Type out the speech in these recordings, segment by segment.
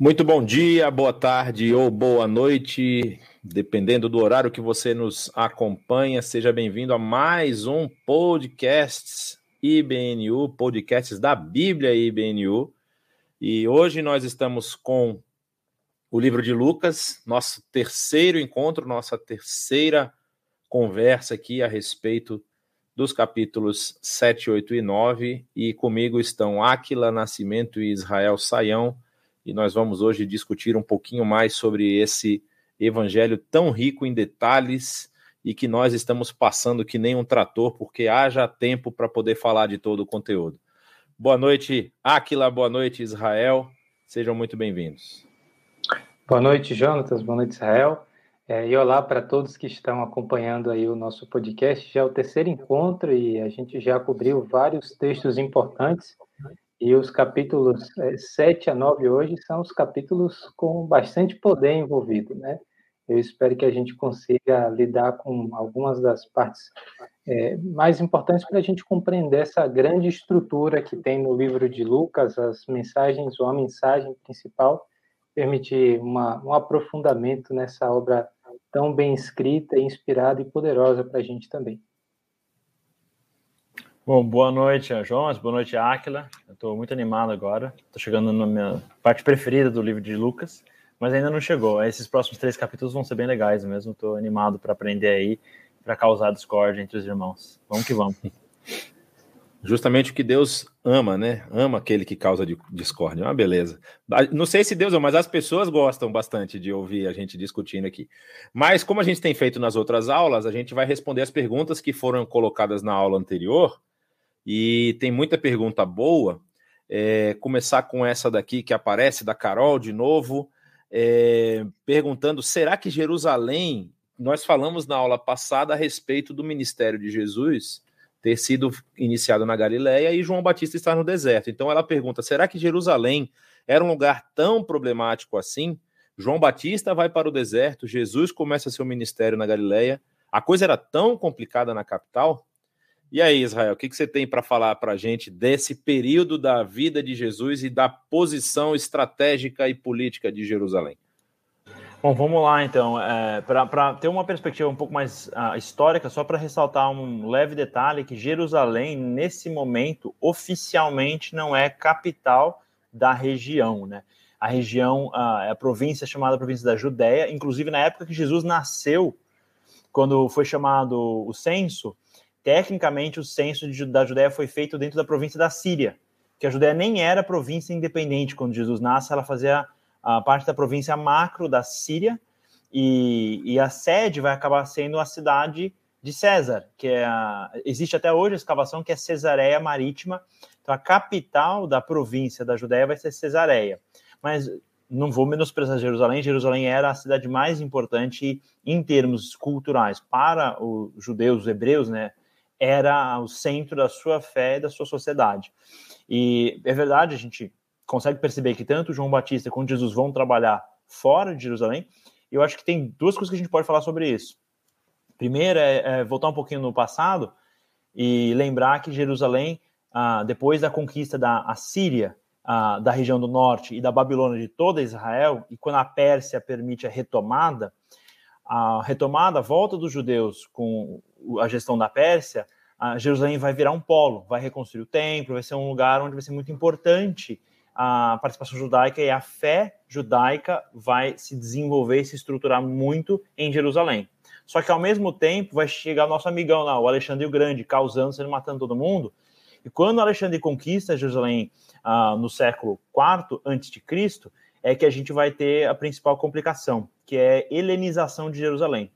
Muito bom dia, boa tarde ou boa noite, dependendo do horário que você nos acompanha. Seja bem-vindo a mais um podcast IBNU, podcasts da Bíblia IBNU. E hoje nós estamos com o livro de Lucas, nosso terceiro encontro, nossa terceira conversa aqui a respeito dos capítulos 7, 8 e 9. E comigo estão Áquila Nascimento e Israel Saião e nós vamos hoje discutir um pouquinho mais sobre esse evangelho tão rico em detalhes e que nós estamos passando que nem um trator, porque haja tempo para poder falar de todo o conteúdo. Boa noite, Aquila, boa noite, Israel. Sejam muito bem-vindos. Boa noite, Jonatas, boa noite, Israel. É, e olá para todos que estão acompanhando aí o nosso podcast. Já é o terceiro encontro e a gente já cobriu vários textos importantes e os capítulos 7 é, a 9 hoje são os capítulos com bastante poder envolvido, né? Eu espero que a gente consiga lidar com algumas das partes é, mais importantes para a gente compreender essa grande estrutura que tem no livro de Lucas, as mensagens, ou a mensagem principal, permitir uma, um aprofundamento nessa obra tão bem escrita, inspirada e poderosa para a gente também. Bom, boa noite, Jonas, boa noite, Áquila. Eu estou muito animado agora. Estou chegando na minha parte preferida do livro de Lucas, mas ainda não chegou. Esses próximos três capítulos vão ser bem legais mesmo. Estou animado para aprender aí, para causar discórdia entre os irmãos. Vamos que vamos. Justamente o que Deus ama, né? Ama aquele que causa discórdia. É uma beleza. Não sei se Deus ama, mas as pessoas gostam bastante de ouvir a gente discutindo aqui. Mas, como a gente tem feito nas outras aulas, a gente vai responder as perguntas que foram colocadas na aula anterior e tem muita pergunta boa. É, começar com essa daqui que aparece, da Carol, de novo, é, perguntando: será que Jerusalém? Nós falamos na aula passada a respeito do ministério de Jesus ter sido iniciado na Galiléia e João Batista estar no deserto. Então ela pergunta: será que Jerusalém era um lugar tão problemático assim? João Batista vai para o deserto, Jesus começa seu ministério na Galiléia. A coisa era tão complicada na capital? E aí, Israel, o que, você tem para falar para a gente desse período da vida de Jesus e da posição estratégica e política de Jerusalém? Bom, vamos lá então. É, para ter uma perspectiva um pouco mais uh, histórica, só para ressaltar um leve detalhe: que Jerusalém, nesse momento, oficialmente não é capital da região, né? A região, uh, a província chamada província da Judéia, inclusive na época que Jesus nasceu, quando foi chamado o censo, Tecnicamente, o censo de, da Judéia foi feito dentro da província da Síria, que a Judéia nem era província independente quando Jesus nasce, ela fazia a parte da província macro da Síria, e, e a sede vai acabar sendo a cidade de César, que é a, existe até hoje a escavação que é Cesareia Marítima. Então a capital da província da Judéia vai ser Cesareia. Mas não vou menosprezar Jerusalém, Jerusalém era a cidade mais importante em termos culturais para os judeus, os hebreus, né? Era o centro da sua fé e da sua sociedade. E é verdade, a gente consegue perceber que tanto João Batista quanto Jesus vão trabalhar fora de Jerusalém. Eu acho que tem duas coisas que a gente pode falar sobre isso. Primeiro é, é voltar um pouquinho no passado e lembrar que Jerusalém, ah, depois da conquista da Assíria, ah, da região do norte e da Babilônia de toda Israel, e quando a Pérsia permite a retomada, a retomada, a volta dos judeus com a gestão da Pérsia, Jerusalém vai virar um polo, vai reconstruir o templo, vai ser um lugar onde vai ser muito importante a participação judaica e a fé judaica vai se desenvolver e se estruturar muito em Jerusalém. Só que ao mesmo tempo vai chegar nosso amigão lá, o Alexandre o Grande, causando, sendo matando todo mundo. E quando Alexandre conquista Jerusalém ah, no século IV a.C., é que a gente vai ter a principal complicação, que é a helenização de Jerusalém.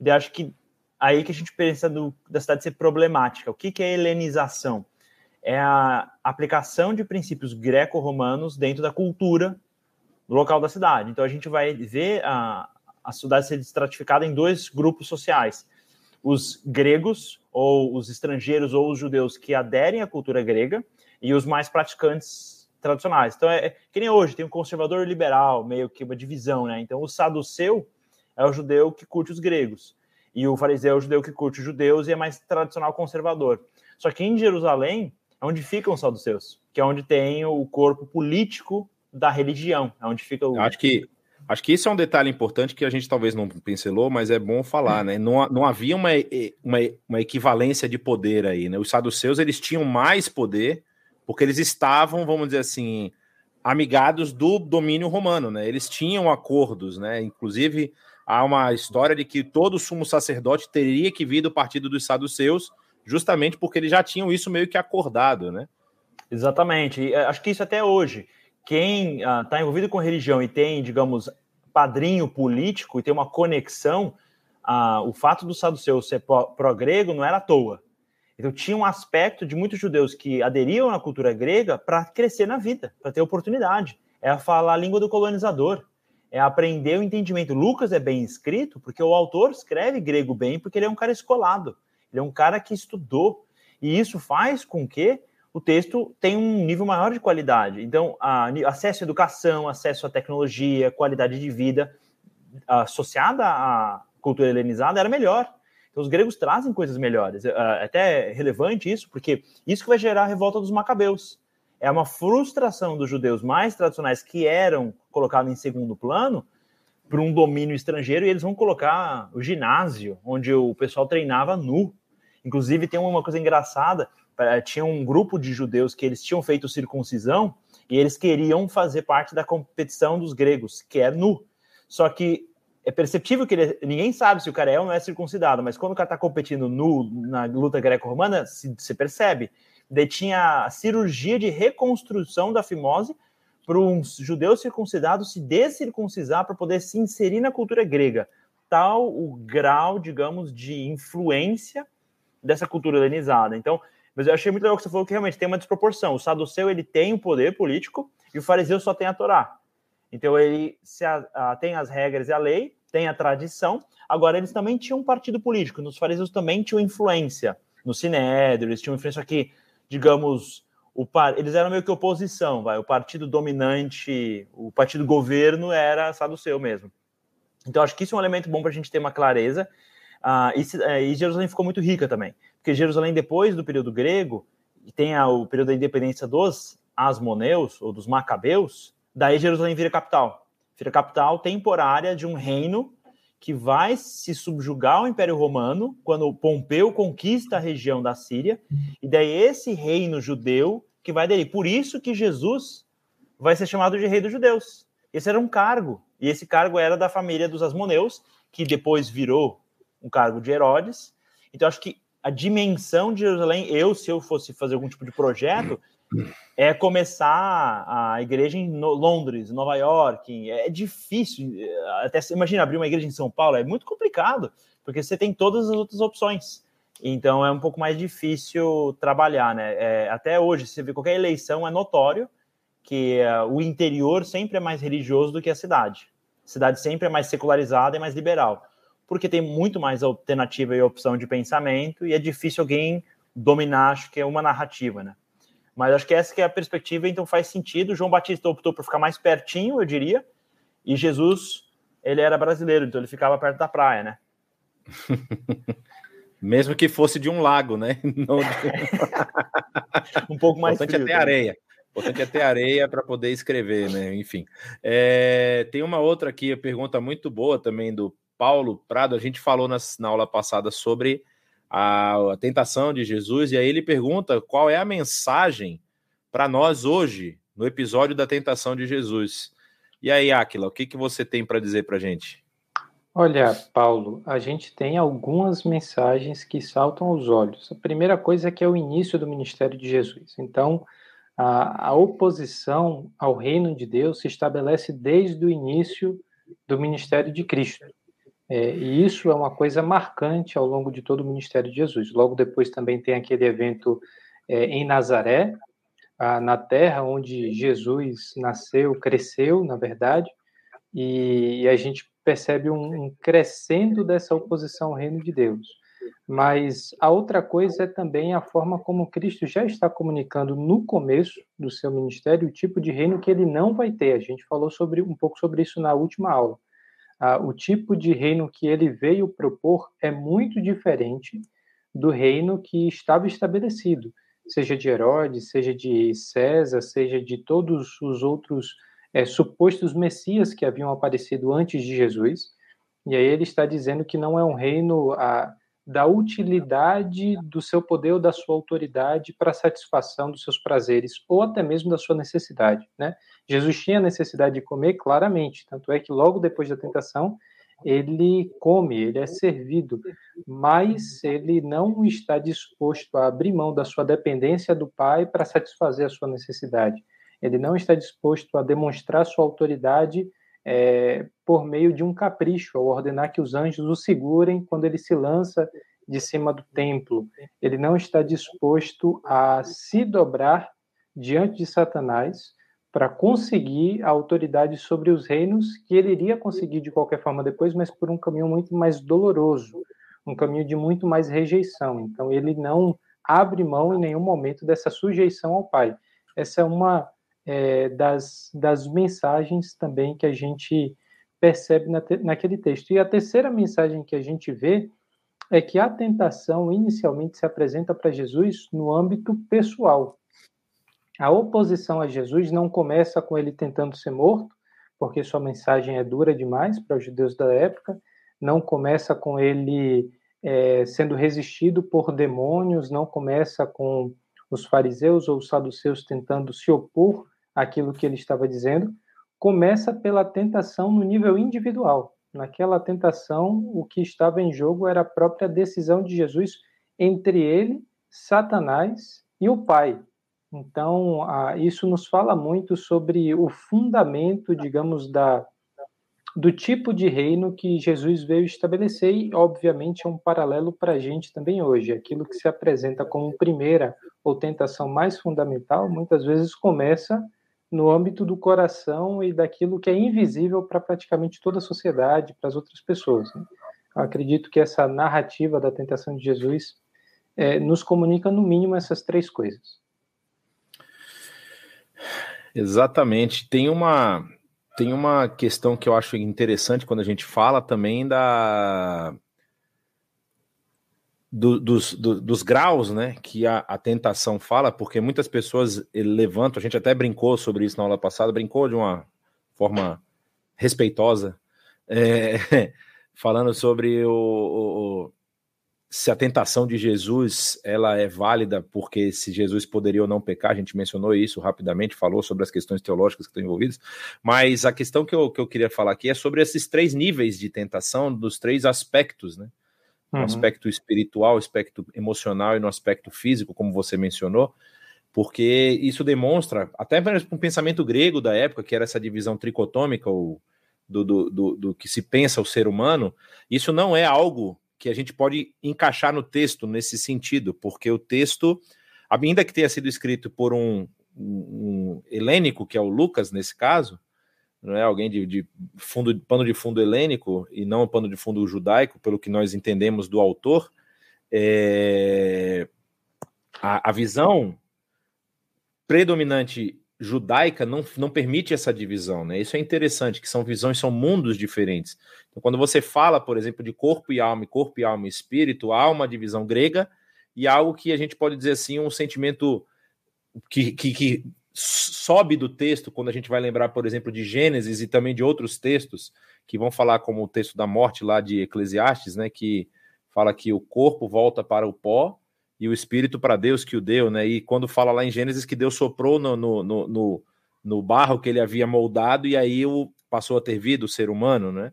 E acho que aí que a gente pensa do, da cidade ser problemática. O que, que é helenização? É a aplicação de princípios greco-romanos dentro da cultura local da cidade. Então a gente vai ver a, a cidade ser estratificada em dois grupos sociais: os gregos, ou os estrangeiros, ou os judeus que aderem à cultura grega, e os mais praticantes tradicionais. Então é, é que nem hoje, tem um conservador liberal, meio que uma divisão, né? Então o saduceu é o judeu que curte os gregos e o fariseu é o judeu que curte os judeus e é mais tradicional conservador. Só que em Jerusalém é onde ficam os saduceus, que é onde tem o corpo político da religião, é onde fica o. Acho que Acho que isso é um detalhe importante que a gente talvez não pincelou, mas é bom falar, né? Não, não havia uma, uma, uma equivalência de poder aí, né? Os saduceus, eles tinham mais poder porque eles estavam, vamos dizer assim, amigados do domínio romano, né? Eles tinham acordos, né? Inclusive, há uma história de que todo sumo sacerdote teria que vir do partido dos saduceus, justamente porque eles já tinham isso meio que acordado, né? Exatamente. Acho que isso até hoje quem está ah, envolvido com religião e tem, digamos, padrinho político e tem uma conexão, ah, o fato do saduceu ser pró-grego não era à toa. Então tinha um aspecto de muitos judeus que aderiam à cultura grega para crescer na vida, para ter oportunidade. É falar a língua do colonizador, é aprender o entendimento. Lucas é bem escrito porque o autor escreve grego bem porque ele é um cara escolado, ele é um cara que estudou. E isso faz com que o texto tem um nível maior de qualidade. Então, a, acesso à educação, acesso à tecnologia, qualidade de vida associada à cultura helenizada era melhor. Então, os gregos trazem coisas melhores. É, é até relevante isso, porque isso que vai gerar a revolta dos macabeus. É uma frustração dos judeus mais tradicionais que eram colocados em segundo plano para um domínio estrangeiro e eles vão colocar o ginásio, onde o pessoal treinava nu. Inclusive, tem uma coisa engraçada tinha um grupo de judeus que eles tinham feito circuncisão e eles queriam fazer parte da competição dos gregos, que é nu. Só que é perceptível que ele, ninguém sabe se o cara é ou não é circuncidado, mas quando o cara está competindo nu na luta greco-romana, se, se percebe. Daí tinha a cirurgia de reconstrução da fimose para um judeu circuncidado se descircuncisar para poder se inserir na cultura grega. Tal o grau, digamos, de influência dessa cultura helenizada. Então, mas eu achei muito legal que você falou que realmente tem uma desproporção. O saduceu ele tem o poder político e o fariseu só tem a Torá. Então ele se a, a, tem as regras e a lei, tem a tradição. Agora eles também tinham um partido político. Nos fariseus também tinham influência. No Sinédrio, eles tinham influência aqui, digamos, o par... eles eram meio que oposição, vai. O partido dominante, o partido governo era saduceu mesmo. Então acho que isso é um elemento bom para a gente ter uma clareza. Ah, e, é, e Jerusalém ficou muito rica também porque Jerusalém, depois do período grego, tem o período da independência dos Asmoneus, ou dos Macabeus, daí Jerusalém vira capital. Vira capital temporária de um reino que vai se subjugar ao Império Romano quando Pompeu conquista a região da Síria, e daí esse reino judeu que vai dele. Por isso que Jesus vai ser chamado de rei dos judeus. Esse era um cargo, e esse cargo era da família dos Asmoneus, que depois virou um cargo de Herodes. Então acho que a dimensão de Jerusalém, eu, se eu fosse fazer algum tipo de projeto, é começar a igreja em Londres, Nova York. É difícil. Até imagina abrir uma igreja em São Paulo, é muito complicado, porque você tem todas as outras opções. Então é um pouco mais difícil trabalhar, né? É, até hoje, se você vê qualquer eleição, é notório que uh, o interior sempre é mais religioso do que a cidade. A cidade sempre é mais secularizada e mais liberal porque tem muito mais alternativa e opção de pensamento e é difícil alguém dominar, acho que é uma narrativa, né? Mas acho que essa que é a perspectiva, então faz sentido. João Batista optou por ficar mais pertinho, eu diria, e Jesus, ele era brasileiro, então ele ficava perto da praia, né? Mesmo que fosse de um lago, né? Não de... um pouco mais importante frio, é ter areia. Importante é ter areia para poder escrever, né? Enfim. É, tem uma outra aqui, a pergunta muito boa também do Paulo Prado, a gente falou na, na aula passada sobre a, a, tentação de Jesus, e aí ele pergunta qual é a mensagem para nós hoje, no episódio da tentação de Jesus. E aí, Aquila, o que, que você tem para dizer para a gente? Olha, Paulo, a gente tem algumas mensagens que saltam aos olhos. A primeira coisa é que é o início do ministério de Jesus. Então, a, a oposição ao reino de Deus se estabelece desde o início do ministério de Cristo. É, e isso é uma coisa marcante ao longo de todo o ministério de Jesus. Logo depois também tem aquele evento é, em Nazaré, a, na terra onde Jesus nasceu, cresceu, na verdade, e, e a gente percebe um, um crescendo dessa oposição ao reino de Deus. Mas a outra coisa é também a forma como Cristo já está comunicando no começo do seu ministério o tipo de reino que ele não vai ter. A gente falou sobre um pouco sobre isso na última aula ah, o tipo de reino que ele veio propor é muito diferente do reino que estava estabelecido, seja de Herodes, seja de César, seja de todos os outros é, supostos messias que haviam aparecido antes de Jesus. E aí ele está dizendo que não é um reino a, da utilidade do seu poder ou da sua autoridade para a satisfação dos seus prazeres ou até mesmo da sua necessidade, né? Jesus tinha necessidade de comer claramente, tanto é que logo depois da tentação ele come, ele é servido, mas ele não está disposto a abrir mão da sua dependência do Pai para satisfazer a sua necessidade. Ele não está disposto a demonstrar sua autoridade é, por meio de um capricho, ao ordenar que os anjos o segurem quando ele se lança de cima do templo. Ele não está disposto a se dobrar diante de Satanás para conseguir a autoridade sobre os reinos que ele iria conseguir de qualquer forma depois, mas por um caminho muito mais doloroso, um caminho de muito mais rejeição. Então ele não abre mão em nenhum momento dessa sujeição ao Pai. Essa é uma é, das, das mensagens também que a gente percebe na, naquele texto. E a terceira mensagem que a gente vê é que a tentação inicialmente se apresenta para Jesus no âmbito pessoal. A oposição a Jesus não começa com ele tentando ser morto, porque sua mensagem é dura demais para os judeus da época, não começa com ele é, sendo resistido por demônios, não começa com os fariseus ou os saduceus tentando se opor aquilo que ele estava dizendo, começa pela tentação no nível individual. Naquela tentação, o que estava em jogo era a própria decisão de Jesus entre ele, Satanás e o Pai. Então, isso nos fala muito sobre o fundamento, digamos, da, do tipo de reino que Jesus veio estabelecer, e, obviamente, é um paralelo para a gente também hoje. Aquilo que se apresenta como primeira ou tentação mais fundamental, muitas vezes começa no âmbito do coração e daquilo que é invisível para praticamente toda a sociedade, para as outras pessoas. Né? Acredito que essa narrativa da tentação de Jesus é, nos comunica, no mínimo, essas três coisas. Exatamente. Tem uma, tem uma questão que eu acho interessante quando a gente fala também da, do, dos, do, dos graus né, que a, a, tentação fala, porque muitas pessoas levantam, a gente até brincou sobre isso na aula passada, brincou de uma forma respeitosa, é, falando sobre o, o, se a tentação de Jesus ela é válida porque se Jesus poderia ou não pecar, a gente mencionou isso rapidamente, falou sobre as questões teológicas que estão envolvidas, mas a questão que eu, que eu queria falar aqui é sobre esses três níveis de tentação, dos três aspectos, né? No uhum. aspecto espiritual, aspecto emocional e no aspecto físico, como você mencionou, porque isso demonstra, até um pensamento grego da época, que era essa divisão tricotômica, ou do, do, do, do que se pensa o ser humano, isso não é algo que a gente pode encaixar no texto nesse sentido, porque o texto, ainda que tenha sido escrito por um, um, um helênico, que é o Lucas nesse caso, não é alguém de, de, fundo, pano de fundo helênico e não pano de fundo judaico, pelo que nós entendemos do autor, é, a, a, visão predominante judaica não, não permite essa divisão, né? Isso é interessante, que são visões, são mundos diferentes. Então, quando você fala, por exemplo, de corpo e alma, corpo e alma e espírito, há uma divisão grega e algo que a gente pode dizer assim, um sentimento que, que, que sobe do texto quando a gente vai lembrar, por exemplo, de Gênesis e também de outros textos que vão falar como o texto da morte lá de Eclesiastes, né, que fala que o corpo volta para o pó e o espírito para Deus que o deu, né? E quando fala lá em Gênesis que Deus soprou no, no, no, no, barro que ele havia moldado e aí o, passou a ter vida o ser humano, né?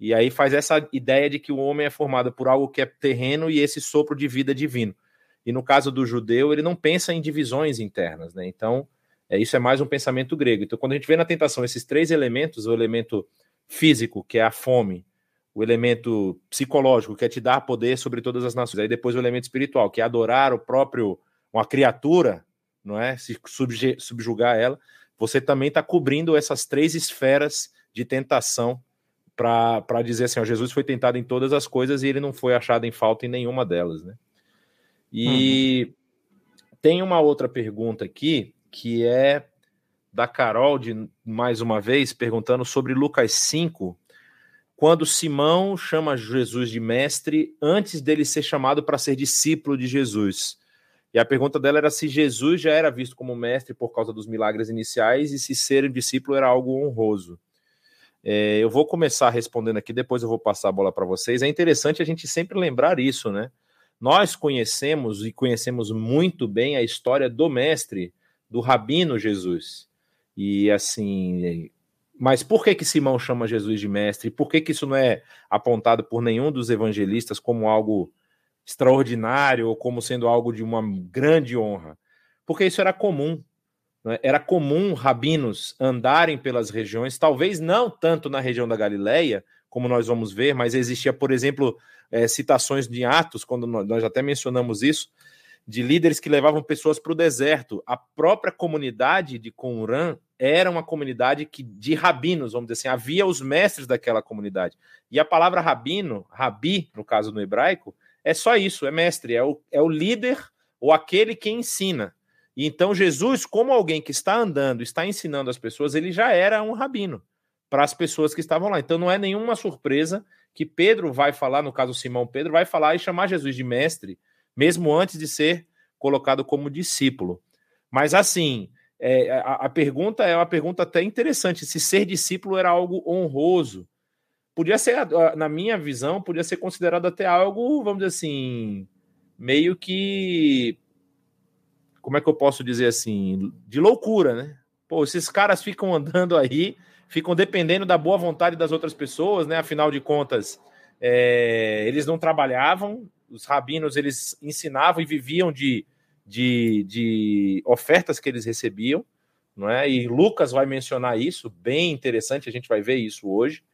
E aí faz essa ideia de que o homem é formado por algo que é terreno e esse sopro de vida divino. E no caso do judeu, ele não pensa em divisões internas, né? Então, é, isso é mais um pensamento grego. Então, quando a gente vê na tentação esses três elementos, o elemento físico, que é a fome, o elemento psicológico, que é te dar poder sobre todas as nações, aí depois o elemento espiritual, que é adorar o próprio, uma criatura, não é? Se subjugar ela, você também está cobrindo essas três esferas de tentação para dizer assim, ó, Jesus foi tentado em todas as coisas e ele não foi achado em falta em nenhuma delas, né? E uhum. tem uma outra pergunta aqui que é da Carol, de mais uma vez, perguntando sobre Lucas 5, quando Simão chama Jesus de mestre antes dele ser chamado para ser discípulo de Jesus. E a pergunta dela era se Jesus já era visto como mestre por causa dos milagres iniciais e se ser discípulo era algo honroso. É, eu vou começar respondendo aqui, depois eu vou passar a bola para vocês. É interessante a gente sempre lembrar isso, né? Nós conhecemos e conhecemos muito bem a história do mestre, do rabino Jesus. E assim, mas por que que Simão chama Jesus de mestre? Por que que isso não é apontado por nenhum dos evangelistas como algo extraordinário ou como sendo algo de uma grande honra? Porque isso era comum. Né? Era comum rabinos andarem pelas regiões, talvez não tanto na região da Galileia, como nós vamos ver, mas existia, por exemplo, é, citações de Atos, quando nós até mencionamos isso, de líderes que levavam pessoas para o deserto. A própria comunidade de Qumran era uma comunidade que, de rabinos, vamos dizer assim, havia os mestres daquela comunidade. E a palavra rabino, rabi, no caso no hebraico, é só isso, é mestre, é o, é o líder ou aquele que ensina. E então Jesus, como alguém que está andando, está ensinando as pessoas, ele já era um rabino para as pessoas que estavam lá. Então não é nenhuma surpresa que Pedro vai falar, no caso Simão Pedro, vai falar e chamar Jesus de mestre, mesmo antes de ser colocado como discípulo. Mas assim, é, a, a, pergunta é uma pergunta até interessante: se ser discípulo era algo honroso. Podia ser, na minha visão, podia ser considerado até algo, vamos dizer assim, meio que como é que eu posso dizer assim, de loucura, né? Pô, esses caras ficam andando aí, ficam dependendo da boa vontade das outras pessoas, né? Afinal de contas, é, eles não trabalhavam, os rabinos eles ensinavam e viviam de, de, de ofertas que eles recebiam, não é? E Lucas vai mencionar isso, bem interessante, a gente vai ver isso hoje,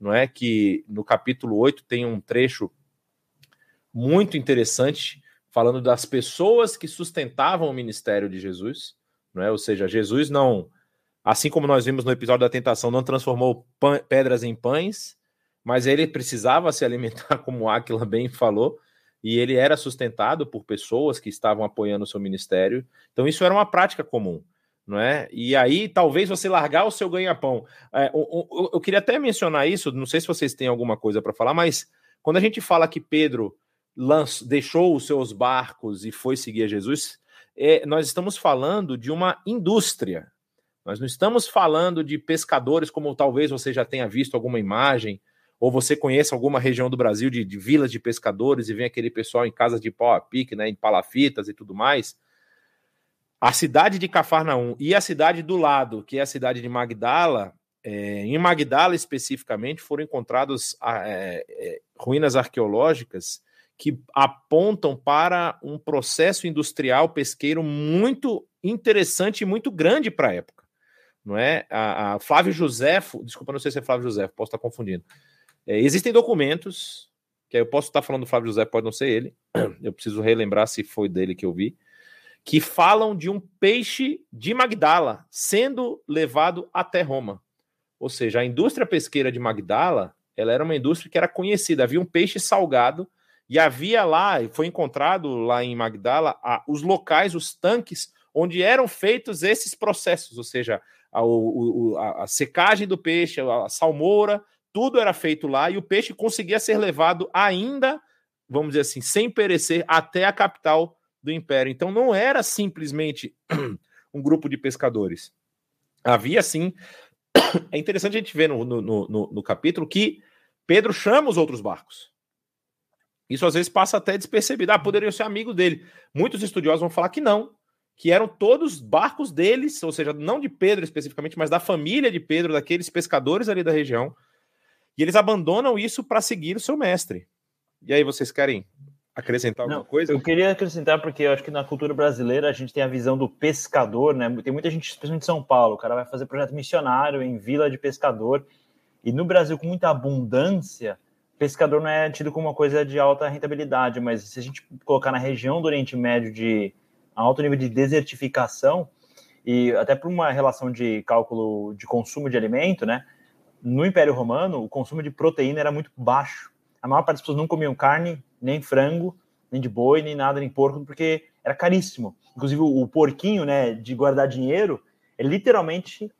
não é? Que no capítulo 8 tem um trecho muito interessante falando das pessoas que sustentavam o ministério de Jesus, não é? Ou seja, Jesus não, assim como nós vimos no episódio da tentação, não transformou pedras em pães, mas ele precisava se alimentar, como Aquila bem falou, e ele era sustentado por pessoas que estavam apoiando o seu ministério. Então isso era uma prática comum, não é? E aí talvez você largar o seu ganha-pão. É, eu, eu, eu queria até mencionar isso, não sei se vocês têm alguma coisa para falar, mas quando a gente fala que Pedro deixou os seus barcos e foi seguir a Jesus, é, nós estamos falando de uma indústria. Nós não estamos falando de pescadores, como talvez você já tenha visto alguma imagem, ou você conheça alguma região do Brasil de, de vilas de pescadores e vem aquele pessoal em casas de pau a pique, né, em palafitas e tudo mais. A cidade de Cafarnaum e a cidade do lado, que é a cidade de Magdala, é, em Magdala especificamente, foram encontradas é, é, ruínas arqueológicas que apontam para um processo industrial pesqueiro muito interessante e muito grande para a época. Não é? A, a, Flávio Josefo, desculpa, não sei se é Flávio Josefo, posso estar confundindo. É, existem documentos, que eu posso estar falando do Flávio José, pode não ser ele, eu preciso relembrar se foi dele que eu vi, que falam de um peixe de Magdala sendo levado até Roma. Ou seja, a indústria pesqueira de Magdala, ela era uma indústria que era conhecida, havia um peixe salgado e havia lá, foi encontrado lá em Magdala, a, os locais, os tanques, onde eram feitos esses processos, ou seja, a, a, a secagem do peixe, a salmoura, tudo era feito lá e o peixe conseguia ser levado ainda, vamos dizer assim, sem perecer até a capital do império. Então não era simplesmente um grupo de pescadores. Havia sim. É interessante a gente ver no, no, no, no capítulo que Pedro chama os outros barcos. Isso às vezes passa até despercebido. Ah, poderiam ser amigos dele. Muitos estudiosos vão falar que não, que eram todos barcos deles, ou seja, não de Pedro especificamente, mas da família de Pedro, daqueles pescadores ali da região. E eles abandonam isso para seguir o seu mestre. E aí vocês querem acrescentar alguma não, coisa? Eu queria acrescentar porque eu acho que na cultura brasileira a gente tem a visão do pescador, né? Tem muita gente, especialmente em São Paulo, o cara vai fazer projeto missionário em vila de pescador. E no Brasil, com muita abundância, pescador não é tido como uma coisa de alta rentabilidade, mas se a gente colocar na região do Oriente Médio de alto nível de desertificação, e até por uma relação de cálculo de consumo de alimento, né? No Império Romano, o consumo de proteína era muito baixo. A maior parte das pessoas não comiam carne, nem frango, nem de boi, nem nada, nem porco, porque era caríssimo. Inclusive, o porquinho, né, de guardar dinheiro, é literalmente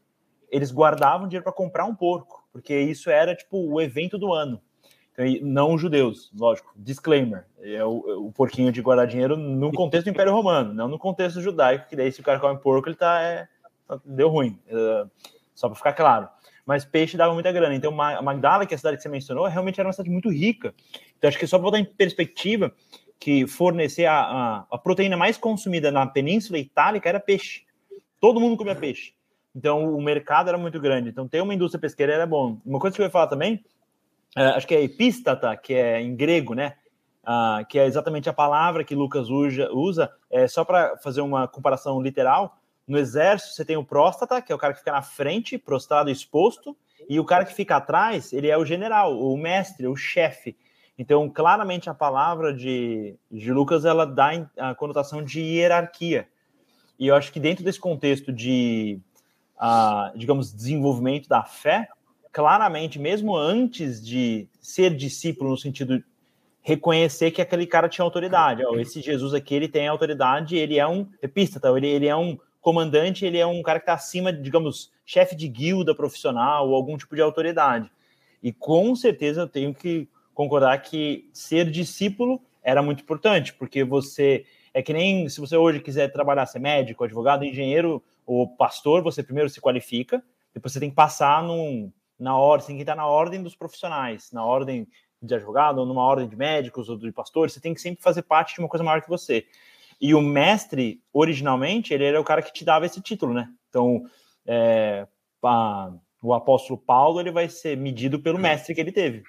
eles guardavam dinheiro para comprar um porco, porque isso era tipo o evento do ano. Então, não judeus, lógico. Disclaimer: é o, o, porquinho de guardar dinheiro no contexto do Império Romano, não no contexto judaico, que daí se o cara come porco, ele tá. É, deu ruim. É, só para ficar claro. Mas peixe dava muita grana. Então, Magdala, que é a cidade que você mencionou, realmente era uma cidade muito rica. Então, acho que só para botar em perspectiva que fornecer a, a, a proteína mais consumida na Península Itálica era peixe. Todo mundo comia peixe. Então, o mercado era muito grande. Então, ter uma indústria pesqueira era bom. Uma coisa que eu ia falar também é, acho que é epístata, que é em grego, né? Ah, que é exatamente a palavra que Lucas usa, usa é, só para fazer uma comparação literal. No exército, você tem o próstata, que é o cara que fica na frente, prostrado exposto, e o cara que fica atrás, ele é o general, o mestre, o chefe. Então, claramente, a palavra de, de Lucas ela dá a conotação de hierarquia. E eu acho que dentro desse contexto de, uh, digamos, desenvolvimento da fé, claramente, mesmo antes de ser discípulo, no sentido reconhecer que aquele cara tinha autoridade. Oh, esse Jesus aqui, ele tem autoridade, ele é um epístata, ele, ele é um comandante, ele é um cara que está acima, digamos, chefe de guilda profissional ou algum tipo de autoridade. E com certeza eu tenho que concordar que ser discípulo era muito importante, porque você é que nem se você hoje quiser trabalhar, ser médico, advogado, engenheiro ou pastor, você primeiro se qualifica, depois você tem que passar num, na ordem, tem que estar na ordem dos profissionais, na ordem de advogado, ou numa ordem de médicos ou de pastores, você tem que sempre fazer parte de uma coisa maior que você. E o mestre, originalmente, ele era o cara que te dava esse título, né? Então, é, a, o apóstolo Paulo, ele vai ser medido pelo mestre que ele teve.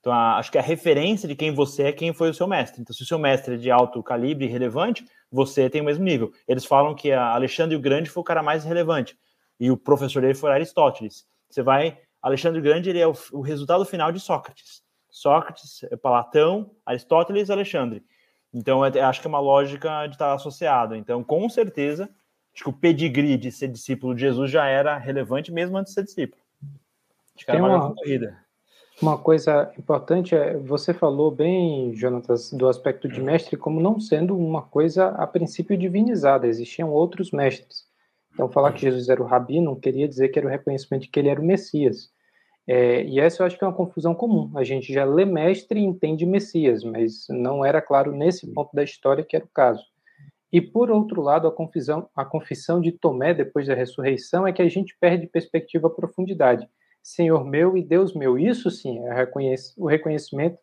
Então, a, acho que a referência de quem você é, quem foi o seu mestre. Então, se o seu mestre é de alto calibre e relevante, você tem o mesmo nível. Eles falam que Alexandre o Grande foi o cara mais relevante. E o professor dele foi Aristóteles. Você vai Alexandre Grande ele é o, o resultado final de Sócrates. Sócrates, é Platão, Aristóteles e Alexandre. Então, é, acho que é uma lógica de estar associado. Então, com certeza, acho que o pedigree de ser discípulo de Jesus já era relevante mesmo antes de ser discípulo. Acho que era uma, corrida. Uma coisa importante é, você falou bem, Jonatas, do aspecto de mestre como não sendo uma coisa a princípio divinizada, existiam outros mestres. Então, falar que Jesus era o rabi não queria dizer que era o reconhecimento de que ele era o Messias. É, e essa eu acho que é uma confusão comum. A gente já lê mestre e entende Messias, mas não era claro nesse ponto da história que era o caso. E por outro lado, a confissão, a confissão de Tomé depois da ressurreição é que a gente perde perspectiva a profundidade. Senhor meu e Deus meu. Isso sim é o reconhecimento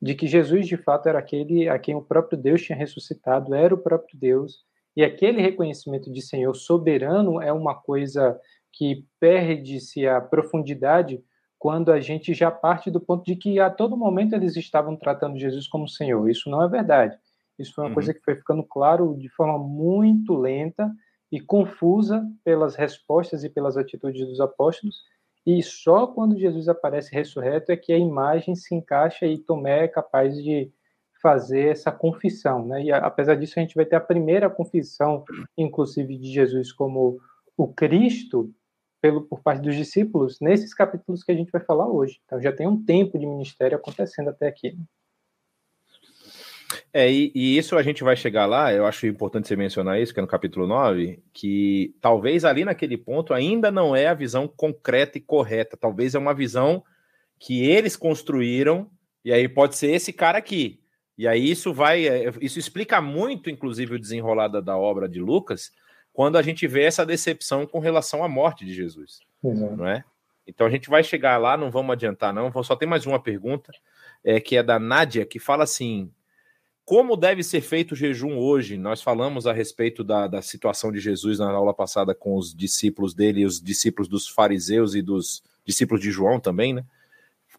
de que Jesus de fato era aquele a quem o próprio Deus tinha ressuscitado, era o próprio Deus, e aquele reconhecimento de Senhor soberano é uma coisa que perde-se a profundidade quando a gente já parte do ponto de que a todo momento eles estavam tratando Jesus como Senhor. Isso não é verdade. Isso foi uma uhum. coisa que foi ficando claro de forma muito lenta e confusa pelas respostas e pelas atitudes dos apóstolos. E só quando Jesus aparece ressurreto é que a imagem se encaixa e Tomé é capaz de fazer essa confissão, né? E apesar disso a gente vai ter a primeira confissão, inclusive de Jesus como o Cristo, pelo por parte dos discípulos, nesses capítulos que a gente vai falar hoje. Então já tem um tempo de ministério acontecendo até aqui. É, e, e, isso a gente vai chegar lá, eu acho importante você mencionar isso, que é no capítulo 9, que talvez ali naquele ponto ainda não é a visão concreta e correta, talvez é uma visão que eles construíram, e aí pode ser esse cara aqui, e aí isso vai, é, isso explica muito, inclusive, o desenrolar da, obra de Lucas, quando a gente vê essa decepção com relação à morte de Jesus, uhum. não é? Então a gente vai chegar lá, não vamos adiantar não, só tem mais uma pergunta, é, que é da Nádia, que fala assim, como deve ser feito o jejum hoje? Nós falamos a respeito da, da situação de Jesus na aula passada com os discípulos dele os discípulos dos fariseus e dos discípulos de João também, né?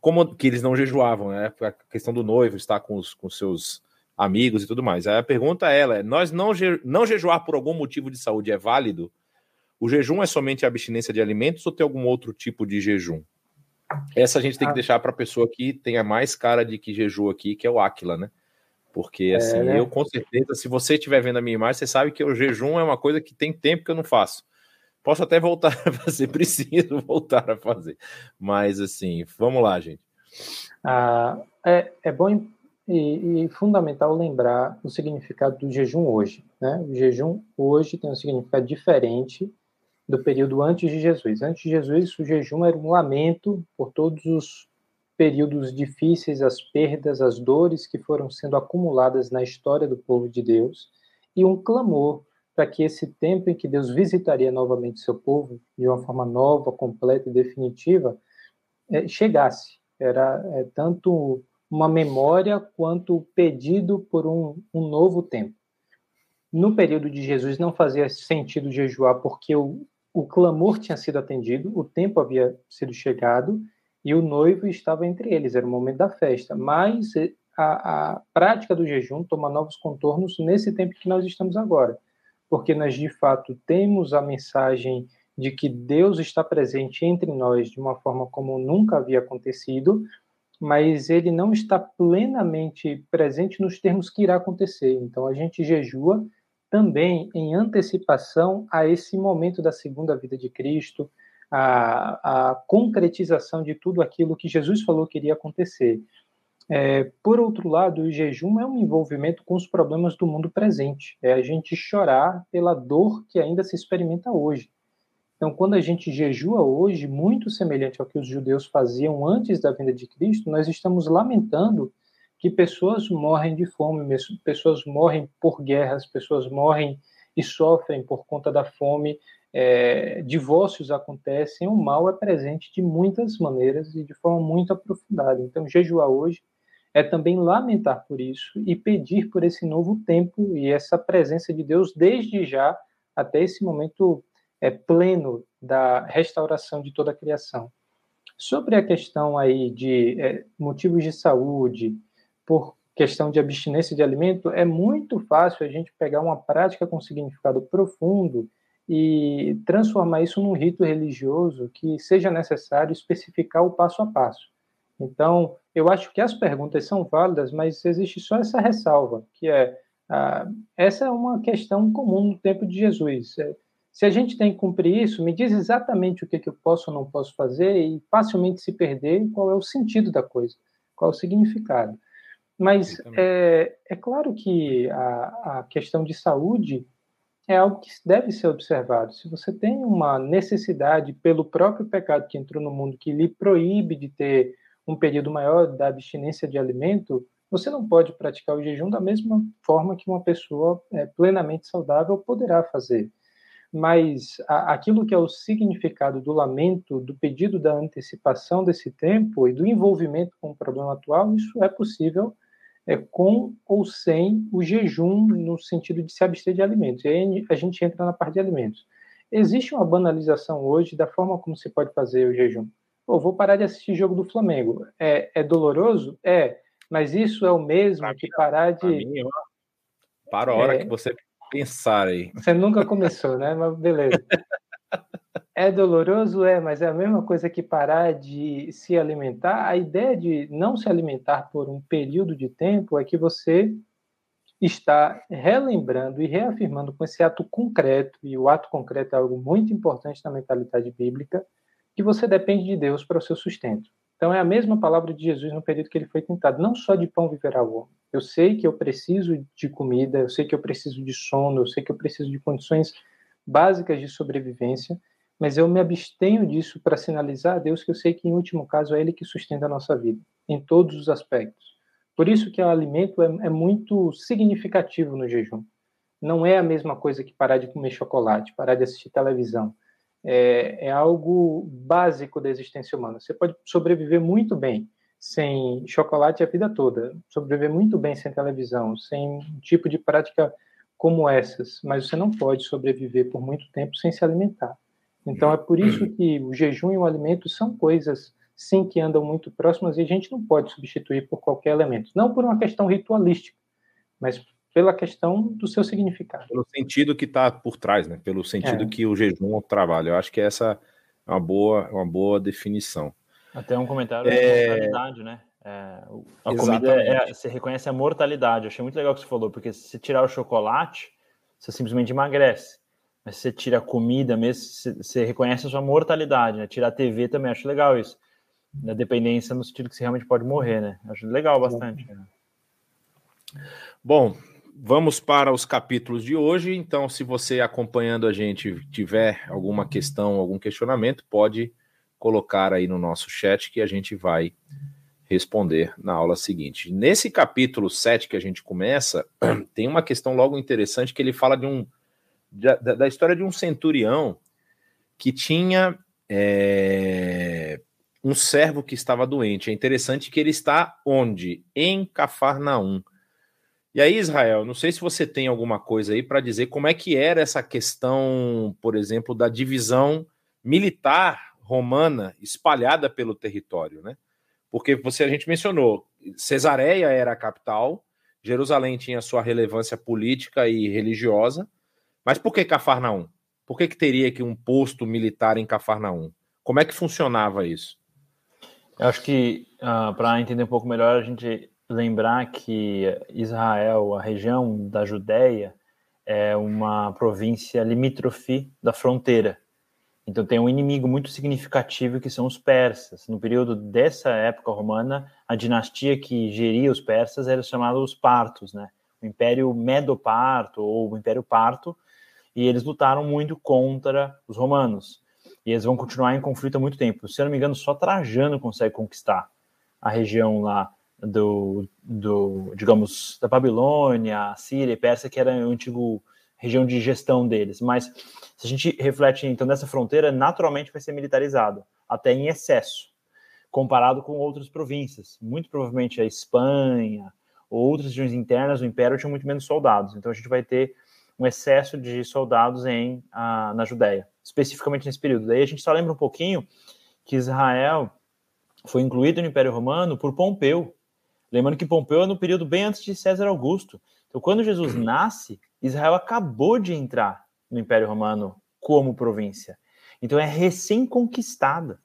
como que eles não jejuavam, né? A questão do noivo estar com os com seus amigos e tudo mais. Aí a pergunta é ela é: nós não, je, não jejuar por algum motivo de saúde é válido? O jejum é somente a abstinência de alimentos ou tem algum outro tipo de jejum? Essa a gente tem que ah. deixar para a pessoa que tenha mais cara de que jejua aqui, que é o Aquila, né? Porque assim, é, né? eu com certeza, se você estiver vendo a minha imagem, você sabe que o jejum é uma coisa que tem tempo que eu não faço. Posso até voltar a fazer, preciso voltar a fazer. Mas, assim, vamos lá, gente. Ah, é, é bom e, e, fundamental lembrar o significado do jejum hoje. Né? O jejum hoje tem um significado diferente do período antes de Jesus. Antes de Jesus, o jejum era um lamento por todos os períodos difíceis, as perdas, as dores que foram sendo acumuladas na história do povo de Deus e um clamor para que esse tempo em que Deus visitaria novamente seu povo de uma forma nova, completa e definitiva é, chegasse. Era é, tanto uma memória quanto pedido por um, um novo tempo. No período de Jesus não fazia sentido jejuar porque o, o clamor tinha sido atendido, o tempo havia sido chegado e o noivo estava entre eles, era o momento da festa. Mas a, a prática do jejum toma novos contornos nesse tempo que nós estamos agora, porque nós de fato temos a mensagem de que Deus está presente entre nós de uma forma como nunca havia acontecido, mas ele não está plenamente presente nos termos que irá acontecer. Então a gente jejua também em antecipação a esse momento da segunda vida de Cristo, a, a concretização de tudo aquilo que Jesus falou que iria acontecer. É, por outro lado, o jejum é um envolvimento com os problemas do mundo presente. É a gente chorar pela dor que ainda se experimenta hoje. Então, quando a gente jejua hoje, muito semelhante ao que os judeus faziam antes da vinda de Cristo, nós estamos lamentando que pessoas morrem de fome, pessoas morrem por guerras, pessoas morrem e sofrem por conta da fome, é, divórcios acontecem, o mal é presente de muitas maneiras e de forma muito aprofundada. Então, jejuar hoje é também lamentar por isso e pedir por esse novo tempo e essa presença de Deus desde já até esse momento é, pleno da restauração de toda a criação. Sobre a questão aí de é, motivos de saúde, por questão de abstinência de alimento, é muito fácil a gente pegar uma prática com significado profundo e transformar isso num rito religioso que seja necessário especificar o passo a passo. Então, eu acho que as perguntas são válidas, mas existe só essa ressalva, que é ah, essa é uma questão comum no tempo de Jesus. É, se a gente tem que cumprir isso, me diz exatamente o que, que eu posso ou não posso fazer e facilmente se perder qual é o sentido da coisa, qual é o significado. Mas é, é, claro que a, a questão de saúde é algo que deve ser observado. Se você tem uma necessidade pelo próprio pecado que entrou no mundo, que lhe proíbe de ter um período maior da abstinência de alimento, você não pode praticar o jejum da mesma forma que uma pessoa é, plenamente saudável poderá fazer. Mas a, aquilo que é o significado do lamento, do pedido da antecipação desse tempo e do envolvimento com o problema atual, isso é possível é, com ou sem o jejum, no sentido de se abster de alimentos. E aí a gente entra na parte de alimentos. Existe uma banalização hoje da forma como se pode fazer o jejum. Pô, vou parar de assistir jogo do Flamengo. É, é doloroso? É. Mas isso é o mesmo pra que mim, parar de. Mim, para a hora é... que você pensar aí. Você nunca começou, né? Mas beleza. É doloroso, é, mas é a mesma coisa que parar de se alimentar. A ideia de não se alimentar por um período de tempo é que você está relembrando e reafirmando com esse ato concreto, e o ato concreto é algo muito importante na mentalidade bíblica, que você depende de Deus para o seu sustento. Então é a mesma palavra de Jesus no período que ele foi tentado. Não só de pão viverá o homem. Eu sei que eu preciso de comida, eu sei que eu preciso de sono, eu sei que eu preciso de condições básicas de sobrevivência, mas eu me abstenho disso para sinalizar a Deus que eu sei que, em último caso, é Ele que sustenta a nossa vida, em todos os aspectos. Por isso que o alimento é, é muito significativo no jejum. Não é a mesma coisa que parar de comer chocolate, parar de assistir televisão. É, é algo básico da existência humana. Você pode sobreviver muito bem sem chocolate a vida toda, sobreviver muito bem sem televisão, sem um tipo de prática como essas, mas você não pode sobreviver por muito tempo sem se alimentar. Então é por isso que o jejum e o alimento são coisas sim que andam muito próximas e a gente não pode substituir por qualquer elemento, não por uma questão ritualística, mas pela questão do seu significado. Pelo sentido que está por trás, né? Pelo sentido é. que o jejum trabalha. Eu acho que essa é uma boa, uma boa definição. Até um comentário é... da mortalidade, né? É, a Exatamente. comida é, você reconhece a mortalidade. Eu achei muito legal o que você falou, porque se você tirar o chocolate, você simplesmente emagrece. Mas se você tira a comida mesmo, você, reconhece a sua mortalidade, né? Tirar a TV também, acho legal isso. Da dependência no sentido que você realmente pode morrer, né? Acho legal bastante. Né? Bom, vamos para os capítulos de hoje. Então, se você acompanhando a gente tiver alguma questão, algum questionamento, pode colocar aí no nosso chat que a gente vai responder na aula seguinte. Nesse capítulo 7 que a gente começa, tem uma questão logo interessante que ele fala de um da, da história de um centurião que tinha é, um servo que estava doente. É interessante que ele está onde? Em Cafarnaum. E aí, Israel, não sei se você tem alguma coisa aí para dizer como é que era essa questão, por exemplo, da divisão militar romana espalhada pelo território, né? Porque você a gente mencionou, Cesareia era a capital, Jerusalém tinha sua relevância política e religiosa, mas por que Cafarnaum? Por que, que teria que um posto militar em Cafarnaum? Como é que funcionava isso? Eu acho que uh, ah, para entender um pouco melhor a gente lembrar que Israel, a região da Judéia, é uma província limítrofe da fronteira. Então tem um inimigo muito significativo que são os persas. No período dessa época romana, a dinastia que geria os persas era chamada os partos, né? O Império Medo-Parto ou o Império Parto, e eles lutaram muito contra os romanos. E eles vão continuar em conflito há muito tempo. Se eu não me engano, só Trajano consegue conquistar a região lá do, do digamos, da Babilônia, Síria e Pérsia, que era a antiga região de gestão deles. Mas se a gente reflete então nessa fronteira, naturalmente vai ser militarizado, até em excesso, comparado com outras províncias. Muito provavelmente a Espanha ou outras regiões internas do Império tinham muito menos soldados. Então a gente vai ter um excesso de soldados em, a, na Judéia, especificamente nesse período. Daí a gente só lembra um pouquinho que Israel foi incluído no Império Romano por Pompeu, Lembrando que Pompeu é no período bem antes de César Augusto. Então, quando Jesus nasce, Israel acabou de entrar no Império Romano como província. Então, é recém-conquistada.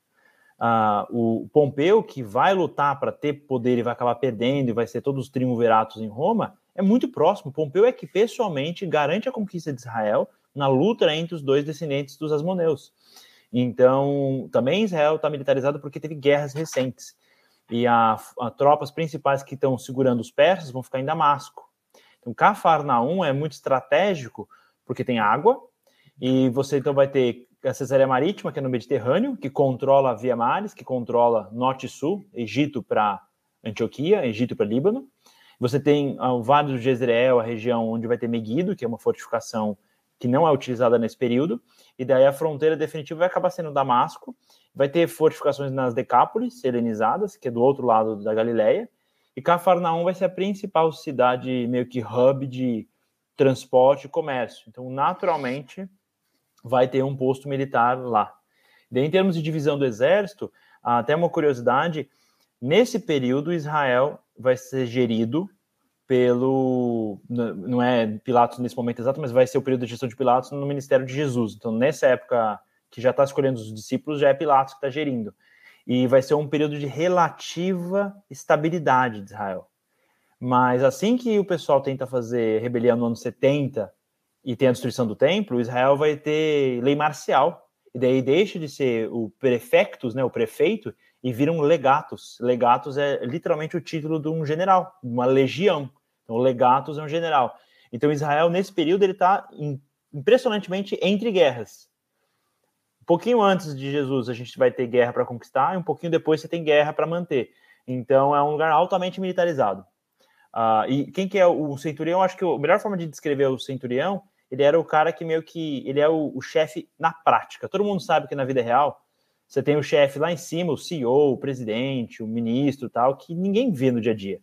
Ah, o Pompeu, que vai lutar para ter poder e vai acabar perdendo, e vai ser todos os triunviratos em Roma, é muito próximo. Pompeu é que pessoalmente garante a conquista de Israel na luta entre os dois descendentes dos Asmoneus. Então, também Israel está militarizado porque teve guerras recentes e as tropas principais que estão segurando os persas vão ficar em Damasco. Então, Cafarnaum é muito estratégico porque tem água e você então vai ter a Cesareia Marítima, que é no Mediterrâneo, que controla a Via Mares, que controla norte e sul, Egito para Antioquia, Egito para Líbano. Você tem o Vale do Jezreel, a região onde vai ter Meguido, que é uma fortificação que não é utilizada nesse período, e daí a fronteira definitiva vai acabar sendo Damasco, Vai ter fortificações nas Decápolis, helenizadas, que é do outro lado da Galileia. E Cafarnaum vai ser a principal cidade, meio que hub de transporte e comércio. Então, naturalmente, vai ter um posto militar lá. Daí, em termos de divisão do exército, até uma curiosidade: nesse período, Israel vai ser gerido pelo. Não é Pilatos nesse momento exato, mas vai ser o período de gestão de Pilatos no ministério de Jesus. Então, nessa época que já está escolhendo os discípulos, já é Pilatos que está gerindo. E vai ser um período de relativa estabilidade de Israel. Mas assim que o pessoal tenta fazer rebelião no ano 70 e tem a destruição do templo, Israel vai ter lei marcial. E daí deixa de ser o prefectus, né, o prefeito, e vira um legatus. Legatus é literalmente o título de um general, uma legião. Então, legatus é um general. Então, Israel, nesse período, ele está impressionantemente entre guerras. Um pouquinho antes de Jesus, a gente vai ter guerra para conquistar, e um pouquinho depois você tem guerra para manter. Então é um lugar altamente militarizado. Uh, e quem que é o centurião? Acho que a melhor forma de descrever o centurião, ele era o cara que meio que ele é o, o chefe na prática. Todo mundo sabe que na vida real você tem o chefe lá em cima, o CEO, o presidente, o ministro, tal, que ninguém vê no dia a dia.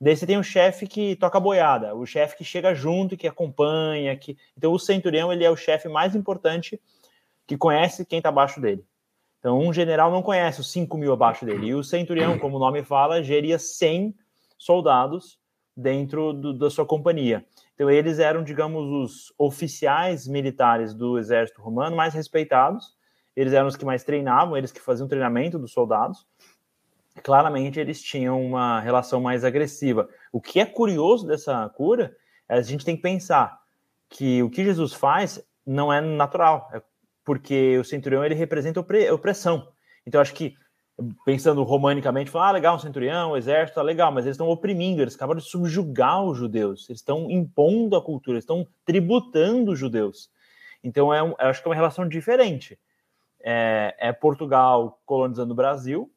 Daí você tem o chefe que toca boiada, o chefe que chega junto, que acompanha, que então o centurião ele é o chefe mais importante que conhece quem está abaixo dele. Então, um general não conhece os 5 mil abaixo dele. E o centurião, como o nome fala, geria 100 soldados dentro do, da sua companhia. Então, eles eram, digamos, os oficiais militares do exército romano mais respeitados. Eles eram os que mais treinavam, eles que faziam treinamento dos soldados. Claramente, eles tinham uma relação mais agressiva. O que é curioso dessa cura é a gente tem que pensar que o que Jesus faz não é natural, é porque o centurião ele representa opressão. Então, acho que, pensando romanicamente, falar, ah, legal, um centurião, um exército, tá legal, mas eles estão oprimindo, eles acabaram de subjugar os judeus, eles estão impondo a cultura, eles estão tributando os judeus. Então, é um, acho que é uma relação diferente. É, é Portugal colonizando o Brasil,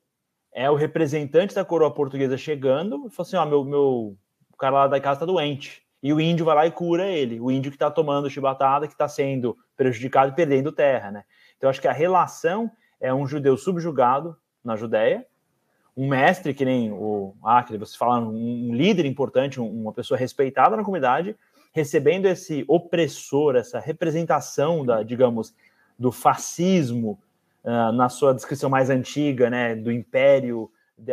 é o representante da coroa portuguesa chegando e fala assim: ó, meu, meu o cara lá da casa tá doente. E o índio vai lá e cura ele. O índio que está tomando chibatada, que está sendo prejudicado e perdendo terra, né? Então, acho que a relação é um judeu subjugado na Judéia, um mestre, que nem o Acre, você fala, um líder importante, uma pessoa respeitada na comunidade, recebendo esse opressor, essa representação da, digamos, do fascismo uh, na sua descrição mais antiga, né, do império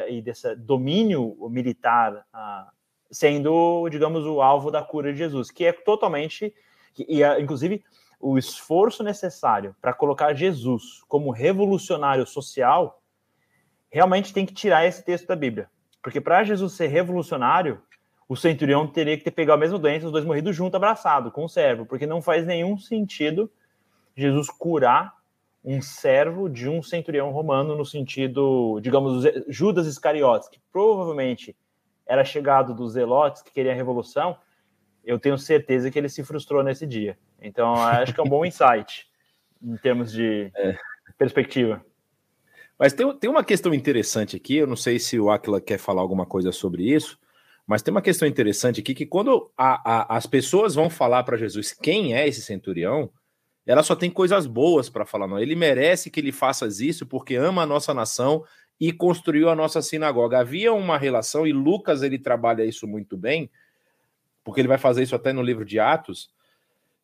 e desse domínio militar, uh, sendo, digamos, o alvo da cura de Jesus, que é totalmente, e uh, inclusive o esforço necessário para colocar Jesus como revolucionário social, realmente tem que tirar esse texto da Bíblia, porque para Jesus ser revolucionário o centurião teria que ter pegado a mesma doença, os dois morridos junto, abraçado, com o servo, porque não faz nenhum sentido Jesus curar um servo de um centurião romano no sentido, digamos, Judas Iscariotes, que provavelmente era chegado dos zelotes que queria a revolução, eu tenho certeza que ele se frustrou nesse dia. Então, acho que é um bom insight em termos de é. perspectiva. Mas tem, tem uma questão interessante aqui, eu não sei se o Aquila quer falar alguma coisa sobre isso, mas tem uma questão interessante aqui que quando a, a, as pessoas vão falar para Jesus quem é esse centurião, ela só tem coisas boas para falar. Não, ele merece que ele faça isso porque ama a nossa nação e construiu a nossa sinagoga. Havia uma relação e Lucas ele trabalha isso muito bem, porque ele vai fazer isso até no livro de Atos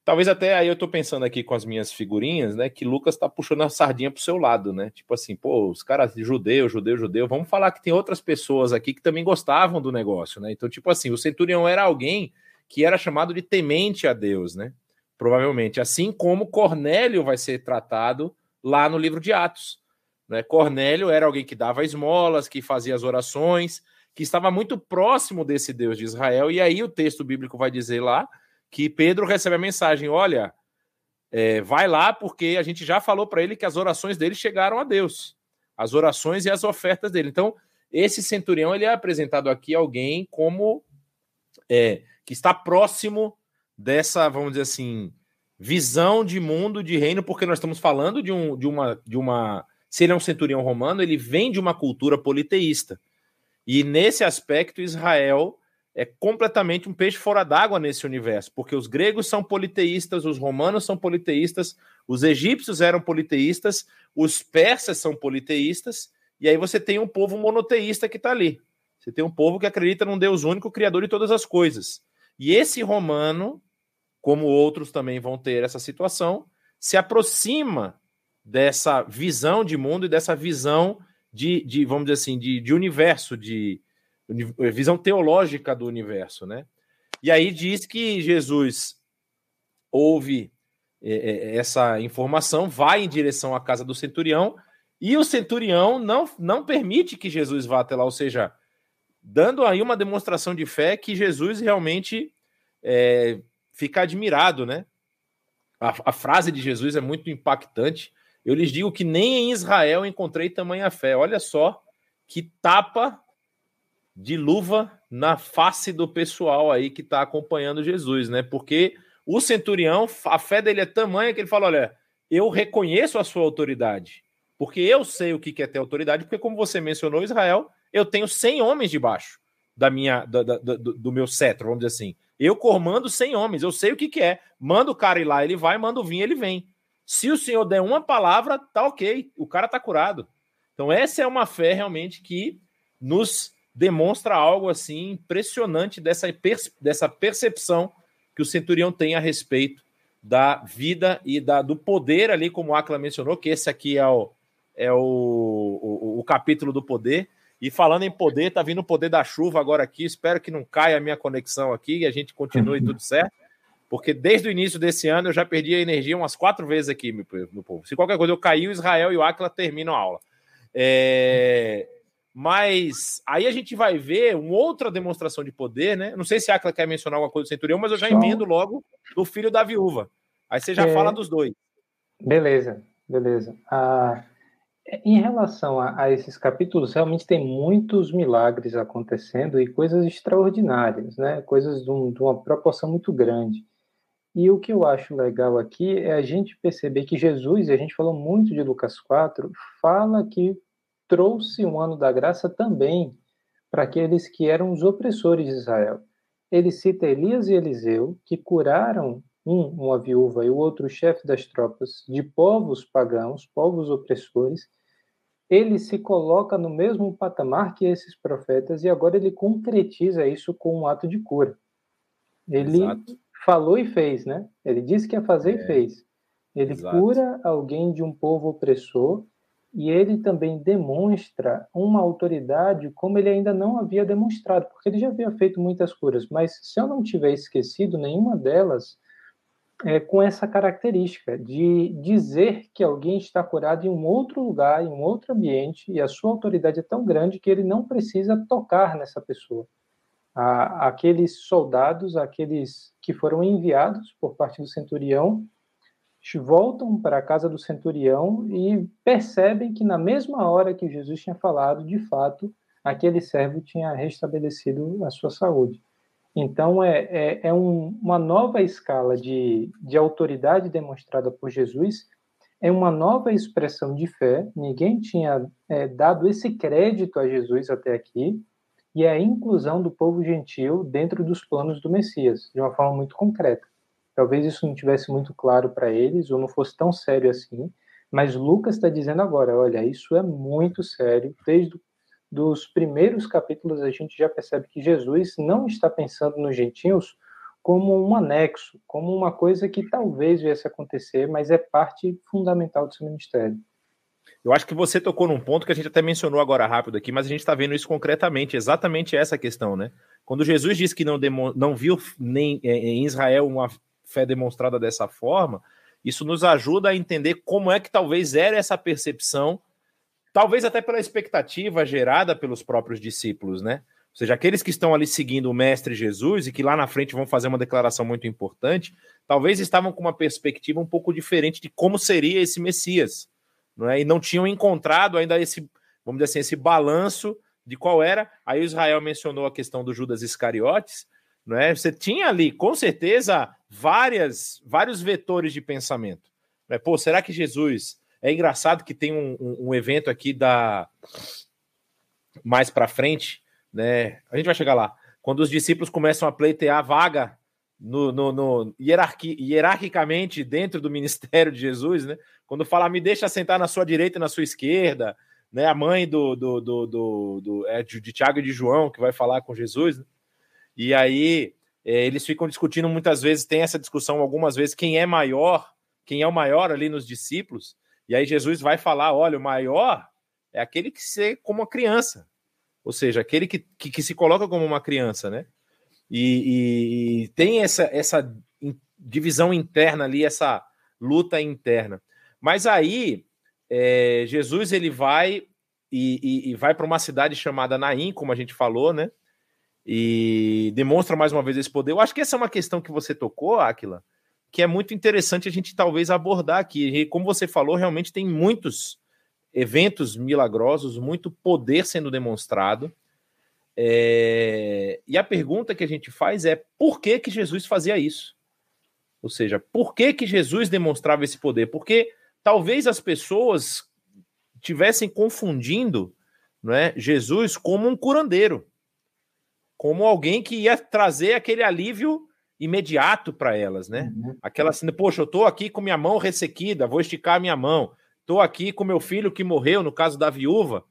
Talvez até aí eu estou pensando aqui com as minhas figurinhas, né? Que Lucas está puxando a sardinha pro seu lado, né? Tipo assim, pô, os caras judeu, judeu, judeu. Vamos falar que tem outras pessoas aqui que também gostavam do negócio, né? Então, tipo assim, o centurião era alguém que era chamado de temente a Deus, né? Provavelmente. Assim como Cornélio vai ser tratado lá no livro de Atos. Né? Cornélio era alguém que dava esmolas, que fazia as orações, que estava muito próximo desse Deus de Israel. E aí o texto bíblico vai dizer lá que Pedro recebe a mensagem: olha, é, vai lá, porque a gente já falou para ele que as orações dele chegaram a Deus, as orações e as ofertas dele. Então, esse centurião ele é apresentado aqui alguém como é, que está próximo dessa, vamos dizer assim, visão de mundo, de reino, porque nós estamos falando de, um, de, uma, de uma. Se ele é um centurião romano, ele vem de uma cultura politeísta. E nesse aspecto, Israel é completamente um peixe fora d'água nesse universo, porque os gregos são politeístas, os romanos são politeístas, os egípcios eram politeístas, os persas são politeístas, e aí você tem um povo monoteísta que está ali. Você tem um povo que acredita num Deus único, criador de todas as coisas. E esse romano, como outros também vão ter essa situação, se aproxima dessa visão de mundo e dessa visão de, de vamos dizer assim, de, de universo, de, visão teológica do universo, né? E aí diz que Jesus ouve é, é, essa informação, vai em direção à casa do centurião e o centurião não, não permite que Jesus vá até lá, ou seja, dando aí uma demonstração de fé que Jesus realmente é, fica admirado, né? A, a, frase de Jesus é muito impactante. Eu lhes digo que nem em Israel encontrei tamanha fé. Olha só que tapa de luva na face do pessoal aí que está acompanhando Jesus, né? Porque o centurião, a fé dele é tamanha que ele fala: olha, eu reconheço a sua autoridade, porque eu sei o que é ter autoridade, porque, como você mencionou, Israel, eu tenho 100 homens debaixo da minha, da, da, do, do, meu cetro, vamos dizer assim. Eu comando 100 homens, eu sei o que, que é. Manda o cara ir lá, ele vai, manda o vir, ele vem. Se o senhor der uma palavra, tá ok, o cara tá curado. Então, essa é uma fé realmente que nos demonstra algo assim impressionante dessa, dessa percepção que o Centurião tem a respeito da vida e da, do poder ali, como o Akla mencionou, que esse aqui é o, é o, o, o capítulo do poder. E falando em poder, tá vindo o poder da chuva agora aqui. Espero que não caia a minha conexão aqui e a gente continue tudo certo. Porque desde o início desse ano eu já perdi a energia umas quatro vezes aqui, meu, meu povo. Se qualquer coisa eu cair, o Israel e o Aquila terminam a aula. É, mas aí a gente vai ver uma outra demonstração de poder, né? Não sei se a Acla quer mencionar alguma coisa do Centurião, mas eu já emendo logo do filho da viúva. Aí você já é... fala dos dois. Beleza, beleza. Ah, em relação a, a, esses capítulos, realmente tem muitos milagres acontecendo e coisas extraordinárias, né? Coisas de, um, de uma proporção muito grande. E o que eu acho legal aqui é a gente perceber que Jesus, e a gente falou muito de Lucas 4, fala que trouxe um ano da graça também para aqueles que eram os opressores de Israel. Ele cita Elias e Eliseu, que curaram um, uma viúva e o outro chefe das tropas de povos pagãos, povos opressores. Ele se coloca no mesmo patamar que esses profetas e agora ele concretiza isso com um ato de cura. Ele Exato. Falou e fez, né? Ele disse que ia fazer é. e fez. Ele Exato. cura alguém de um povo opressor e ele também demonstra uma autoridade como ele ainda não havia demonstrado, porque ele já havia feito muitas curas, mas se eu não tiver esquecido nenhuma delas, é com essa característica de dizer que alguém está curado em um outro lugar, em um outro ambiente, e a sua autoridade é tão grande que ele não precisa tocar nessa pessoa. Aqueles soldados, aqueles que foram enviados por parte do centurião, voltam para a casa do centurião e percebem que na mesma hora que Jesus tinha falado, de fato, aquele servo tinha restabelecido a sua saúde. Então, é, é, é um, uma nova escala de, de autoridade demonstrada por Jesus, é uma nova expressão de fé, ninguém tinha é, dado esse crédito a Jesus até aqui, e a inclusão do povo gentil dentro dos planos do Messias, de uma forma muito concreta. Talvez isso não tivesse muito claro para eles, ou não fosse tão sério assim, mas Lucas está dizendo agora: olha, isso é muito sério. Desde os primeiros capítulos, a gente já percebe que Jesus não está pensando nos gentios como um anexo, como uma coisa que talvez viesse a acontecer, mas é parte fundamental do seu ministério. Eu acho que você tocou num ponto que a gente até mencionou agora rápido aqui, mas a gente está vendo isso concretamente, exatamente essa questão, né? Quando Jesus disse que não, não viu nem é, em Israel uma fé demonstrada dessa forma, isso nos ajuda a entender como é que talvez era essa percepção, talvez até pela expectativa gerada pelos próprios discípulos, né? Ou seja, aqueles que estão ali seguindo o Mestre Jesus e que lá na frente vão fazer uma declaração muito importante, talvez estavam com uma perspectiva um pouco diferente de como seria esse Messias, não é? E não tinham encontrado ainda esse, vamos dizer assim, esse balanço de qual era. Aí o Israel mencionou a questão do Judas Iscariotes, não é? Você tinha ali, com certeza, várias, vários vetores de pensamento. Né? Pô, será que Jesus. É engraçado que tem um, um, um evento aqui da. Mais para frente, né? A gente vai chegar lá. Quando os discípulos começam a pleitear vaga no, no, no hierarqui, hierarquicamente dentro do ministério de Jesus, né? Quando fala, me deixa sentar na sua direita e na sua esquerda, né? A mãe do, do, do, do, do é, de, de Tiago e de João, que vai falar com Jesus, né? E aí é, eles ficam discutindo muitas vezes, tem essa discussão algumas vezes, quem é maior, quem é o maior ali nos discípulos. E aí Jesus vai falar: olha, o maior é aquele que se como uma criança, ou seja, aquele que, que, que se coloca como uma criança, né? E, e, tem essa, essa divisão interna ali, essa luta interna. Mas aí é, Jesus ele vai e, e vai para uma cidade chamada Naim, como a gente falou, né? e demonstra mais uma vez esse poder. Eu acho que essa é uma questão que você tocou, Aquila, que é muito interessante a gente talvez abordar aqui. E como você falou, realmente tem muitos eventos milagrosos, muito poder sendo demonstrado. É... E a pergunta que a gente faz é por que que Jesus fazia isso? Ou seja, por que que Jesus demonstrava esse poder? Porque talvez as pessoas tivessem confundindo não é, Jesus como um curandeiro como alguém que ia trazer aquele alívio imediato para elas, né? Uhum. Aquela assim, poxa, eu tô aqui com minha mão ressequida, vou esticar minha mão. Tô aqui com meu filho que morreu, no caso da viúva.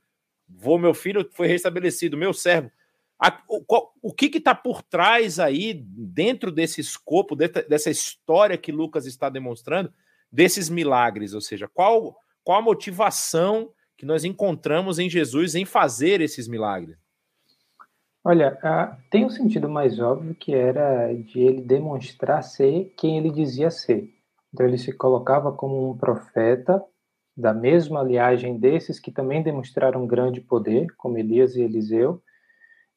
Vou, meu filho foi restabelecido, meu servo. A, o, o, que que tá por trás aí, dentro desse escopo, de, dessa história que Lucas está demonstrando, desses milagres? Ou seja, qual, qual a motivação que nós encontramos em Jesus em fazer esses milagres? Olha, tem um sentido mais óbvio que era de ele demonstrar ser quem ele dizia ser. Então ele se colocava como um profeta da mesma linhagem desses que também demonstraram grande poder, como Elias e Eliseu.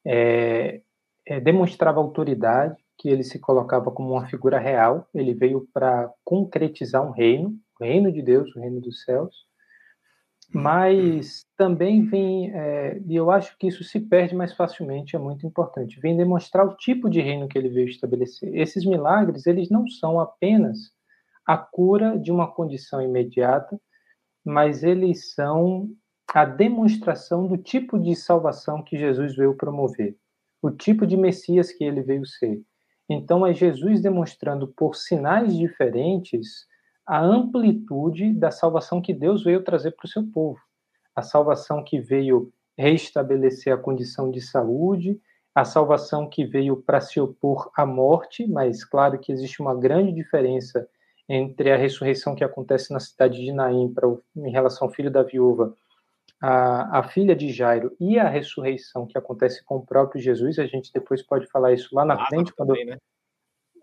É, é, demonstrava autoridade, que ele se colocava como uma figura real. Ele veio para concretizar um reino, o reino de Deus, o reino dos céus mas também vem, é, e eu acho que isso se perde mais facilmente, é muito importante, vem demonstrar o tipo de reino que ele veio estabelecer. Esses milagres, eles não são apenas a cura de uma condição imediata, mas eles são a demonstração do tipo de salvação que Jesus veio promover, o tipo de Messias que ele veio ser. Então, é Jesus demonstrando por sinais diferentes a amplitude da salvação que Deus veio trazer para o seu povo. A salvação que veio restabelecer a condição de saúde, a salvação que veio para se opor à morte, mas claro que existe uma grande diferença entre a ressurreição que acontece na cidade de Naim para em relação ao filho da viúva, a, a filha de Jairo e a ressurreição que acontece com o próprio Jesus, a gente depois pode falar isso lá na Lázaro frente quando também, né?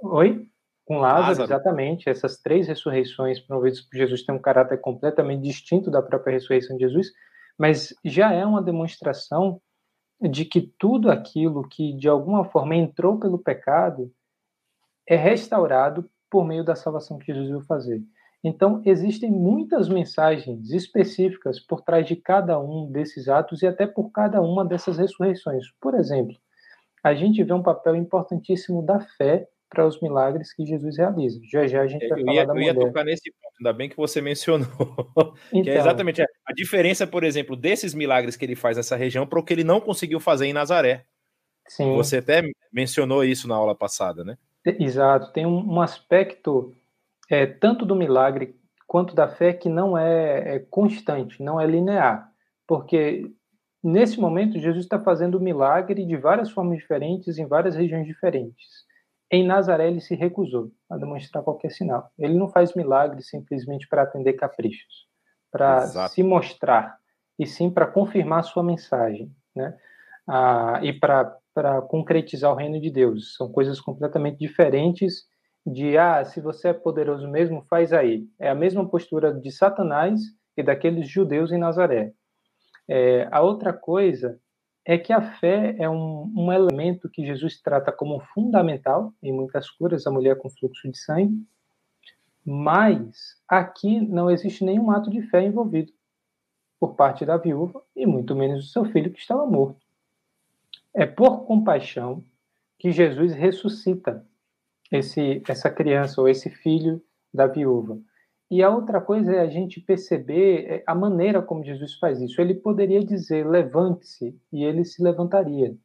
Oi? Com Lázaro, Lázaro, exatamente. Essas três ressurreições promovidas por Jesus têm um caráter completamente distinto da própria ressurreição de Jesus, mas já é uma demonstração de que tudo aquilo que de alguma forma entrou pelo pecado é restaurado por meio da salvação que Jesus veio fazer. Então, existem muitas mensagens específicas por trás de cada um desses atos e até por cada uma dessas ressurreições. Por exemplo, a gente vê um papel importantíssimo da fé para os milagres que Jesus realiza. Já já a gente vai eu falar ia, da eu ia tocar nesse ponto, ainda bem que você mencionou. Então, que é então. exatamente a, a diferença, por exemplo, desses milagres que ele faz nessa região para o que ele não conseguiu fazer em Nazaré. Sim. Você até mencionou isso na aula passada, né? Exato. Tem um, um aspecto é, tanto do milagre quanto da fé que não é, é constante, não é linear. Porque nesse momento Jesus está fazendo o milagre de várias formas diferentes, em várias regiões diferentes. Em Nazaré, ele se recusou a demonstrar qualquer sinal. Ele não faz milagres simplesmente para atender caprichos, para se mostrar, e sim para confirmar sua mensagem, né? Ah, e para concretizar o reino de Deus. São coisas completamente diferentes de, ah, se você é poderoso mesmo, faz aí. É a mesma postura de Satanás e daqueles judeus em Nazaré. É, a outra coisa é que a fé é um, um elemento que Jesus trata como fundamental em muitas curas, a mulher com fluxo de sangue, mas aqui não existe nenhum ato de fé envolvido por parte da viúva e muito menos do seu filho que estava morto. É por compaixão que Jesus ressuscita esse, essa criança ou esse filho da viúva. E a outra coisa é a gente perceber é, a maneira como Jesus faz isso. Ele poderia dizer, levante-se, e ele se levantaria.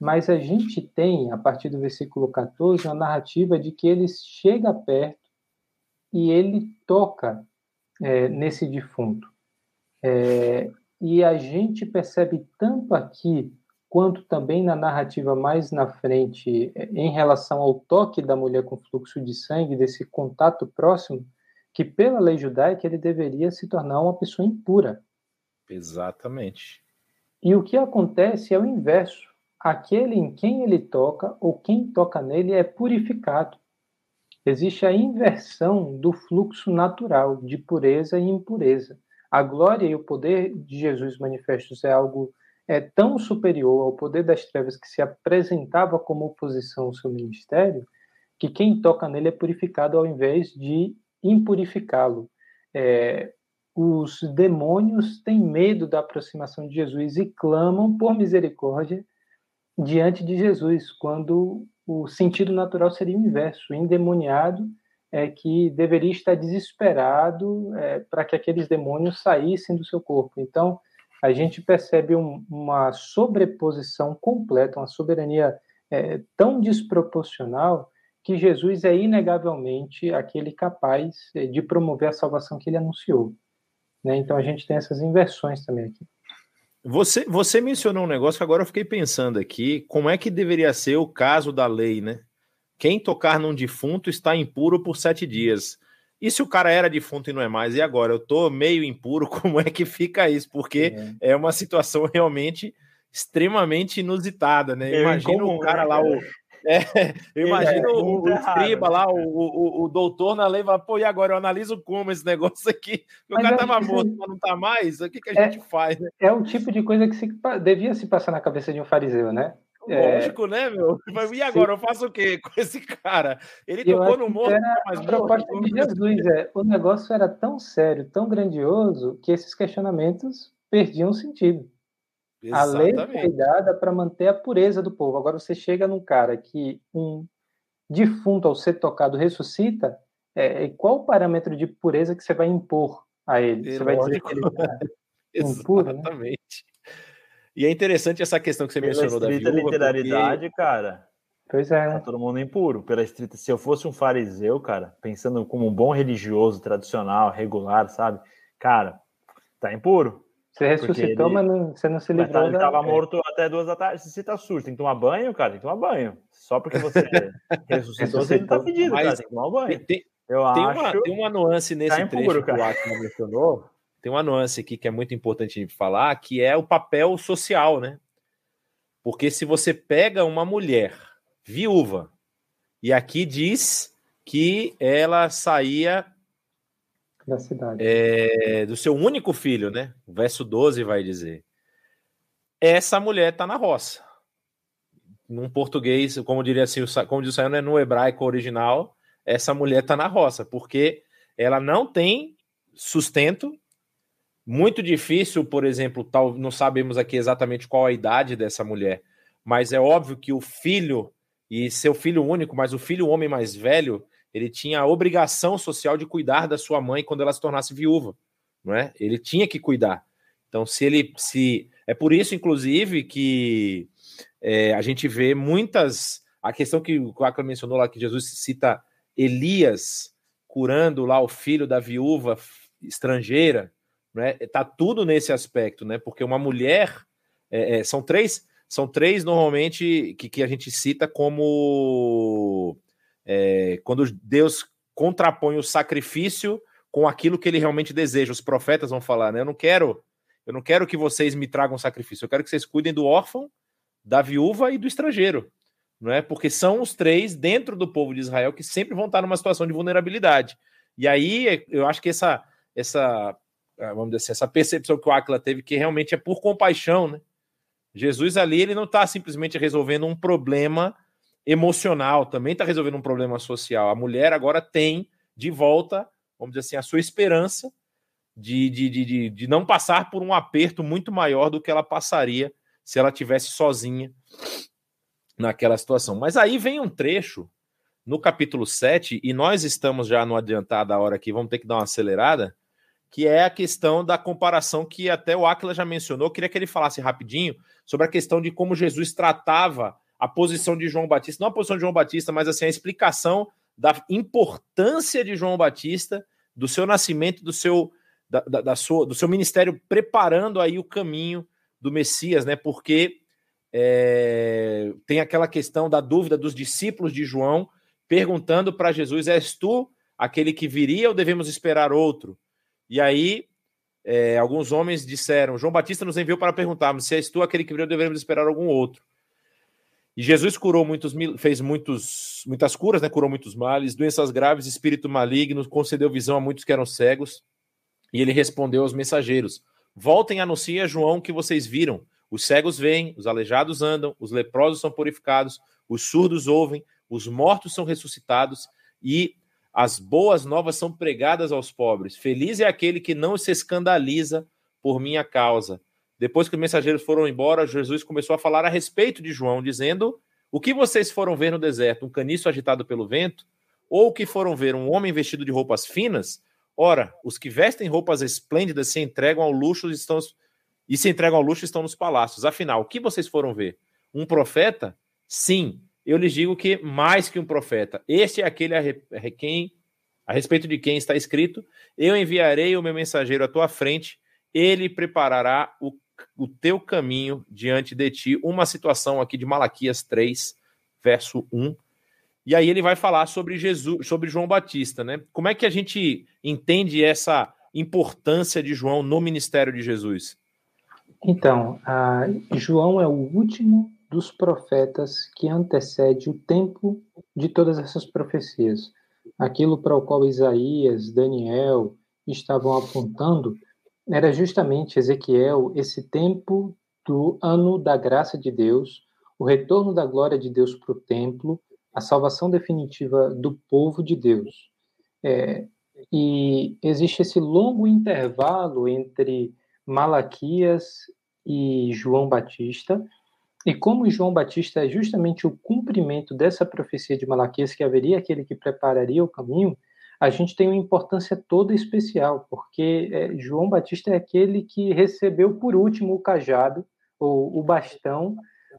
Mas a gente tem, a partir do versículo 14, a narrativa de que ele chega perto e ele toca é, nesse defunto. É, e a gente percebe tanto aqui, quanto também na narrativa mais na frente, é, em relação ao toque da mulher com fluxo de sangue, desse contato próximo, que pela lei judaica ele deveria se tornar uma pessoa impura. Exatamente. E o que acontece é o inverso. Aquele em quem ele toca ou quem toca nele é purificado. Existe a inversão do fluxo natural de pureza e impureza. A glória e o poder de Jesus manifestos é algo é tão superior ao poder das trevas que se apresentava como oposição ao seu ministério, que quem toca nele é purificado ao invés de impurificá-lo. É, os demônios têm medo da aproximação de Jesus e clamam por misericórdia diante de Jesus, quando o sentido natural seria o inverso. O endemoniado é que deveria estar desesperado é, para que aqueles demônios saíssem do seu corpo. Então, a gente percebe um, uma sobreposição completa, uma soberania é, tão desproporcional que Jesus é inegavelmente aquele capaz eh, de promover a salvação que ele anunciou. Né? Então a gente tem essas inversões também aqui. Você, você mencionou um negócio que agora eu fiquei pensando aqui, como é que deveria ser o caso da lei, né? Quem tocar num defunto está impuro por sete dias. E se o cara era defunto e não é mais, e agora eu tô meio impuro, como é que fica isso? Porque é, é uma situação realmente extremamente inusitada, né? Imagina o cara lá, o, é, eu imagino é, o, o escriba lá, o, o, o, doutor na lei, vai, pô, e agora eu analiso como esse negócio aqui? O mas cara tava morto, mas não tá mais, o que, que a é, gente faz? Né? É o tipo de coisa que se, devia se passar na cabeça de um fariseu, né? É, Lógico, né, meu? E agora, eu faço o quê com esse cara? Ele eu tocou no morto, mas a proposta morto, de Jesus é, o negócio era tão sério, tão grandioso, que esses questionamentos perdiam sentido. Exatamente. A lei foi dada para manter a pureza do povo. Agora você chega num cara que um defunto ao ser tocado ressuscita, é, qual o parâmetro de pureza que você vai impor a ele? É você vai dizer que ele tá impuro, né? Exatamente. Né? E é interessante essa questão que você Pela mencionou da viúva. literalidade, porque... cara. Pois é. Tá todo mundo impuro. Pela estrita, se eu fosse um fariseu, cara, pensando como um bom religioso, tradicional, regular, sabe? Cara, tá impuro. Você ressuscitou, ele... mas não, você não se livrou. Tá, ele estava é. morto até duas da tarde. Se você tá sujo, tem que tomar banho, cara, tem que tomar banho. Só porque você ressuscitou, você não tá pedindo, mas cara, tem que tomar banho. Tem, eu tem, acho... uma, tem uma nuance nesse tá impuro, trecho cara. que o Atman mencionou. Tem uma nuance aqui que é muito importante falar, que é o papel social, né? Porque se você pega uma mulher viúva, e aqui diz que ela saía da cidade. É, do seu único filho, né? O verso 12 vai dizer. Essa mulher está na roça. Num português, como diria assim, como diz o Sayano, é no hebraico original, essa mulher está na roça, porque ela não tem sustento. Muito difícil, por exemplo, tal, não sabemos aqui exatamente qual a idade dessa mulher, mas é óbvio que o filho e seu filho único, mas o filho homem mais velho, ele tinha a obrigação social de cuidar da sua mãe quando ela se tornasse viúva, não é? Ele tinha que cuidar. Então, se ele se é por isso, inclusive, que é, a gente vê muitas a questão que o Quaco mencionou lá que Jesus cita Elias curando lá o filho da viúva estrangeira, né? Tá tudo nesse aspecto, né? Porque uma mulher é, é, são três são três normalmente que, que a gente cita como é, quando Deus contrapõe o sacrifício com aquilo que ele realmente deseja. Os profetas vão falar, né? Eu não quero, eu não quero que vocês me tragam sacrifício, eu quero que vocês cuidem do órfão, da viúva e do estrangeiro. Não é? Porque são os três dentro do povo de Israel que sempre vão estar numa situação de vulnerabilidade. E aí eu acho que essa essa vamos dizer assim, essa percepção que o Aquila teve que realmente é por compaixão, né? Jesus ali ele não está simplesmente resolvendo um problema emocional, também está resolvendo um problema social. A mulher agora tem de volta, vamos dizer assim, a sua esperança de, de, de, de, não passar por um aperto muito maior do que ela passaria se ela tivesse sozinha naquela situação. Mas aí vem um trecho no capítulo 7, e nós estamos já no adiantado da hora aqui, vamos ter que dar uma acelerada, que é a questão da comparação que até o Aquila já mencionou. Eu queria que ele falasse rapidinho sobre a questão de como Jesus tratava a posição de João Batista, não a posição de João Batista, mas assim a explicação da importância de João Batista, do seu nascimento, do seu da, da, da sua, do seu ministério preparando aí o caminho do Messias, né? Porque é, tem aquela questão da dúvida dos discípulos de João perguntando para Jesus: És tu aquele que viria ou devemos esperar outro? E aí é, alguns homens disseram: João Batista nos enviou para perguntarmos se és tu aquele que ou devemos esperar algum outro. E Jesus curou muitos, fez muitos, muitas curas, né? Curou muitos males, doenças graves, espírito maligno, concedeu visão a muitos que eram cegos. E ele respondeu aos mensageiros: Voltem e anunciem a João que vocês viram. Os cegos veem, os aleijados andam, os leprosos são purificados, os surdos ouvem, os mortos são ressuscitados e as boas novas são pregadas aos pobres. Feliz é aquele que não se escandaliza por minha causa. Depois que os mensageiros foram embora, Jesus começou a falar a respeito de João, dizendo: O que vocês foram ver no deserto? Um caniço agitado pelo vento? Ou o que foram ver? Um homem vestido de roupas finas? Ora, os que vestem roupas esplêndidas se entregam ao luxo estão, e se entregam ao luxo estão nos palácios. Afinal, o que vocês foram ver? Um profeta? Sim, eu lhes digo que mais que um profeta. Este é aquele a, quem, a respeito de quem está escrito: Eu enviarei o meu mensageiro à tua frente, ele preparará o o teu caminho diante de ti. Uma situação aqui de Malaquias 3, verso 1. E aí ele vai falar sobre Jesus, sobre João Batista, né? Como é que a gente entende essa importância de João no ministério de Jesus? Então, João é o último dos profetas que antecede o tempo de todas essas profecias. Aquilo para o qual Isaías, Daniel estavam apontando era justamente Ezequiel esse tempo do ano da graça de Deus, o retorno da glória de Deus para o templo, a salvação definitiva do povo de Deus. É, e existe esse longo intervalo entre Malaquias e João Batista, e como João Batista é justamente o cumprimento dessa profecia de Malaquias, que haveria aquele que prepararia o caminho, a gente tem uma importância toda especial, porque é, João Batista é aquele que recebeu por último o cajado, ou o bastão,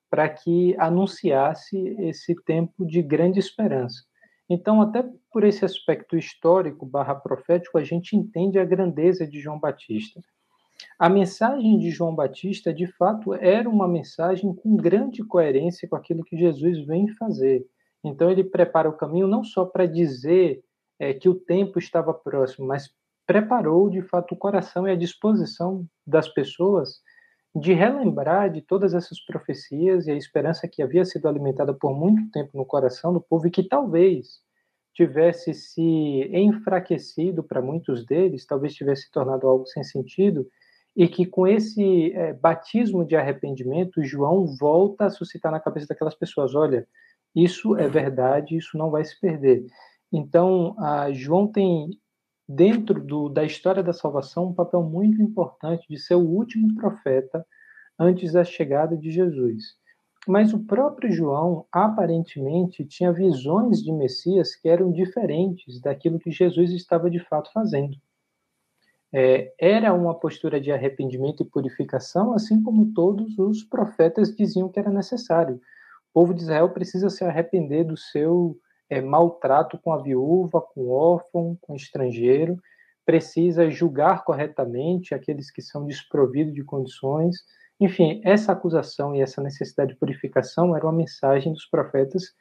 para que anunciasse esse tempo de grande esperança. Então, até por esse aspecto histórico barra profético, a gente entende a grandeza de João Batista. A mensagem de João Batista, de fato, era uma mensagem com grande coerência com aquilo que Jesus vem fazer. Então, ele prepara o caminho não só para dizer é, que o tempo estava próximo, mas preparou, de fato, o coração e a disposição das pessoas de relembrar de todas essas profecias e a esperança que havia sido alimentada por muito tempo no coração do povo e que talvez tivesse se enfraquecido para muitos deles, talvez tivesse se tornado algo sem sentido, e que com esse é, batismo de arrependimento, João volta a suscitar na cabeça daquelas pessoas: olha, isso é verdade, isso não vai se perder. Então, João tem, dentro do, da história da salvação, um papel muito importante de ser o último profeta antes da chegada de Jesus. Mas o próprio João, aparentemente, tinha visões de Messias que eram diferentes daquilo que Jesus estava de fato fazendo. É, era uma postura de arrependimento e purificação, assim como todos os profetas diziam que era necessário. O povo de Israel precisa se arrepender do seu é, maltrato com a viúva, com o órfão, com o estrangeiro, precisa julgar corretamente aqueles que são desprovidos de condições. Enfim, essa acusação e essa necessidade de purificação era uma mensagem dos profetas,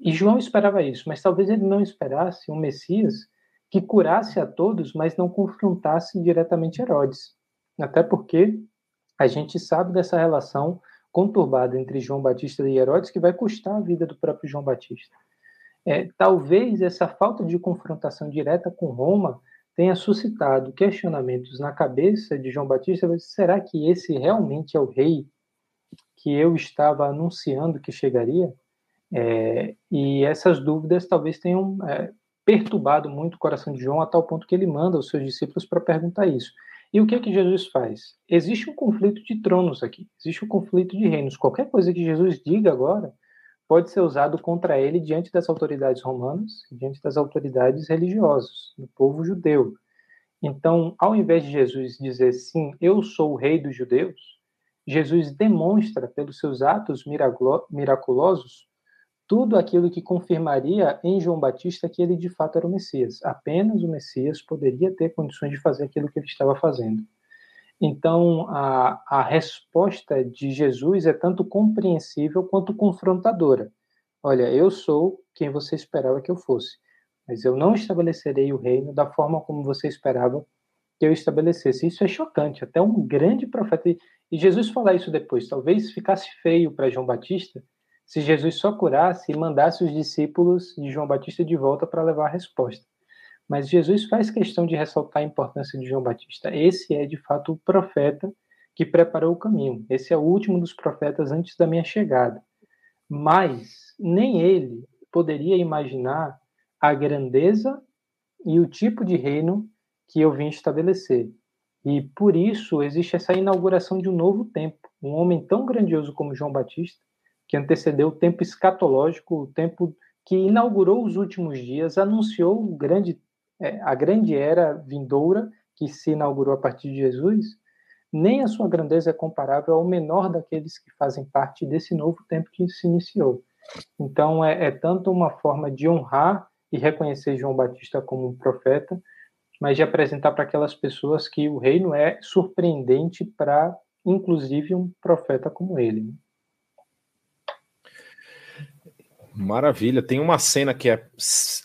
e João esperava isso, mas talvez ele não esperasse um Messias que curasse a todos, mas não confrontasse diretamente Herodes. Até porque a gente sabe dessa relação conturbada entre João Batista e Herodes que vai custar a vida do próprio João Batista. É, talvez essa falta de confrontação direta com Roma tenha suscitado questionamentos na cabeça de João Batista: será que esse realmente é o rei que eu estava anunciando que chegaria? É, e essas dúvidas talvez tenham é, perturbado muito o coração de João a tal ponto que ele manda os seus discípulos para perguntar isso. E o que é que Jesus faz? Existe um conflito de tronos aqui, existe um conflito de reinos. Qualquer coisa que Jesus diga agora pode ser usado contra ele diante das autoridades romanas, diante das autoridades religiosas, do povo judeu. Então, ao invés de Jesus dizer sim, eu sou o rei dos judeus, Jesus demonstra pelos seus atos miraculosos tudo aquilo que confirmaria em João Batista que ele de fato era o Messias. Apenas o Messias poderia ter condições de fazer aquilo que ele estava fazendo. Então, a, a resposta de Jesus é tanto compreensível quanto confrontadora. Olha, eu sou quem você esperava que eu fosse, mas eu não estabelecerei o reino da forma como você esperava que eu estabelecesse. Isso é chocante. Até um grande profeta. E Jesus falar isso depois, talvez ficasse feio para João Batista se Jesus só curasse e mandasse os discípulos de João Batista de volta para levar a resposta. Mas Jesus faz questão de ressaltar a importância de João Batista. Esse é, de fato, o profeta que preparou o caminho. Esse é o último dos profetas antes da minha chegada. Mas nem ele poderia imaginar a grandeza e o tipo de reino que eu vim estabelecer. E por isso existe essa inauguração de um novo tempo. Um homem tão grandioso como João Batista, que antecedeu o tempo escatológico, o tempo que inaugurou os últimos dias, anunciou grande é, a grande era vindoura que se inaugurou a partir de Jesus, nem a sua grandeza é comparável ao menor daqueles que fazem parte desse novo tempo que se iniciou. Então, é, é tanto uma forma de honrar e reconhecer João Batista como um profeta, mas de apresentar para aquelas pessoas que o reino é surpreendente para, inclusive, um profeta como ele. Né? Maravilha. Tem uma cena que é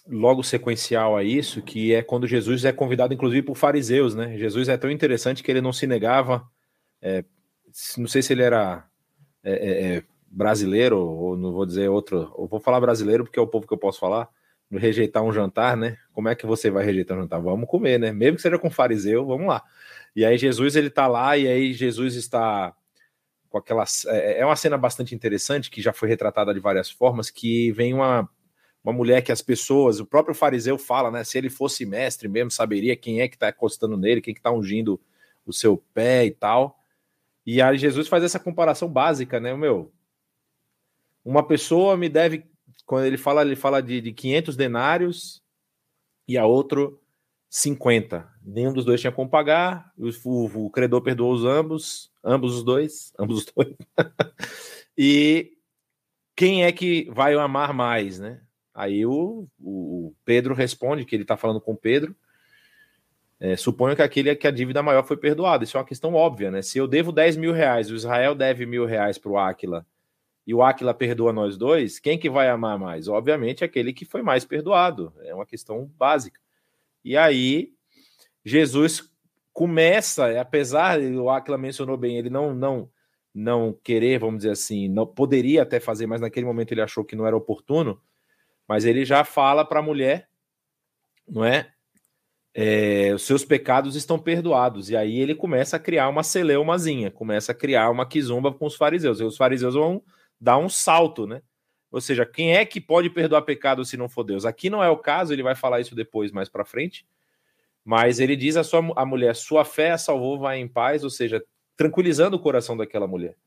logo sequencial a isso, que é quando Jesus é convidado, inclusive, por fariseus, né? Jesus é tão interessante que ele não se negava. É, não sei se ele era é, é, é, brasileiro, ou não vou dizer outro, ou vou falar brasileiro porque é o povo que eu posso falar. Rejeitar um jantar, né? Como é que você vai rejeitar um jantar? Vamos comer, né? Mesmo que seja com fariseu, vamos lá. E aí Jesus ele tá lá, e aí Jesus está com. É, é uma cena bastante interessante, que já foi retratada de várias formas, que vem uma, uma mulher que as pessoas, o próprio fariseu fala, né? Se ele fosse mestre mesmo, saberia quem é que está encostando nele, quem que está ungindo o seu pé e tal. E aí Jesus faz essa comparação básica, né? Meu, uma pessoa me deve, quando ele fala, ele fala de, de 500 denários e a outro 50. Nenhum dos dois tinha como pagar, o, o, o credor perdoou os ambos, ambos os dois, ambos os dois. e quem é que vai amar mais, né? Aí o, o Pedro responde que ele está falando com Pedro. É, suponho que aquele é que a dívida maior foi perdoada. Isso é uma questão óbvia, né? Se eu devo 10 mil reais, o Israel deve mil reais para o Áquila e o Áquila perdoa nós dois, quem que vai amar mais? Obviamente aquele que foi mais perdoado. É uma questão básica. E aí Jesus começa, apesar o Áquila mencionou bem, ele não não não querer, vamos dizer assim, não poderia até fazer, mas naquele momento ele achou que não era oportuno. Mas ele já fala para a mulher, não é? é? Os seus pecados estão perdoados. E aí ele começa a criar uma celeumazinha, começa a criar uma quizumba com os fariseus. E os fariseus vão dar um salto, né? Ou seja, quem é que pode perdoar pecado se não for Deus? Aqui não é o caso, ele vai falar isso depois, mais para frente. Mas ele diz a sua a mulher: sua fé a salvou, vai em paz, ou seja, tranquilizando o coração daquela mulher.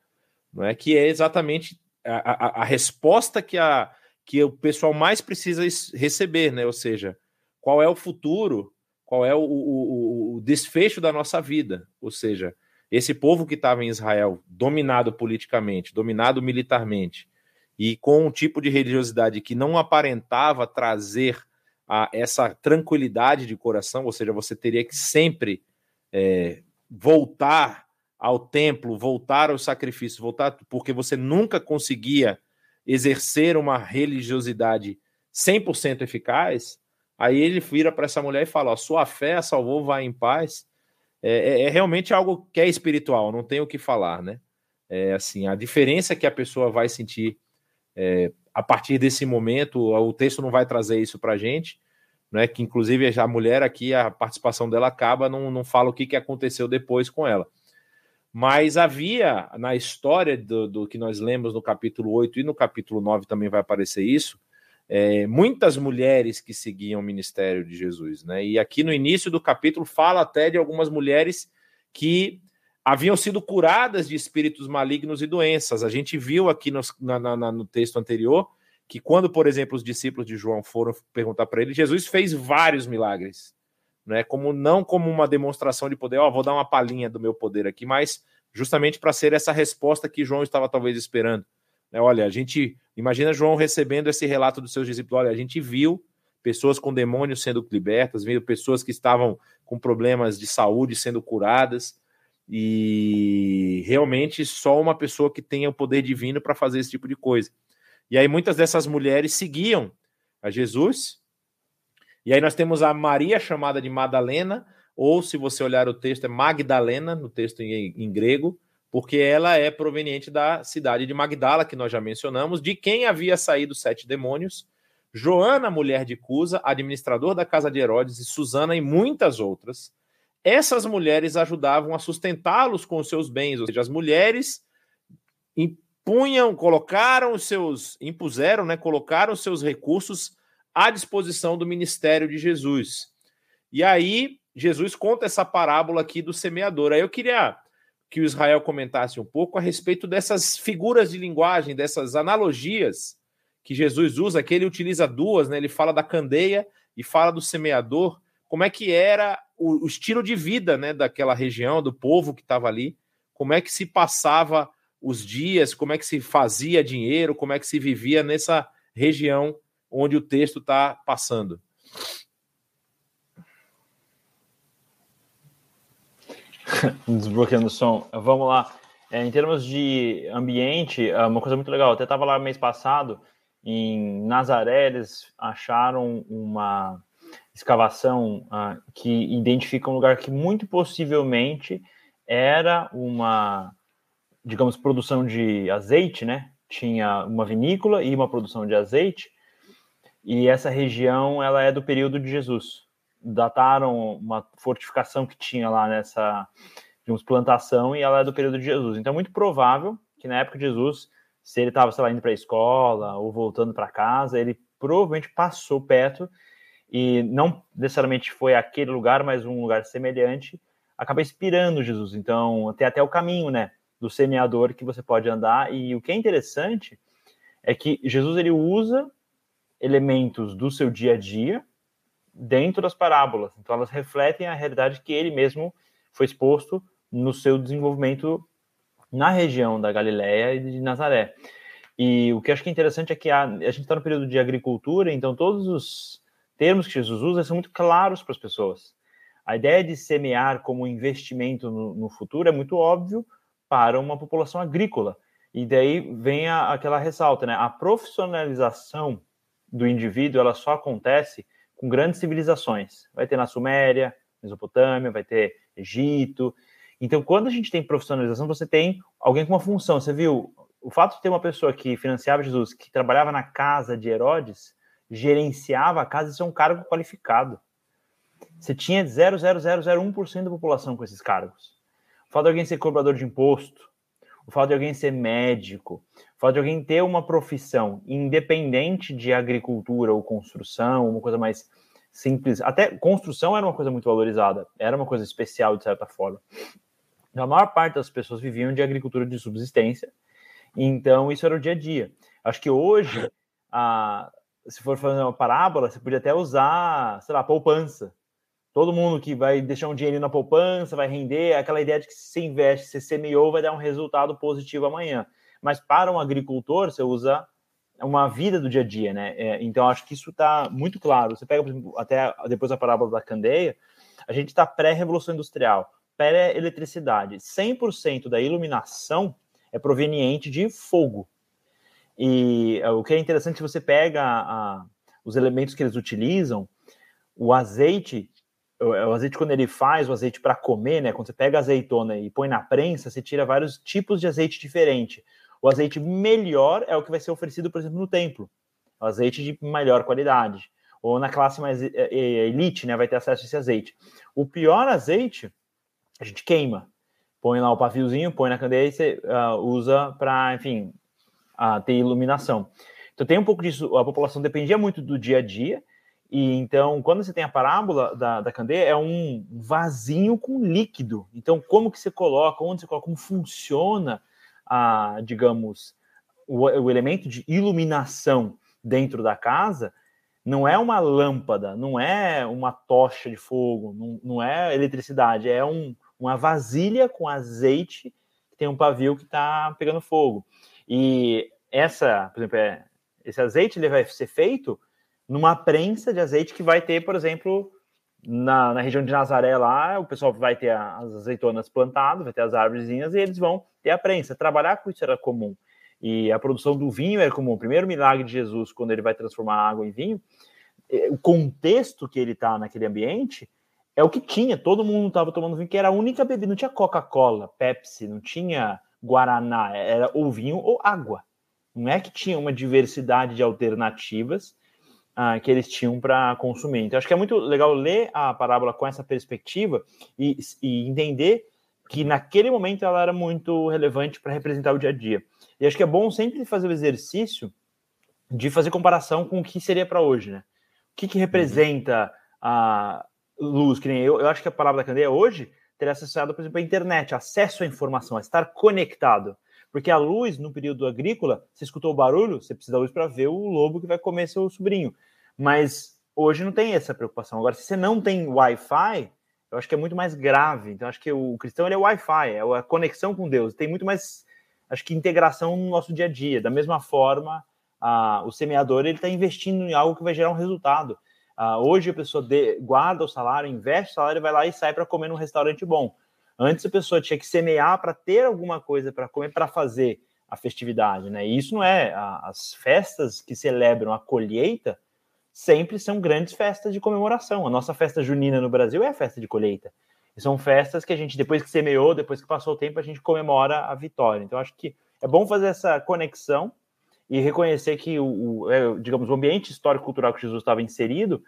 Não é que é exatamente a, a, a resposta que a que o pessoal mais precisa receber, né? Ou seja, qual é o futuro, qual é o, o, o desfecho da nossa vida. Ou seja, esse povo que estava em Israel, dominado politicamente, dominado militarmente, e com um tipo de religiosidade que não aparentava trazer a, essa tranquilidade de coração, ou seja, você teria que sempre é, voltar ao templo, voltar ao sacrifício, voltar, porque você nunca conseguia exercer uma religiosidade 100% eficaz, aí ele vira para essa mulher e fala: ó, sua fé a salvou, vai em paz. É, é, é, realmente algo que é espiritual, não tem o que falar, né? É assim, a diferença que a pessoa vai sentir é, a partir desse momento, o texto não vai trazer isso para a gente, né? Que inclusive a mulher aqui, a participação dela acaba, não, não fala o que, que aconteceu depois com ela. Mas havia na história do, do, que nós lemos no capítulo 8 e no capítulo 9 também vai aparecer isso, é, muitas mulheres que seguiam o ministério de Jesus. Né? E aqui no início do capítulo fala até de algumas mulheres que haviam sido curadas de espíritos malignos e doenças. A gente viu aqui no, na, na, no texto anterior que quando, por exemplo, os discípulos de João foram perguntar para ele, Jesus fez vários milagres né? Como não como uma demonstração de poder, ó, oh, vou dar uma palhinha do meu poder aqui, mas justamente para ser essa resposta que João estava talvez esperando. Né? Olha, a gente imagina João recebendo esse relato dos seus discípulos. Olha, a gente viu pessoas com demônios sendo libertas, viu pessoas que estavam com problemas de saúde sendo curadas. E realmente só uma pessoa que tenha o poder divino para fazer esse tipo de coisa. E aí muitas dessas mulheres seguiam a Jesus, e aí nós temos a Maria chamada de Madalena, ou se você olhar o texto, é Magdalena, no texto em, em grego, porque ela é proveniente da cidade de Magdala, que nós já mencionamos, de quem havia saído sete demônios, Joana, mulher de Cusa, administrador da casa de Herodes, e Susana e muitas outras. Essas mulheres ajudavam a sustentá-los com os seus bens, ou seja, as mulheres impunham, colocaram os seus, impuseram, né, colocaram os seus recursos à disposição do ministério de Jesus. E aí, Jesus conta essa parábola aqui do semeador. Aí eu queria que o Israel comentasse um pouco a respeito dessas figuras de linguagem, dessas analogias que Jesus usa, que ele utiliza duas, né? Ele fala da candeia e fala do semeador. Como é que era o, o estilo de vida, né, daquela região, do povo que estava ali? Como é que se passava os dias? Como é que se fazia dinheiro? Como é que se vivia nessa região onde o texto está passando. Desbloqueando o som. Vamos lá. É, em termos de ambiente, é uma coisa muito legal. Eu até estava lá mês passado, em Nazaré, eles acharam uma escavação uh, que identifica um lugar que muito possivelmente era uma, digamos, produção de azeite, né? Tinha uma vinícola e uma produção de azeite, e essa região ela é do período de Jesus. Dataram uma fortificação que tinha lá nessa digamos, plantação e ela é do período de Jesus. Então é muito provável que na época de Jesus, se ele estava, sei lá, indo para a escola ou voltando para casa, ele provavelmente passou perto e não necessariamente foi aquele lugar, mas um lugar semelhante, acaba inspirando Jesus. Então, tem até o caminho, né, do semeador que você pode andar. E o que é interessante é que Jesus ele usa elementos do seu dia a dia, dentro das parábolas. Então, elas refletem a realidade que ele mesmo foi exposto no seu desenvolvimento na região da Galiléia e de Nazaré. E o que eu acho que é interessante é que a, a gente está no período de agricultura, então todos os termos que Jesus usa são muito claros para as pessoas. A ideia de semear como investimento no, no futuro é muito óbvio para uma população agrícola. E daí vem a, aquela ressalta, né? A profissionalização do indivíduo ela só acontece com grandes civilizações. Vai ter na Suméria, Mesopotâmia, vai ter Egito. Então, quando a gente tem profissionalização, você tem alguém com uma função. Você viu o fato de ter uma pessoa que financiava Jesus, que trabalhava na casa de Herodes, gerenciava a casa, isso é um cargo qualificado. Você tinha 0,0001% da população com esses cargos. O fato de alguém ser cobrador de imposto, o fato de alguém ser médico, o fato de alguém ter uma profissão independente de agricultura ou construção, uma coisa mais simples. Até construção era uma coisa muito valorizada, era uma coisa especial de certa forma. A maior parte das pessoas viviam de agricultura de subsistência, então isso era o dia a dia. Acho que hoje, a, se for fazer uma parábola, você podia até usar, sei lá, poupança todo mundo que vai deixar um dinheiro na poupança, vai render, aquela ideia de que se você investe, se semeou, vai dar um resultado positivo amanhã. Mas para um agricultor, você usa uma vida do dia a dia, né? É, então, acho que isso está muito claro. Você pega, por exemplo, até depois da parábola da candeia, a gente está pré-revolução industrial, pré-eletricidade. 100% da iluminação é proveniente de fogo. E é, o que é interessante, você pega a, os elementos que eles utilizam, o azeite o azeite, quando ele faz o azeite para comer, né? Quando você pega a azeitona e põe na prensa, você tira vários tipos de azeite diferente. O azeite melhor é o que vai ser oferecido, por exemplo, no templo. O azeite de melhor qualidade. Ou na classe mais é, é, elite, né? Vai ter acesso a esse azeite. O pior azeite, a gente queima. Põe lá o paviozinho, põe na candeia e você uh, usa para, enfim, uh, ter iluminação. Então tem um pouco disso. A população dependia muito do dia a dia e então, quando você tem a parábola da, da candeia, é um vasinho com líquido. Então, como que você coloca, onde você coloca, como funciona, a, digamos, o, o elemento de iluminação dentro da casa, não é uma lâmpada, não é uma tocha de fogo, não, não é eletricidade, é um, uma vasilha com azeite que tem um pavio que está pegando fogo. E essa, por exemplo, é, esse azeite ele vai ser feito numa prensa de azeite que vai ter, por exemplo, na, na região de Nazaré lá, o pessoal vai ter as azeitonas plantadas, vai ter as árvorezinhas e eles vão ter a prensa. Trabalhar com isso era comum. E a produção do vinho era comum. O primeiro milagre de Jesus, quando ele vai transformar a água em vinho, é, o contexto que ele está naquele ambiente é o que tinha. Todo mundo estava tomando vinho, que era a única bebida. Não tinha Coca-Cola, Pepsi, não tinha Guaraná. Era ou vinho ou água. Não é que tinha uma diversidade de alternativas ah, que eles tinham para consumir. Então, acho que é muito legal ler a parábola com essa perspectiva e, e entender que naquele momento ela era muito relevante para representar o dia a dia. E acho que é bom sempre fazer o exercício de fazer comparação com o que seria para hoje, né? O que, que representa a luz? Que nem eu, eu acho que a palavra da candeia hoje teria associado, por exemplo, a internet, acesso à informação, estar conectado. Porque a luz, no período agrícola, você escutou o barulho, você precisa da luz para ver o lobo que vai comer seu sobrinho. Mas hoje não tem essa preocupação. Agora, se você não tem Wi-Fi, eu acho que é muito mais grave. Então, acho que o cristão ele é Wi-Fi, é a conexão com Deus. Tem muito mais, acho que, integração no nosso dia a dia. Da mesma forma, a, o semeador ele está investindo em algo que vai gerar um resultado. Uh, hoje a pessoa de, guarda o salário, investe o salário, vai lá e sai para comer num restaurante bom. Antes a pessoa tinha que semear para ter alguma coisa para comer, para fazer a festividade, né? E isso não é as festas que celebram a colheita sempre são grandes festas de comemoração. A nossa festa junina no Brasil é a festa de colheita. E são festas que a gente depois que semeou, depois que passou o tempo, a gente comemora a vitória. Então acho que é bom fazer essa conexão e reconhecer que o, o é, digamos o ambiente histórico cultural que Jesus estava inserido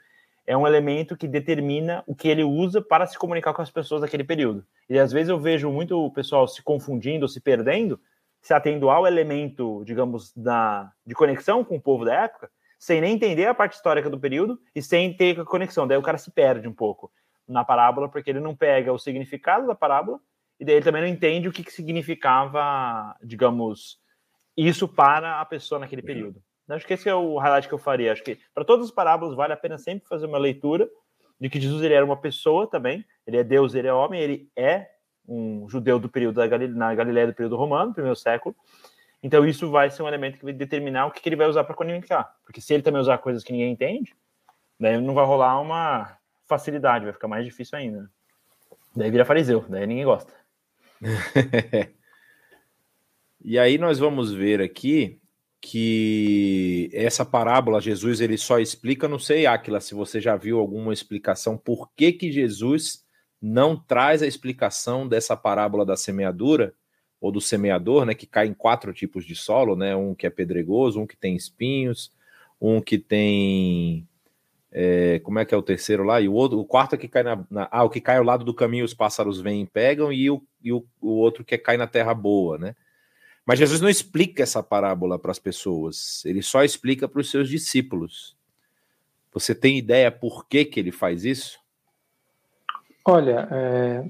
é um elemento que determina o que ele usa para se comunicar com as pessoas naquele período. E às vezes eu vejo muito o pessoal se confundindo, se perdendo, se atendo ao elemento, digamos, da, de conexão com o povo da época, sem nem entender a parte histórica do período e sem ter a conexão. Daí o cara se perde um pouco na parábola, porque ele não pega o significado da parábola e daí ele também não entende o que, que significava, digamos, isso para a pessoa naquele período. Acho que esse é o highlight que eu faria. Acho que para todas as parábolas vale a pena sempre fazer uma leitura de que Jesus ele era uma pessoa também. Ele é Deus, ele é homem, ele é um judeu do período da Galileia, na Galileia do período romano, primeiro século. Então isso vai ser um elemento que vai determinar o que, que ele vai usar para comunicar. Porque se ele também usar coisas que ninguém entende, daí não vai rolar uma facilidade, vai ficar mais difícil ainda. Daí vira fariseu, daí ninguém gosta. e aí nós vamos ver aqui que essa parábola Jesus ele só explica, não sei, Aquila, se você já viu alguma explicação por que que Jesus não traz a explicação dessa parábola da semeadura ou do semeador, né, que cai em quatro tipos de solo, né, um que é pedregoso, um que tem espinhos, um que tem é, como é que é o terceiro lá? E o outro, o quarto é que cai na, na, Ah, o que cai ao lado do caminho, os pássaros vêm e pegam, e o, e o, o outro que cai na terra boa, né? Mas Jesus não explica essa parábola para as pessoas, ele só explica para os seus discípulos. Você tem ideia por que, que ele faz isso? Olha, é,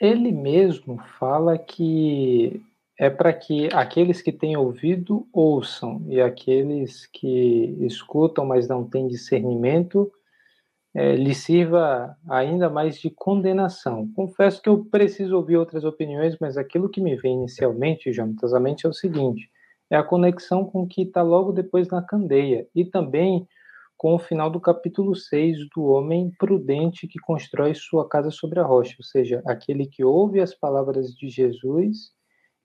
ele mesmo fala que é para que aqueles que têm ouvido ouçam e aqueles que escutam, mas não têm discernimento, é, lhe sirva ainda mais de condenação. Confesso que eu preciso ouvir outras opiniões, mas aquilo que me vem inicialmente, Jonatas, à mente é o seguinte: é a conexão com o que está logo depois na candeia e também com o final do capítulo 6 do homem prudente que constrói sua casa sobre a rocha, ou seja, aquele que ouve as palavras de Jesus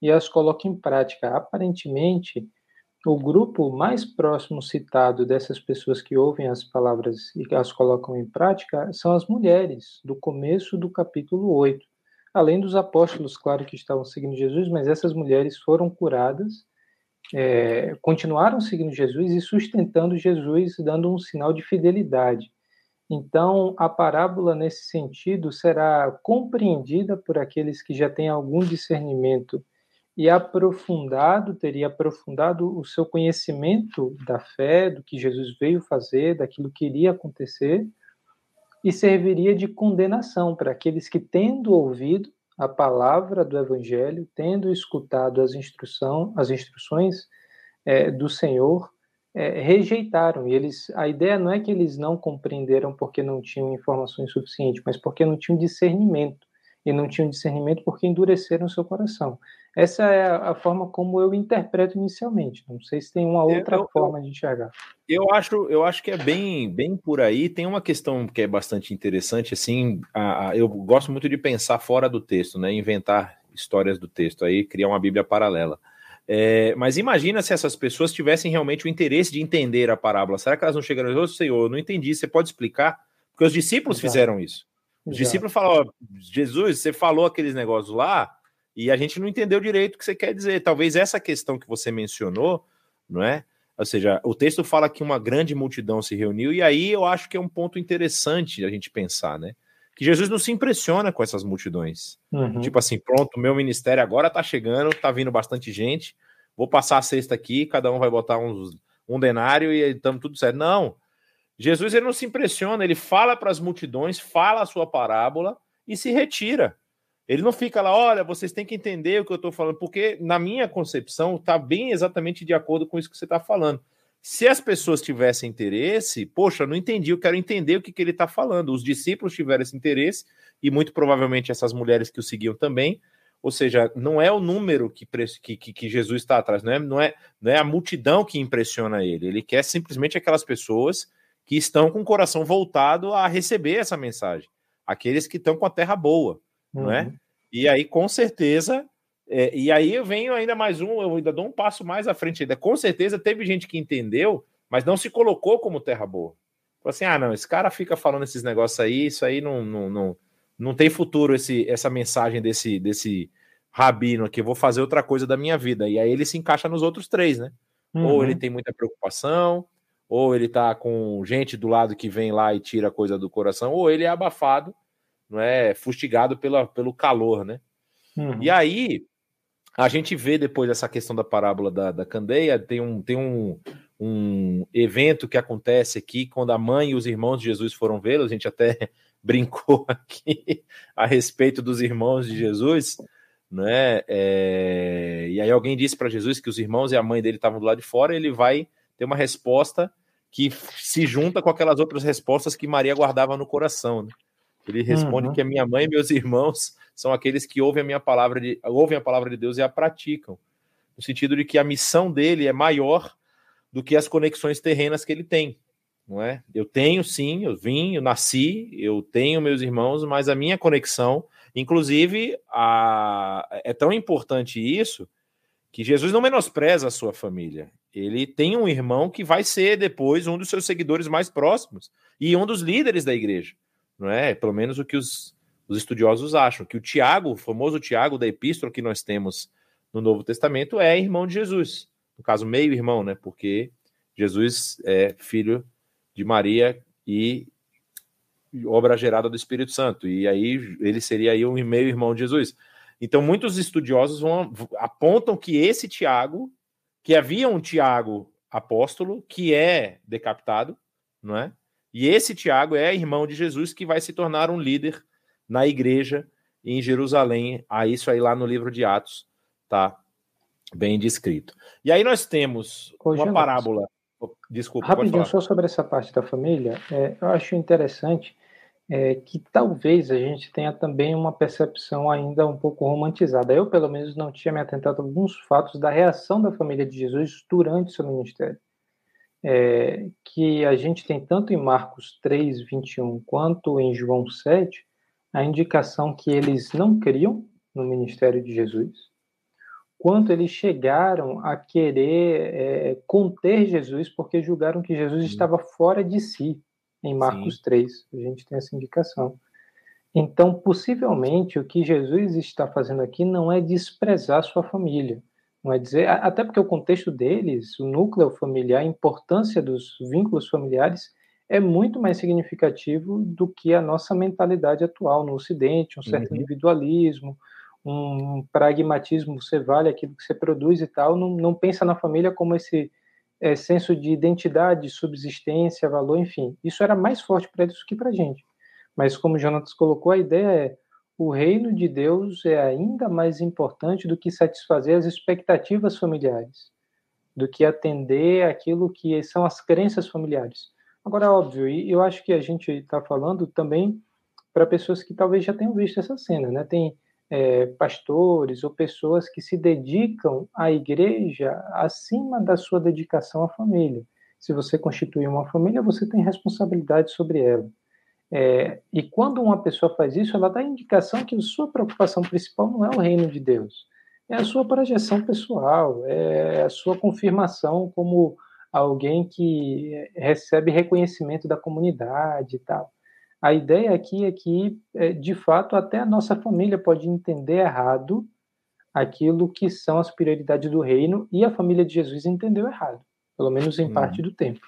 e as coloca em prática. Aparentemente, o grupo mais próximo citado dessas pessoas que ouvem as palavras e as colocam em prática são as mulheres, do começo do capítulo 8. Além dos apóstolos, claro, que estavam seguindo Jesus, mas essas mulheres foram curadas, é, continuaram seguindo Jesus e sustentando Jesus, dando um sinal de fidelidade. Então, a parábola, nesse sentido, será compreendida por aqueles que já têm algum discernimento e aprofundado, teria aprofundado o seu conhecimento da fé, do que Jesus veio fazer, daquilo que iria acontecer, e serviria de condenação para aqueles que, tendo ouvido a palavra do Evangelho, tendo escutado as, instrução, as instruções é, do Senhor, é, rejeitaram. E eles, a ideia não é que eles não compreenderam porque não tinham informações suficientes, mas porque não tinham discernimento. E não tinham discernimento porque endureceram seu coração. Essa é a forma como eu interpreto inicialmente. Não sei se tem uma outra eu, forma de enxergar. Eu acho, eu acho que é bem, bem por aí. Tem uma questão que é bastante interessante. Assim, a, a, eu gosto muito de pensar fora do texto, né? Inventar histórias do texto, aí criar uma Bíblia paralela. É, mas imagina se essas pessoas tivessem realmente o interesse de entender a parábola. Será que elas não chegaram e oh, Senhor, eu não entendi, você pode explicar? Porque os discípulos Exato. fizeram isso. Os Exato. discípulos falaram: Jesus, você falou aqueles negócios lá, e a gente não entendeu direito o que você quer dizer. Talvez essa questão que você mencionou, não é? Ou seja, o texto fala que uma grande multidão se reuniu, e aí eu acho que é um ponto interessante a gente pensar, né? Que Jesus não se impressiona com essas multidões. Uhum. Tipo assim, pronto, meu ministério agora tá chegando, tá vindo bastante gente, vou passar a sexta aqui, cada um vai botar uns, um denário e estamos tudo certo. Não. Jesus ele não se impressiona, ele fala para as multidões, fala a sua parábola e se retira. Ele não fica lá, olha, vocês têm que entender o que eu estou falando, porque na minha concepção está bem exatamente de acordo com isso que você está falando. Se as pessoas tivessem interesse, poxa, não entendi, eu quero entender o que, que ele está falando. Os discípulos tiveram esse interesse, e muito provavelmente essas mulheres que o seguiam também. Ou seja, não é o número que, que, que Jesus está atrás, não é, não, é, não é a multidão que impressiona ele. Ele quer simplesmente aquelas pessoas que estão com o coração voltado a receber essa mensagem. Aqueles que estão com a terra boa, uhum. é? Uhum. E aí, com certeza, é, e aí eu venho ainda mais um, eu ainda dou um passo mais à frente ainda. Com certeza teve gente que entendeu, mas não se colocou como terra boa. Falou assim: ah, não, esse cara fica falando esses negócios aí, isso aí não, não, não, não tem futuro, esse, essa mensagem desse, desse rabino aqui, vou fazer outra coisa da minha vida. E aí ele se encaixa nos outros três, né? Uhum. Ou ele tem muita preocupação, ou ele tá com gente do lado que vem lá e tira a coisa do coração, ou ele é abafado não é fustigado pela, pelo calor, né? Uhum. E aí a gente vê depois essa questão da parábola da, da candeia, tem, um, tem um, um evento que acontece aqui quando a mãe e os irmãos de Jesus foram vê-lo, a gente até brincou aqui a respeito dos irmãos de Jesus, né? É, e aí alguém disse para Jesus que os irmãos e a mãe dele estavam do lado de fora, ele vai tem uma resposta que se junta com aquelas outras respostas que Maria guardava no coração. Né? Ele responde uhum. que a minha mãe e meus irmãos são aqueles que ouvem a minha palavra de ouvem a palavra de Deus e a praticam, no sentido de que a missão dele é maior do que as conexões terrenas que ele tem, não é? Eu tenho sim, eu vim, eu nasci, eu tenho meus irmãos, mas a minha conexão, inclusive, a, é tão importante isso que Jesus não menospreza a sua família. Ele tem um irmão que vai ser depois um dos seus seguidores mais próximos e um dos líderes da igreja, não é? Pelo menos o que os, os estudiosos acham, que o Tiago, o famoso Tiago da epístola que nós temos no Novo Testamento, é irmão de Jesus. No caso, meio irmão, né? Porque Jesus é filho de Maria e obra gerada do Espírito Santo. E aí ele seria aí um meio irmão de Jesus. Então, muitos estudiosos vão, apontam que esse Tiago, que havia um Tiago apóstolo, que é decapitado, não é? E esse Tiago é irmão de Jesus, que vai se tornar um líder na igreja em Jerusalém. A isso aí lá no livro de Atos, tá bem descrito. E aí nós temos uma parábola. Desculpa. Rapidinho, só sobre essa parte da família, é, eu acho interessante é, que talvez a gente tenha também uma percepção ainda um pouco romantizada. Eu, pelo menos, não tinha me atentado a alguns fatos da reação da família de Jesus durante seu ministério. É, que a gente tem tanto em Marcos 3, 21, quanto em João 7, a indicação que eles não criam no ministério de Jesus, quanto eles chegaram a querer é, conter Jesus porque julgaram que Jesus estava fora de si em Marcos Sim. 3. A gente tem essa indicação. Então, possivelmente, o que Jesus está fazendo aqui não é desprezar sua família. Não é dizer, até porque o contexto deles, o núcleo familiar, a importância dos vínculos familiares é muito mais significativo do que a nossa mentalidade atual no Ocidente, um certo uhum. individualismo, um pragmatismo, você vale aquilo que você produz e tal, não, não pensa na família como esse é, senso de identidade, subsistência, valor, enfim. Isso era mais forte para eles do que para a gente. Mas como Jonatas colocou, a ideia é o reino de Deus é ainda mais importante do que satisfazer as expectativas familiares, do que atender aquilo que são as crenças familiares. Agora, óbvio, e eu acho que a gente está falando também para pessoas que talvez já tenham visto essa cena, né? Tem é, pastores ou pessoas que se dedicam à igreja acima da sua dedicação à família. Se você constitui uma família, você tem responsabilidade sobre ela. É, e quando uma pessoa faz isso, ela dá indicação que a sua preocupação principal não é o reino de Deus, é a sua projeção pessoal, é a sua confirmação como alguém que recebe reconhecimento da comunidade e tal. A ideia aqui é que, é, de fato, até a nossa família pode entender errado aquilo que são as prioridades do reino e a família de Jesus entendeu errado, pelo menos em hum. parte do tempo.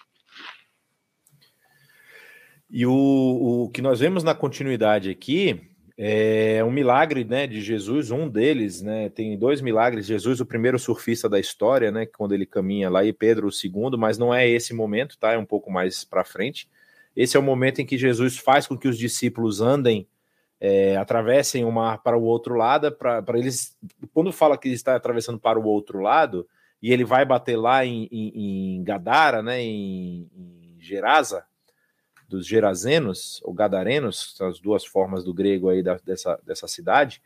E o, o que nós vemos na continuidade aqui é um milagre né, de Jesus, um deles, né? Tem dois milagres. Jesus, o primeiro surfista da história, né? Quando ele caminha lá, e Pedro, o segundo, mas não é esse momento, tá? É um pouco mais para frente. Esse é o momento em que Jesus faz com que os discípulos andem, é, atravessem o mar para o outro lado, para eles. Quando fala que ele está atravessando para o outro lado, e ele vai bater lá em, em, em Gadara, né, em, em Gerasa, dos Gerazenos, ou Gadarenos, as duas formas do grego aí da, dessa, dessa cidade,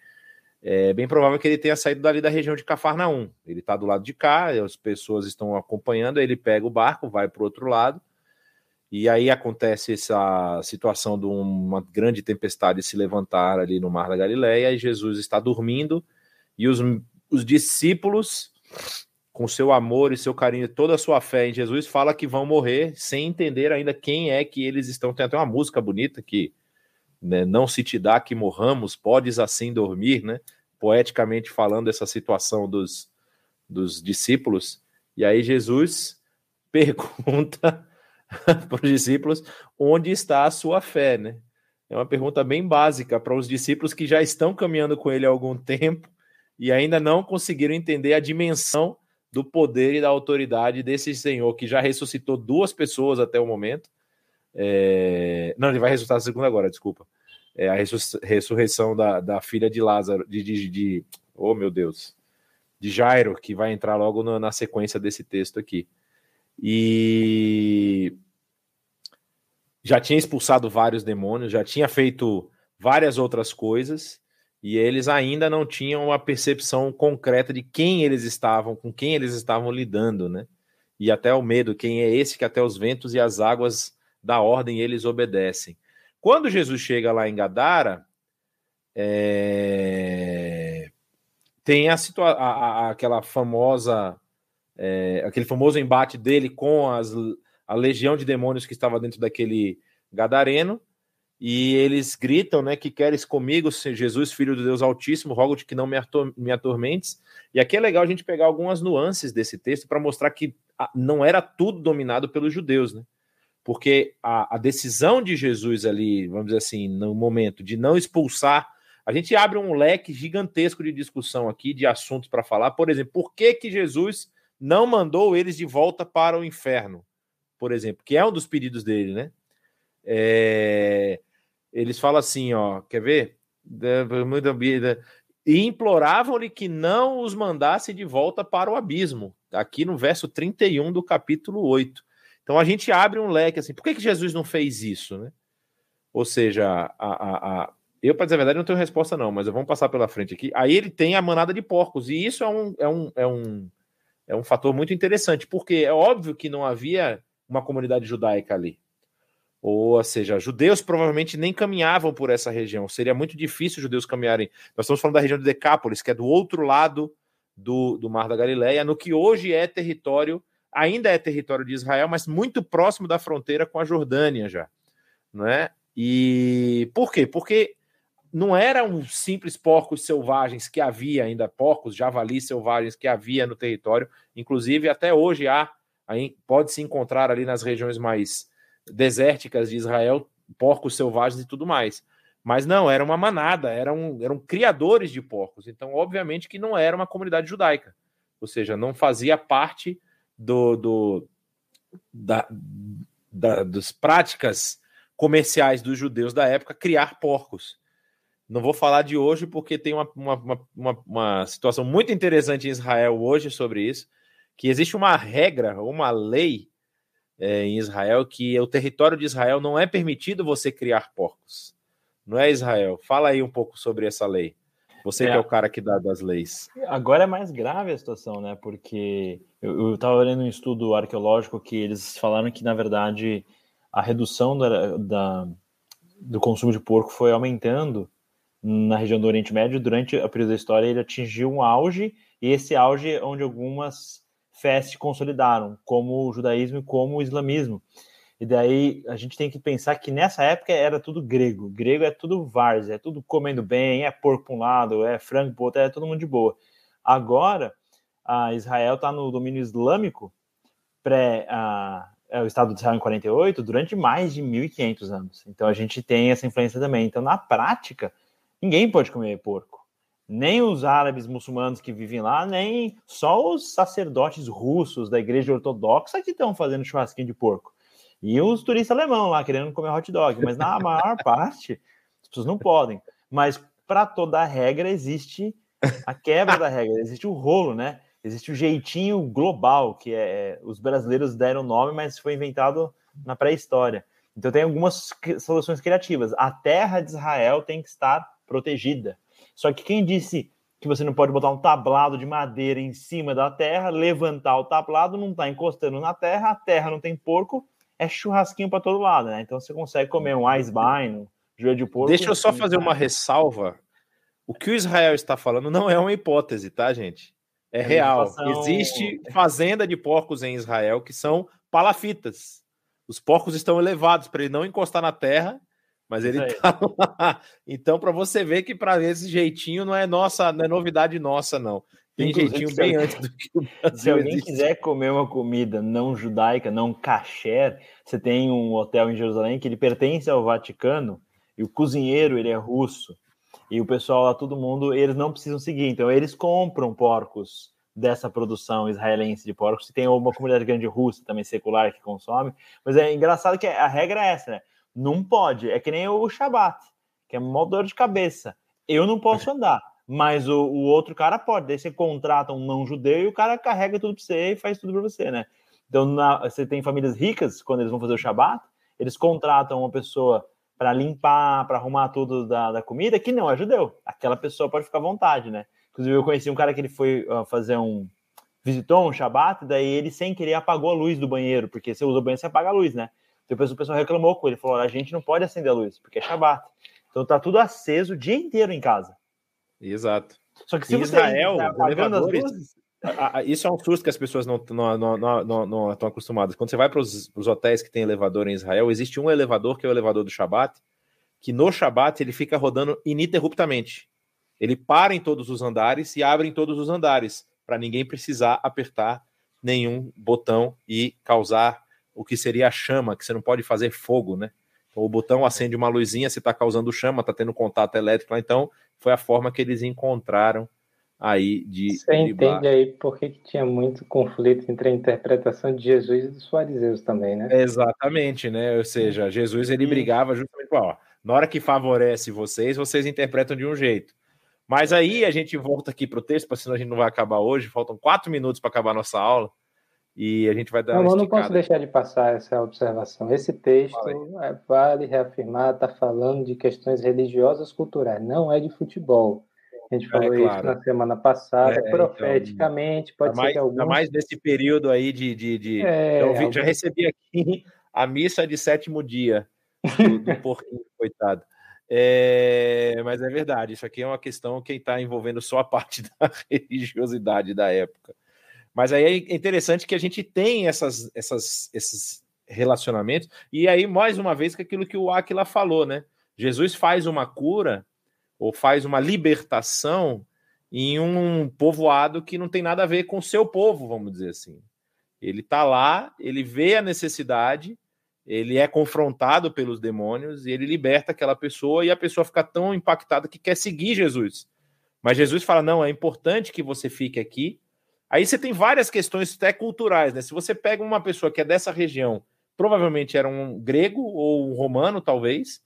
é bem provável que ele tenha saído dali da região de Cafarnaum. Ele está do lado de cá, as pessoas estão acompanhando, ele pega o barco, vai para o outro lado, e aí acontece essa situação de uma grande tempestade se levantar ali no Mar da Galileia, e Jesus está dormindo, e os, os discípulos, com seu amor e seu carinho, toda a sua fé em Jesus, fala que vão morrer sem entender ainda quem é que eles estão. Tem até uma música bonita que né, não se te dá que morramos, podes assim dormir, né? Poeticamente falando essa situação dos, dos discípulos. E aí Jesus pergunta para os discípulos onde está a sua fé, né? É uma pergunta bem básica para os discípulos que já estão caminhando com ele há algum tempo e ainda não conseguiram entender a dimensão do poder e da autoridade desse Senhor que já ressuscitou duas pessoas até o momento. É... Não, ele vai ressuscitar a segunda agora, desculpa. É a ressurreição da, da filha de Lázaro, de, de, de, oh meu Deus, de Jairo, que vai entrar logo no, na sequência desse texto aqui. e já tinha expulsado vários demônios, já tinha feito várias outras coisas, e eles ainda não tinham uma percepção concreta de quem eles estavam, com quem eles estavam lidando, né? E até o medo, quem é esse que até os ventos e as águas da ordem eles obedecem. Quando Jesus chega lá em Gadara, é... tem a, situa a, a aquela famosa, é... aquele famoso embate dele com as, a legião de demônios que estava dentro daquele gadareno, e eles gritam, né, que queres comigo, Jesus, filho do Deus Altíssimo, rogo-te que não me, ator me atormentes. E aqui é legal a gente pegar algumas nuances desse texto para mostrar que não era tudo dominado pelos judeus, né? Porque a, a, decisão de Jesus ali, vamos dizer assim, no momento de não expulsar, a gente abre um leque gigantesco de discussão aqui, de assuntos para falar. Por exemplo, por que, que Jesus não mandou eles de volta para o inferno? Por exemplo, que é um dos pedidos dele, né? É, eles falam assim, ó, quer ver? E imploravam-lhe que não os mandasse de volta para o abismo, aqui no verso 31 do capítulo 8. Então a gente abre um leque assim, por que, que Jesus não fez isso, né? Ou seja, a, a, a eu, para dizer a verdade, não tenho resposta, não, mas vamos passar pela frente aqui. Aí ele tem a manada de porcos, e isso é um, é um, é um, é um fator muito interessante, porque é óbvio que não havia uma comunidade judaica ali. Ou seja, judeus provavelmente nem caminhavam por essa região. Seria muito difícil judeus caminharem. Nós estamos falando da região de Decápolis, que é do outro lado do, do Mar da Galileia, no que hoje é território, ainda é território de Israel, mas muito próximo da fronteira com a Jordânia já. Não é? E por quê? Porque não eram simples porcos selvagens que havia ainda, porcos, javalis selvagens que havia no território. Inclusive, até hoje há, pode se encontrar ali nas regiões mais desérticas de Israel, porcos selvagens e tudo mais. Mas não, era uma manada, eram, eram criadores de porcos. Então, obviamente, que não era uma comunidade judaica. Ou seja, não fazia parte do, do da, da, das práticas comerciais dos judeus da época criar porcos. Não vou falar de hoje porque tem uma, uma, uma, uma, situação muito interessante em Israel hoje sobre isso, que existe uma regra, uma lei é, em Israel que o território de Israel não é permitido você criar porcos. Não é Israel? Fala aí um pouco sobre essa lei. Você é, que é o cara que dá das leis. Agora é mais grave a situação, né? Porque eu estava lendo um estudo arqueológico que eles falaram que, na verdade, a redução da, da, do consumo de porco foi aumentando na região do Oriente Médio durante a período da história. Ele atingiu um auge, e esse auge é onde algumas fés se consolidaram, como o judaísmo e como o islamismo. E daí a gente tem que pensar que nessa época era tudo grego. Grego é tudo várzea, é tudo comendo bem, é porco para um lado, é frango para outro, é todo mundo de boa. Agora, a Israel está no domínio islâmico, pré a, é o Estado de Israel em 48, durante mais de 1.500 anos. Então a gente tem essa influência também. Então, na prática, ninguém pode comer porco nem os árabes muçulmanos que vivem lá, nem só os sacerdotes russos da igreja ortodoxa que estão fazendo churrasquinho de porco. E os turistas alemão lá querendo comer hot dog, mas na maior parte as pessoas não podem. Mas para toda a regra existe a quebra da regra, existe o rolo, né? Existe o jeitinho global, que é, é os brasileiros deram nome, mas foi inventado na pré-história. Então tem algumas soluções criativas. A terra de Israel tem que estar protegida. Só que quem disse que você não pode botar um tablado de madeira em cima da terra, levantar o tablado, não está encostando na terra, a terra não tem porco, é churrasquinho para todo lado, né? Então você consegue comer um Eisbein, um joelho de porco. Deixa eu só fazer uma ressalva. O que o Israel está falando não é uma hipótese, tá, gente? É, é real. Existe fazenda de porcos em Israel que são palafitas. Os porcos estão elevados para ele não encostar na terra mas ele tá lá. Então, para você ver que para esse jeitinho não é nossa, não é novidade nossa, não. Tem Inclusive, jeitinho bem antes do que o Brasil Se alguém existe. quiser comer uma comida não judaica, não kasher, você tem um hotel em Jerusalém que ele pertence ao Vaticano e o cozinheiro ele é russo. E o pessoal lá, todo mundo, eles não precisam seguir. Então, eles compram porcos dessa produção israelense de porcos. Tem uma comunidade grande russa também secular que consome. Mas é engraçado que a regra é essa, né? Não pode. É que nem o Shabat, que é uma dor de cabeça. Eu não posso andar, mas o, o outro cara pode. Daí você contrata um não judeu e o cara carrega tudo para você e faz tudo para você, né? Então, na, você tem famílias ricas, quando eles vão fazer o Shabat, eles contratam uma pessoa para limpar, para arrumar tudo da, da, comida, que não é judeu. Aquela pessoa pode ficar à vontade, né? Inclusive, eu conheci um cara que ele foi uh, fazer um. visitou um Shabat, daí ele, sem querer, apagou a luz do banheiro, porque você usa o banheiro, você apaga a luz, né? Depois o pessoal reclamou com ele, falou: a gente não pode acender a luz, porque é Shabat. Então tá tudo aceso o dia inteiro em casa. Exato. Só que se em você Israel, tá apagando as luzes, isso é um susto que as pessoas não, não, não, não, não estão acostumadas. Quando você vai para os hotéis que tem elevador em Israel, existe um elevador que é o elevador do Shabat, que no Shabat ele fica rodando ininterruptamente. Ele para em todos os andares e abre em todos os andares, para ninguém precisar apertar nenhum botão e causar o que seria a chama, que você não pode fazer fogo, né? Então, o botão acende uma luzinha, você está causando chama, está tendo contato elétrico lá. Então, foi a forma que eles encontraram aí de. Você entende aí por que tinha muito conflito entre a interpretação de Jesus e dos fariseus também, né? Exatamente, né? Ou seja, Jesus ele brigava justamente, ó, na hora que favorece vocês, vocês interpretam de um jeito. Mas aí a gente volta aqui para o texto, porque senão a gente não vai acabar hoje. Faltam quatro minutos para acabar a nossa aula. E a gente vai dar não, uma eu não posso deixar de passar essa observação. Esse texto vale, vale reafirmar, está falando de questões religiosas culturais, não é de futebol. A gente é, falou é, claro. isso na semana passada, é, então, profeticamente, então, pode ser mais, que alguns... mais nesse período aí de... de, de... É, já, alguns... já, recebi aqui a missa de sétimo dia do, do porquinho, coitado. É, mas é verdade, isso aqui é uma questão que está envolvendo só a parte da religiosidade da época. Mas aí é interessante que a gente tem essas, essas, esses relacionamentos, e aí, mais uma vez, que aquilo que o Aquila falou, né? Jesus faz uma cura ou faz uma libertação em um povoado que não tem nada a ver com o seu povo, vamos dizer assim. Ele está lá, ele vê a necessidade, ele é confrontado pelos demônios e ele liberta aquela pessoa e a pessoa fica tão impactada que quer seguir Jesus. Mas Jesus fala: não, é importante que você fique aqui. Aí você tem várias questões até culturais, né? Se você pega uma pessoa que é dessa região, provavelmente era um grego ou um romano, talvez,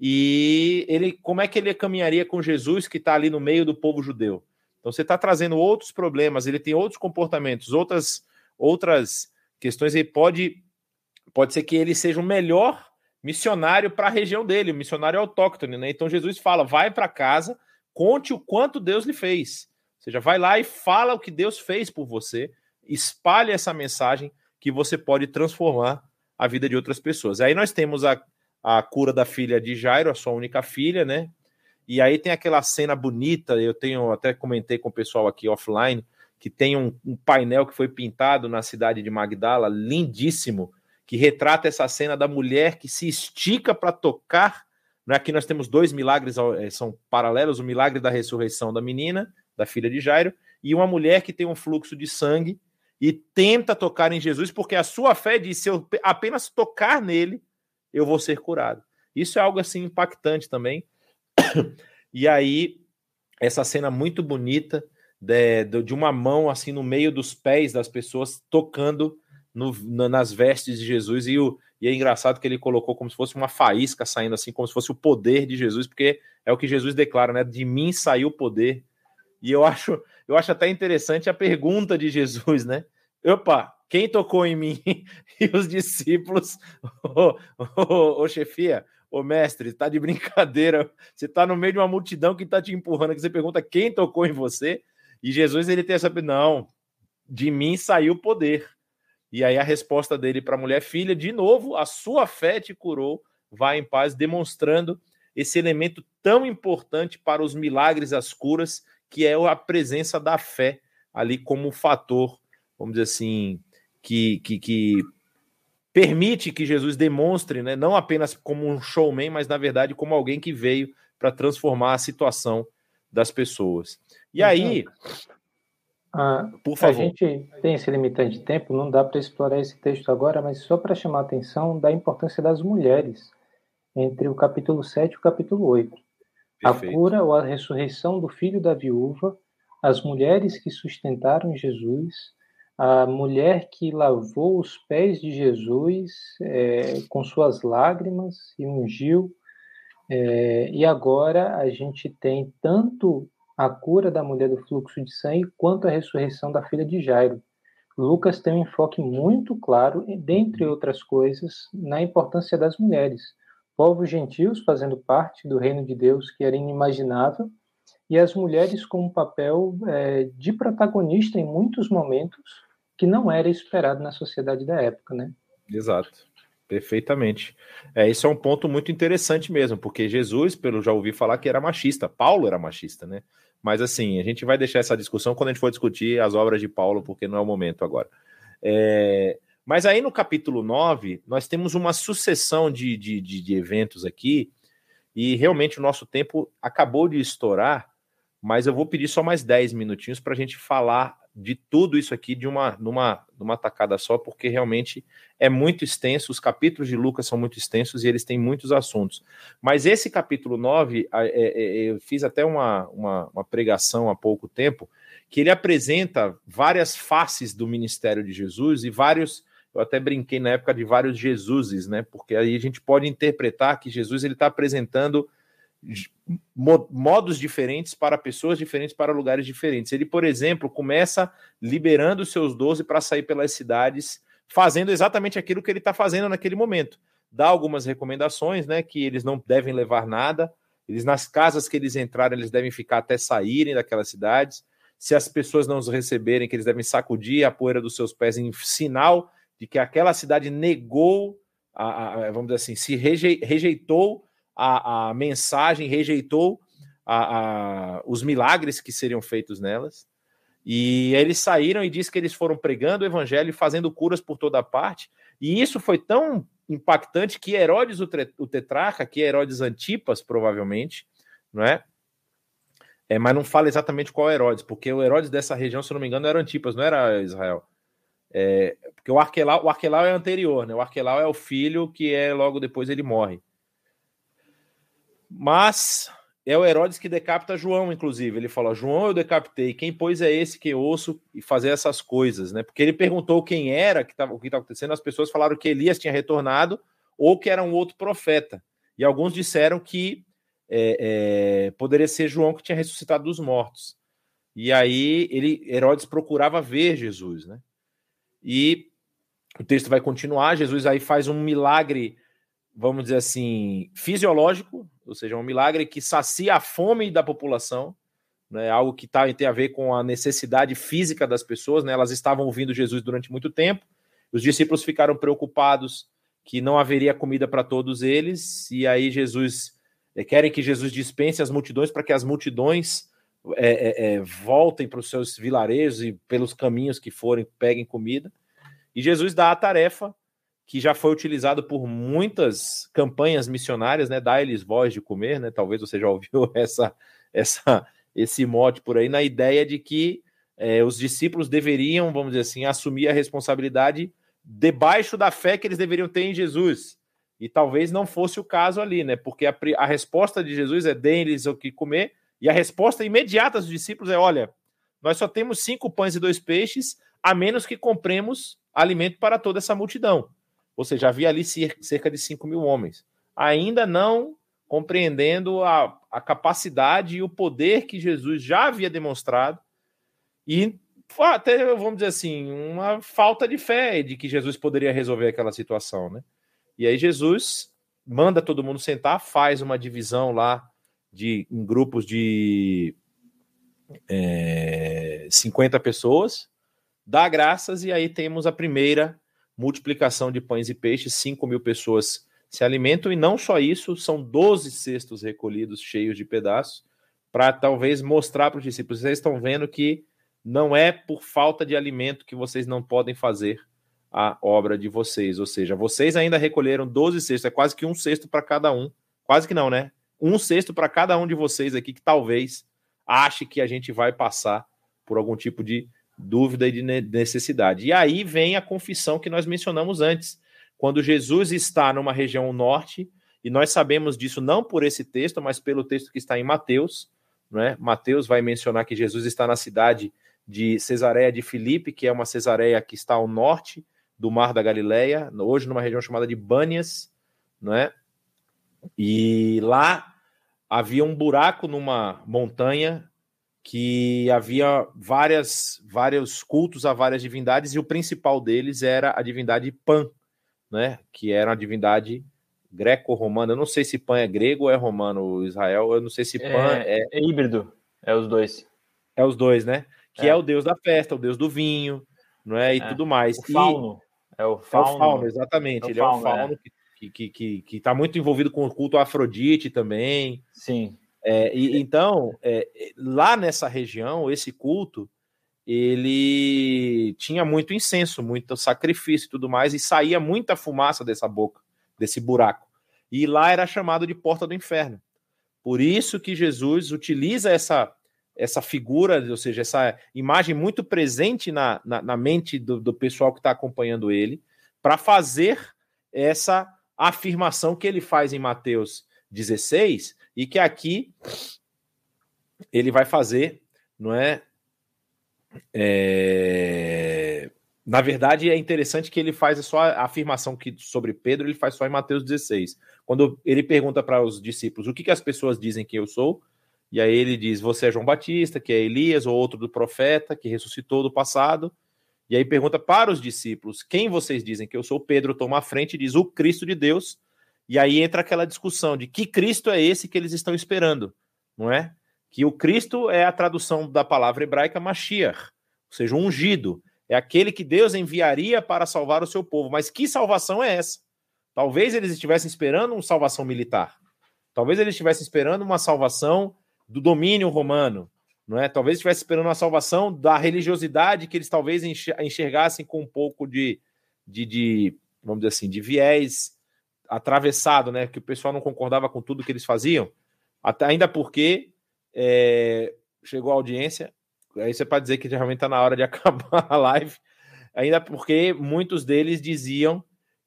e ele, como é que ele caminharia com Jesus que está ali no meio do povo judeu? Então você está trazendo outros problemas, ele tem outros comportamentos, outras outras questões. E pode pode ser que ele seja o melhor missionário para a região dele, o missionário autóctone, né? Então Jesus fala: vai para casa, conte o quanto Deus lhe fez. Ou seja, vai lá e fala o que Deus fez por você, espalhe essa mensagem que você pode transformar a vida de outras pessoas. Aí nós temos a a cura da filha de Jairo, a sua única filha, né? E aí tem aquela cena bonita, eu tenho até comentei com o pessoal aqui offline, que tem um, um painel que foi pintado na cidade de Magdala, lindíssimo, que retrata essa cena da mulher que se estica para tocar. Né? Aqui nós temos dois milagres, eh, são paralelos: o milagre da ressurreição da menina, da filha de Jairo, e uma mulher que tem um fluxo de sangue e tenta tocar em Jesus, porque a sua fé diz: se eu apenas tocar nele, eu vou ser curado. Isso é algo assim impactante também. E aí, essa cena muito bonita de, de uma mão assim no meio dos pés das pessoas tocando no, nas vestes de Jesus. E, o, e é engraçado que ele colocou como se fosse uma faísca saindo assim, como se fosse o poder de Jesus, porque é o que Jesus declara, né? De mim saiu o poder. E eu acho, eu acho até interessante a pergunta de Jesus, né? Opa, quem tocou em mim? E os discípulos, ô, ô, ô chefia, ô mestre, tá de brincadeira. Você tá no meio de uma multidão que tá te empurrando, que você pergunta quem tocou em você? E Jesus, ele tem essa, não, de mim saiu o poder. E aí a resposta dele para a mulher, filha, de novo, a sua fé te curou, vai em paz, demonstrando esse elemento tão importante para os milagres, as curas, que é a presença da fé ali como fator, vamos dizer assim, que, que, que permite que Jesus demonstre, né, não apenas como um showman, mas na verdade como alguém que veio para transformar a situação das pessoas. E então, aí, a, por favor. A gente tem esse limitante de tempo, não dá para explorar esse texto agora, mas só para chamar a atenção da importância das mulheres entre o capítulo 7 e o capítulo 8. Perfeito. A cura ou a ressurreição do filho da viúva, as mulheres que sustentaram Jesus, a mulher que lavou os pés de Jesus é, com suas lágrimas e ungiu. É, e agora a gente tem tanto a cura da mulher do fluxo de sangue quanto a ressurreição da filha de Jairo. Lucas tem um enfoque muito claro, dentre outras coisas, na importância das mulheres. Povos gentios fazendo parte do reino de Deus que era inimaginável, e as mulheres com um papel é, de protagonista em muitos momentos que não era esperado na sociedade da época, né? Exato, perfeitamente. É, isso é um ponto muito interessante mesmo, porque Jesus, pelo já ouvi falar que era machista, Paulo era machista, né? Mas assim, a gente vai deixar essa discussão quando a gente for discutir as obras de Paulo, porque não é o momento agora. É, mas aí no capítulo 9, nós temos uma sucessão de, de, de, de eventos aqui, e realmente o nosso tempo acabou de estourar, mas eu vou pedir só mais 10 minutinhos para a gente falar de tudo isso aqui de uma numa, numa tacada só, porque realmente é muito extenso, os capítulos de Lucas são muito extensos e eles têm muitos assuntos. Mas esse capítulo 9, é, é, eu fiz até uma, uma, uma pregação há pouco tempo, que ele apresenta várias faces do ministério de Jesus e vários eu até brinquei na época de vários Jesuses, né? Porque aí a gente pode interpretar que Jesus ele está apresentando modos diferentes para pessoas diferentes, para lugares diferentes. Ele, por exemplo, começa liberando os seus doze para sair pelas cidades, fazendo exatamente aquilo que ele está fazendo naquele momento. Dá algumas recomendações, né? Que eles não devem levar nada, eles nas casas que eles entrarem, eles devem ficar até saírem daquelas cidades. Se as pessoas não os receberem, que eles devem sacudir a poeira dos seus pés em sinal de que aquela cidade negou, a, a vamos dizer assim, se rejeitou a, a mensagem, rejeitou os milagres que seriam feitos nelas. E eles saíram e diz que eles foram pregando o evangelho e fazendo curas por toda parte. E isso foi tão impactante que Herodes, o, tetrarca, que é Herodes Antipas, provavelmente, não é? é? Mas não fala exatamente qual Herodes, porque o Herodes dessa região, se não me engano, era Antipas, não era Israel. É, porque o Arquelau, o Arquelau é anterior, né? O Arquelau é o filho que é logo depois ele morre. Mas é o Herodes que decapita João, inclusive. Ele fala: João eu decapitei, quem pois é esse que eu ouço e fazer essas coisas, né? Porque ele perguntou quem era, que tava, o que estava acontecendo, as pessoas falaram que Elias tinha retornado ou que era um outro profeta. E alguns disseram que é, é, poderia ser João que tinha ressuscitado dos mortos. E aí ele, Herodes procurava ver Jesus, né? E o texto vai continuar. Jesus aí faz um milagre, vamos dizer assim, fisiológico, ou seja, um milagre que sacia a fome da população, né, algo que tá, tem a ver com a necessidade física das pessoas, né, elas estavam ouvindo Jesus durante muito tempo, os discípulos ficaram preocupados que não haveria comida para todos eles, e aí Jesus, é, querem que Jesus dispense as multidões para que as multidões é, é, é voltem para os seus vilarejos e pelos caminhos que forem, peguem comida, e Jesus dá a tarefa que já foi utilizado por muitas campanhas missionárias, né? Dá-lhes voz de comer, né? Talvez você já ouviu essa, essa, esse mote por aí, na ideia de que é, os discípulos deveriam, vamos dizer assim, assumir a responsabilidade debaixo da fé que eles deveriam ter em Jesus. E talvez não fosse o caso ali, né? Porque a, a resposta de Jesus é deem-lhes o que comer, e a resposta imediata dos discípulos é: olha, nós só temos cinco pães e dois peixes, a menos que compremos alimento para toda essa multidão. Ou seja, havia ali cerca de 5 mil homens. Ainda não compreendendo a, a capacidade e o poder que Jesus já havia demonstrado e até, vamos dizer assim, uma falta de fé de que Jesus poderia resolver aquela situação, né? E aí Jesus manda todo mundo sentar, faz uma divisão lá de em grupos de é, 50 pessoas, dá graças e aí temos a primeira multiplicação de pães e peixes, 5 mil pessoas se alimentam, e não só isso, são 12 cestos recolhidos cheios de pedaços, para talvez mostrar para os discípulos: vocês estão vendo que não é por falta de alimento que vocês não podem fazer a obra de vocês. Ou seja, vocês ainda recolheram 12 cestos, é quase que um cesto para cada um. Quase que não, né? Um cesto para cada um de vocês aqui que talvez ache que a gente vai passar por algum tipo de dúvida e de necessidade. E aí vem a confissão que nós mencionamos antes. Quando Jesus está numa região norte, e nós sabemos disso não por esse texto, mas pelo texto que está em Mateus, né? Mateus vai mencionar que Jesus está na cidade de Cesareia de Filipe, que é uma Cesareia que está ao norte do Mar da Galileia, hoje numa região chamada de Bânias, né? E lá havia um buraco numa montanha que havia várias, vários cultos a várias divindades e o principal deles era a divindade Pan, né? Que era uma divindade greco-romana. Eu não sei se Pan é grego ou é romano, Israel. Eu não sei se Pan é, é... é híbrido. É os dois. É os dois, né? Que é. é, o deus da festa, o deus do vinho, não é? E é. tudo mais. O fauno. E... É o fauno. É o fauno, exatamente. É o Ele fauno, é o fauno que que que, que, que tá muito envolvido com o culto Afrodite também. Sim. É, e, então, é, lá nessa região, esse culto, ele tinha muito incenso, muito sacrifício e tudo mais, e saía muita fumaça dessa boca, desse buraco. E lá era chamado de porta do inferno. Por isso que Jesus utiliza essa essa figura, ou seja, essa imagem muito presente na, na, na mente do, do pessoal que está acompanhando ele, para fazer essa afirmação que ele faz em Mateus 16 e que aqui ele vai fazer, não é? é... Na verdade, é interessante que ele faz a afirmação que sobre Pedro, ele faz só em Mateus 16. Quando ele pergunta para os discípulos o que, que as pessoas dizem que eu sou, e aí ele diz: Você é João Batista, que é Elias, ou outro do profeta, que ressuscitou do passado. E aí pergunta para os discípulos: quem vocês dizem que eu sou? Pedro toma a frente e diz: o Cristo de Deus. E aí entra aquela discussão de que Cristo é esse que eles estão esperando, não é? Que o Cristo é a tradução da palavra hebraica Mashiach, ou seja, um ungido. É aquele que Deus enviaria para salvar o seu povo. Mas que salvação é essa? Talvez eles estivessem esperando uma salvação militar. Talvez eles estivessem esperando uma salvação do domínio romano não é? Talvez estivesse esperando uma salvação da religiosidade que eles talvez enxergassem com um pouco de, de, de, vamos dizer assim, de viés atravessado, né? Que o pessoal não concordava com tudo que eles faziam, até ainda porque é, chegou a audiência. Aí você pode dizer que realmente está na hora de acabar a live, ainda porque muitos deles diziam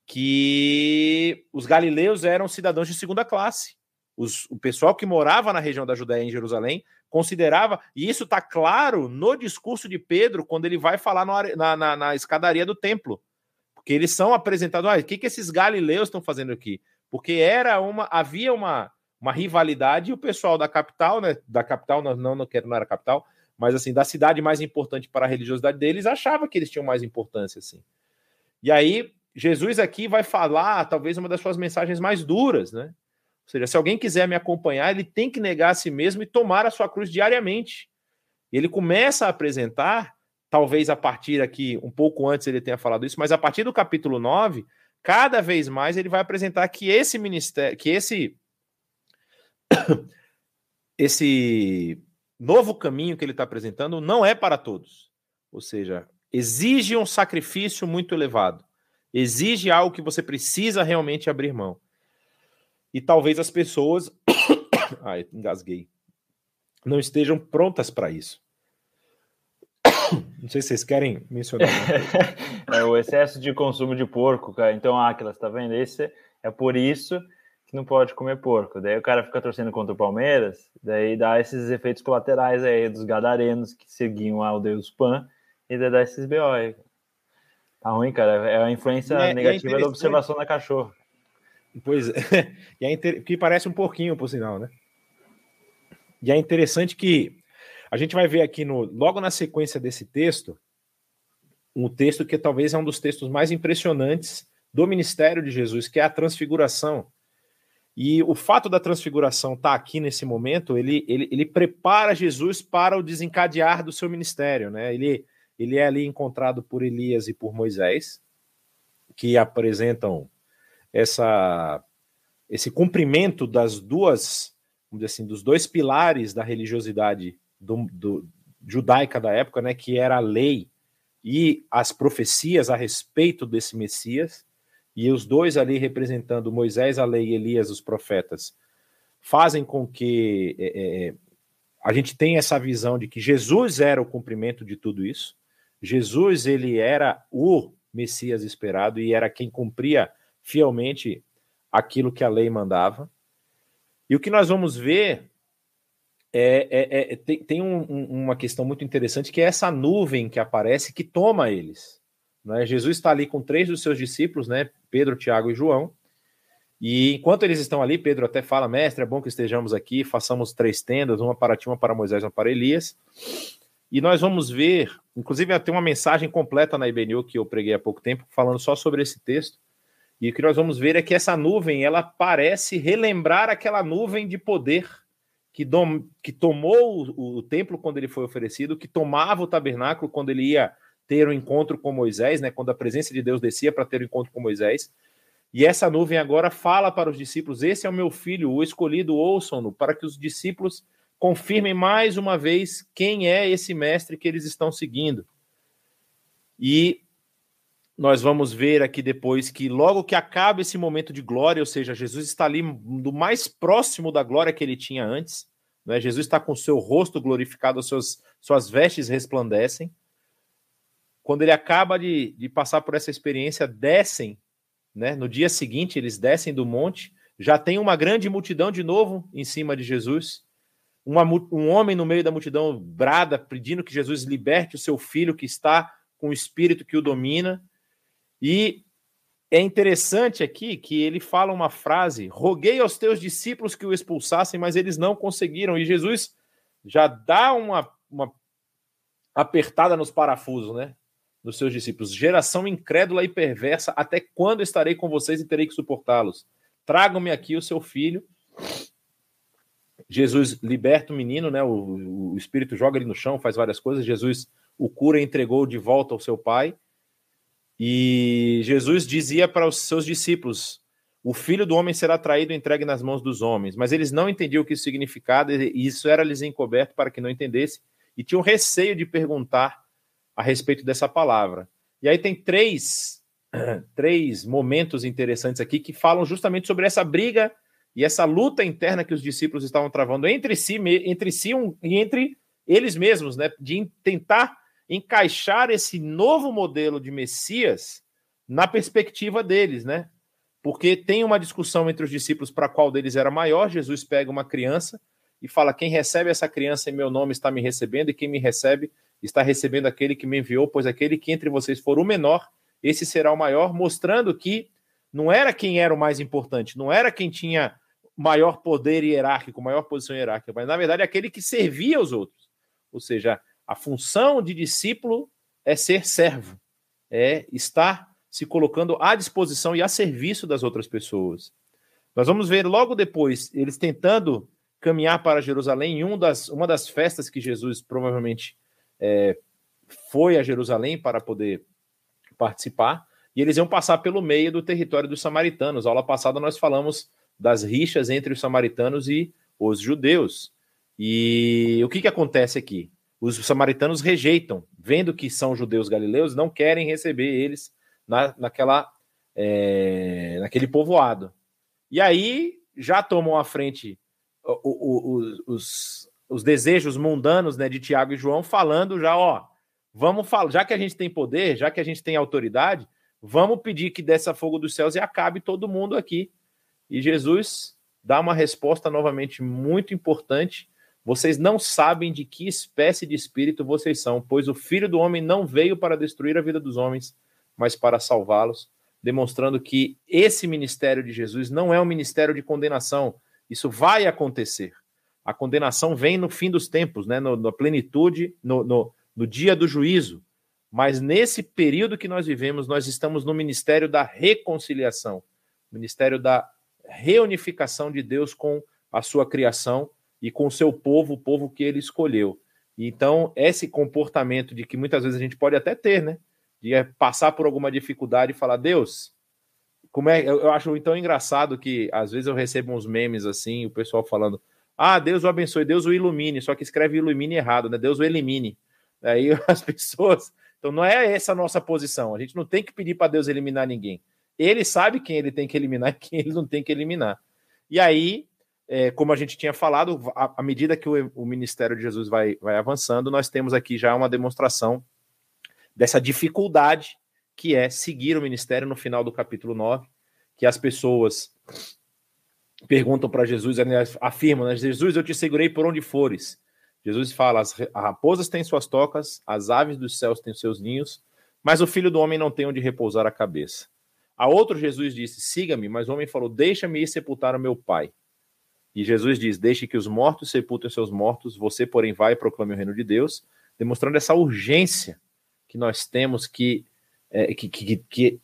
que os galileus eram cidadãos de segunda classe. Os, o pessoal que morava na região da Judéia em Jerusalém considerava, e isso está claro no discurso de Pedro, quando ele vai falar na, na, na, escadaria do templo. Porque eles são apresentados, ah, o que, que esses galileus estão fazendo aqui? Porque era uma, havia uma, uma rivalidade e o pessoal da capital, né, da capital, não, não, não, não era capital, mas assim, da cidade mais importante para a religiosidade deles, achava que eles tinham mais importância, assim. E aí, Jesus aqui vai falar, talvez, uma das suas mensagens mais duras, né? Ou seja, se alguém quiser me acompanhar, ele tem que negar a si mesmo e tomar a sua cruz diariamente. E ele começa a apresentar, talvez a partir aqui, um pouco antes ele tenha falado isso, mas a partir do capítulo 9, cada vez mais ele vai apresentar que esse ministério, que esse esse novo caminho que ele está apresentando não é para todos. Ou seja, exige um sacrifício muito elevado. Exige algo que você precisa realmente abrir mão. E talvez as pessoas. Ai, engasguei. Não estejam prontas para isso. Não sei se vocês querem mencionar. é o excesso de consumo de porco, cara. Então, Aquila, tá vendo? Esse é por isso que não pode comer porco. Daí o cara fica torcendo contra o Palmeiras, daí dá esses efeitos colaterais aí dos gadarenos que seguiam ao Deus Pan, e daí dá esses BO aí. Tá ruim, cara. É a influência é, negativa é da observação da cachorro. Pois é, e é inter... que parece um pouquinho, por sinal, né? E é interessante que a gente vai ver aqui no logo na sequência desse texto, um texto que talvez é um dos textos mais impressionantes do ministério de Jesus, que é a transfiguração. E o fato da transfiguração estar tá aqui nesse momento, ele, ele, ele prepara Jesus para o desencadear do seu ministério, né? Ele, ele é ali encontrado por Elias e por Moisés, que apresentam essa esse cumprimento das duas, vamos dizer assim, dos dois pilares da religiosidade do, do, judaica da época, né, que era a lei e as profecias a respeito desse Messias, e os dois ali representando Moisés, a lei e Elias, os profetas, fazem com que é, é, a gente tenha essa visão de que Jesus era o cumprimento de tudo isso. Jesus ele era o Messias esperado e era quem cumpria fielmente aquilo que a lei mandava. E o que nós vamos ver é, é, é tem, tem um, uma questão muito interessante que é essa nuvem que aparece que toma eles. Né? Jesus está ali com três dos seus discípulos, né? Pedro, Tiago e João. E enquanto eles estão ali, Pedro até fala, mestre, é bom que estejamos aqui, façamos três tendas, uma para ti, uma para Moisés, uma para Elias. E nós vamos ver, inclusive tem uma mensagem completa na IBNU que eu preguei há pouco tempo, falando só sobre esse texto. E o que nós vamos ver é que essa nuvem, ela parece relembrar aquela nuvem de poder que, dom, que tomou o, o, templo quando ele foi oferecido, que tomava o tabernáculo quando ele ia ter o um encontro com Moisés, né, quando a presença de Deus descia para ter o um encontro com Moisés. E essa nuvem agora fala para os discípulos: Esse é o meu filho, o escolhido, ouçam-no, para que os discípulos confirmem mais uma vez quem é esse mestre que eles estão seguindo. E nós vamos ver aqui depois que logo que acaba esse momento de glória, ou seja, Jesus está ali do mais próximo da glória que ele tinha antes, né? Jesus está com o seu rosto glorificado, seus, suas vestes resplandecem. Quando ele acaba de, de passar por essa experiência, descem, né? No dia seguinte, eles descem do monte, já tem uma grande multidão de novo em cima de Jesus. Uma, um homem no meio da multidão brada, pedindo que Jesus liberte o seu filho que está com o espírito que o domina. E é interessante aqui que ele fala uma frase: roguei aos teus discípulos que o expulsassem, mas eles não conseguiram. E Jesus já dá uma, uma apertada nos parafusos, né? Dos seus discípulos. Geração incrédula e perversa, até quando estarei com vocês e terei que suportá-los? Tragam-me aqui o seu filho. Jesus liberta o menino, né? O, o espírito joga ele no chão, faz várias coisas. Jesus o cura e entregou de volta ao seu pai. E Jesus dizia para os seus discípulos: O filho do homem será traído e entregue nas mãos dos homens. Mas eles não entendiam o que isso significava, e isso era-lhes encoberto para que não entendesse, e tinham receio de perguntar a respeito dessa palavra. E aí tem três, três momentos interessantes aqui que falam justamente sobre essa briga e essa luta interna que os discípulos estavam travando entre si, entre si um, e entre eles mesmos, né, de tentar encaixar esse novo modelo de Messias na perspectiva deles, né? Porque tem uma discussão entre os discípulos para qual deles era maior. Jesus pega uma criança e fala: Quem recebe essa criança em meu nome está me recebendo, e quem me recebe está recebendo aquele que me enviou, pois aquele que entre vocês for o menor, esse será o maior, mostrando que não era quem era o mais importante, não era quem tinha maior poder hierárquico, maior posição hierárquica, mas na verdade aquele que servia aos outros. Ou seja, a função de discípulo é ser servo, é estar se colocando à disposição e a serviço das outras pessoas. Nós vamos ver logo depois eles tentando caminhar para Jerusalém em um das, uma das festas que Jesus provavelmente é, foi a Jerusalém para poder participar, e eles iam passar pelo meio do território dos samaritanos. A aula passada nós falamos das rixas entre os samaritanos e os judeus. E o que, que acontece aqui? Os samaritanos rejeitam, vendo que são judeus galileus, não querem receber eles na, naquela, é, naquele povoado. E aí já tomam à frente o, o, o, os, os desejos mundanos né, de Tiago e João, falando já, ó, vamos falar, já que a gente tem poder, já que a gente tem autoridade, vamos pedir que desça fogo dos céus e acabe todo mundo aqui. E Jesus dá uma resposta novamente muito importante vocês não sabem de que espécie de espírito vocês são, pois o Filho do Homem não veio para destruir a vida dos homens, mas para salvá-los, demonstrando que esse ministério de Jesus não é um ministério de condenação. Isso vai acontecer. A condenação vem no fim dos tempos, né? no, na plenitude, no, no, no dia do juízo. Mas nesse período que nós vivemos, nós estamos no ministério da reconciliação, ministério da reunificação de Deus com a sua criação e com seu povo, o povo que ele escolheu. Então, esse comportamento de que muitas vezes a gente pode até ter, né? De é passar por alguma dificuldade e falar, Deus, como é. Eu acho então engraçado que às vezes eu recebo uns memes assim, o pessoal falando, ah, Deus o abençoe, Deus o ilumine, só que escreve ilumine errado, né? Deus o elimine. Aí as pessoas. Então não é essa a nossa posição. A gente não tem que pedir para Deus eliminar ninguém. Ele sabe quem ele tem que eliminar e quem ele não tem que eliminar. E aí é, como a gente tinha falado, à medida que o, o, ministério de Jesus vai, vai avançando, nós temos aqui já uma demonstração dessa dificuldade que é seguir o ministério no final do capítulo 9, que as pessoas perguntam para Jesus, afirmam, né, Jesus, eu te segurei por onde fores. Jesus fala, as raposas têm suas tocas, as aves dos céus têm seus ninhos, mas o filho do homem não tem onde repousar a cabeça. A outro Jesus disse: Siga-me, mas o homem falou: Deixa-me ir sepultar o meu pai. E Jesus diz: Deixe que os mortos sepultem seus mortos, você, porém, vai e proclame o reino de Deus, demonstrando essa urgência que nós temos que, é, que, que, que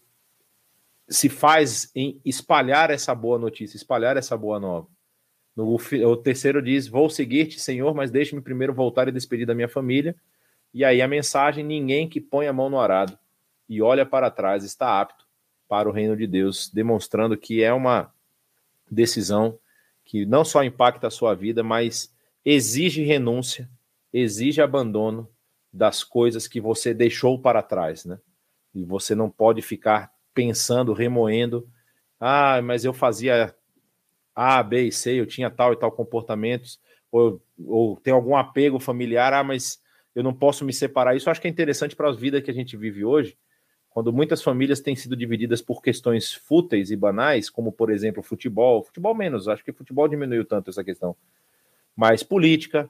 se faz em espalhar essa boa notícia, espalhar essa boa nova. No, o terceiro diz: Vou seguir-te, Senhor, mas deixe-me primeiro voltar e despedir da minha família. E aí a mensagem: ninguém que põe a mão no arado e olha para trás está apto para o reino de Deus, demonstrando que é uma decisão que não só impacta a sua vida, mas exige renúncia, exige abandono das coisas que você deixou para trás, né? E você não pode ficar pensando, remoendo, ah, mas eu fazia A, B e C, eu tinha tal e tal comportamentos, ou, ou tem algum apego familiar, ah, mas eu não posso me separar. Isso eu acho que é interessante para a vida que a gente vive hoje, quando muitas famílias têm sido divididas por questões fúteis e banais, como por exemplo futebol, futebol menos, acho que futebol diminuiu tanto essa questão, mas política,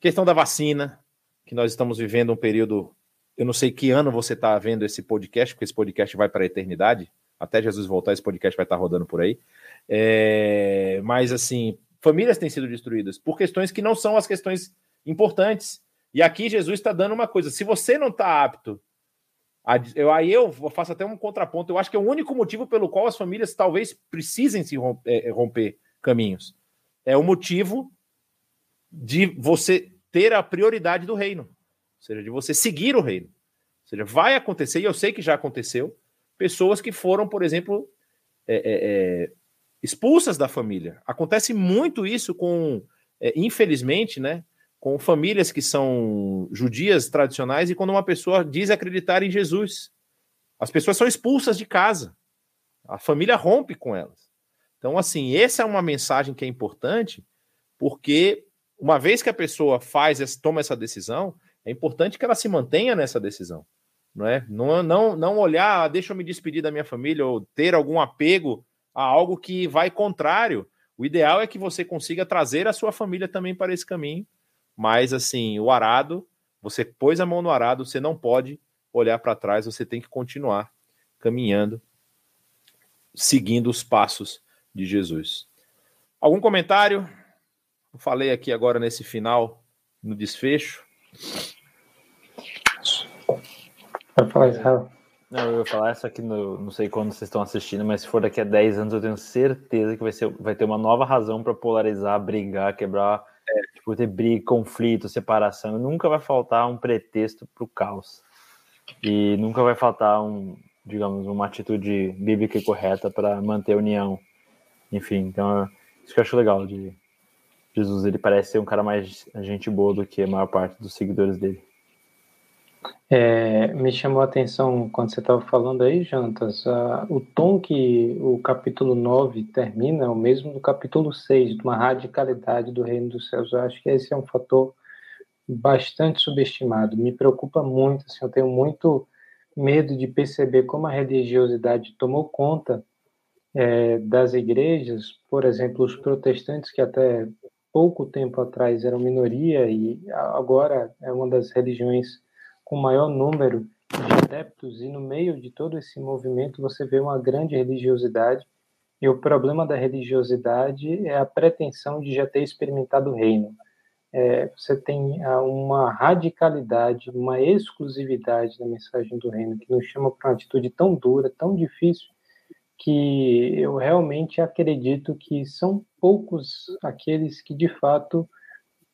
questão da vacina, que nós estamos vivendo um período, eu não sei que ano você está vendo esse podcast, porque esse podcast vai para a eternidade, até Jesus voltar, esse podcast vai estar tá rodando por aí, é, mas assim, famílias têm sido destruídas por questões que não são as questões importantes, e aqui Jesus está dando uma coisa, se você não está apto eu, aí eu faço até um contraponto. Eu acho que é o único motivo pelo qual as famílias talvez precisem se romper, é, é, romper caminhos. É o motivo de você ter a prioridade do reino, ou seja, de você seguir o reino. Ou seja, vai acontecer, e eu sei que já aconteceu, pessoas que foram, por exemplo, é, é, é expulsas da família. Acontece muito isso com, é, infelizmente, né? Com famílias que são judias tradicionais e quando uma pessoa diz acreditar em Jesus. As pessoas são expulsas de casa. A família rompe com elas. Então, assim, essa é uma mensagem que é importante, porque uma vez que a pessoa faz, toma essa decisão, é importante que ela se mantenha nessa decisão. Não é? Não, não, não olhar, ah, deixa eu me despedir da minha família, ou ter algum apego a algo que vai contrário. O ideal é que você consiga trazer a sua família também para esse caminho mas assim, o arado, você pôs a mão no arado, você não pode olhar para trás, você tem que continuar caminhando, seguindo os passos de Jesus. Algum comentário? Eu falei aqui agora nesse final, no desfecho. Vai falar, Israel. Não, eu ia falar isso aqui, no, não sei quando vocês estão assistindo, mas se for daqui a 10 anos, eu tenho certeza que vai, ser, vai ter uma nova razão para polarizar, brigar, quebrar é, tipo, ter briga, conflito, separação, nunca vai faltar um pretexto para o caos. E nunca vai faltar um, digamos, uma atitude bíblica e correta para manter a união. Enfim, então isso que eu acho legal de Jesus. Ele parece ser um cara mais gente boa do que a maior parte dos seguidores dele. É, me chamou a atenção quando você estava falando aí, Jantas, uh, o tom que o capítulo 9 termina é o mesmo do capítulo 6, de uma radicalidade do reino dos céus. Eu acho que esse é um fator bastante subestimado. Me preocupa muito, assim, eu tenho muito medo de perceber como a religiosidade tomou conta é, das igrejas, por exemplo, os protestantes que até pouco tempo atrás eram minoria e agora é uma das religiões com maior número de adeptos e no meio de todo esse movimento você vê uma grande religiosidade e o problema da religiosidade é a pretensão de já ter experimentado o reino. É, você tem ah, uma radicalidade, uma exclusividade na mensagem do reino que nos chama para uma atitude tão dura, tão difícil, que eu realmente acredito que são poucos aqueles que de fato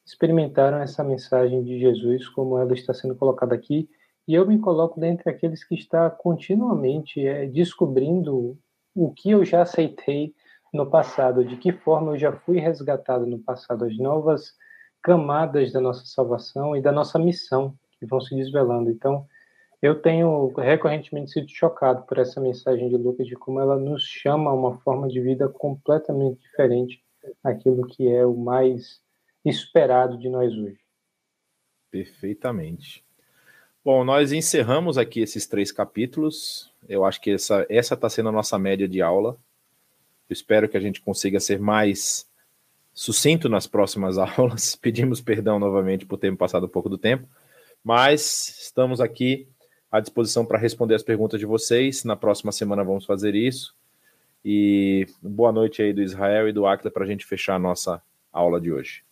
experimentaram essa mensagem de Jesus como ela está sendo colocada aqui, e eu me coloco dentre aqueles que está continuamente é, descobrindo o que eu já aceitei no passado, de que forma eu já fui resgatado no passado, as novas camadas da nossa salvação e da nossa missão que vão se desvelando. Então, eu tenho recorrentemente sido chocado por essa mensagem de Lucas, de como ela nos chama a uma forma de vida completamente diferente daquilo que é o mais esperado de nós hoje. Perfeitamente. Bom, nós encerramos aqui esses três capítulos. Eu acho que essa essa está sendo a nossa média de aula. Eu espero que a gente consiga ser mais sucinto nas próximas aulas. Pedimos perdão novamente por termos passado um pouco do tempo, mas estamos aqui à disposição para responder as perguntas de vocês. Na próxima semana vamos fazer isso. E boa noite aí do Israel e do Acta para a gente fechar a nossa aula de hoje.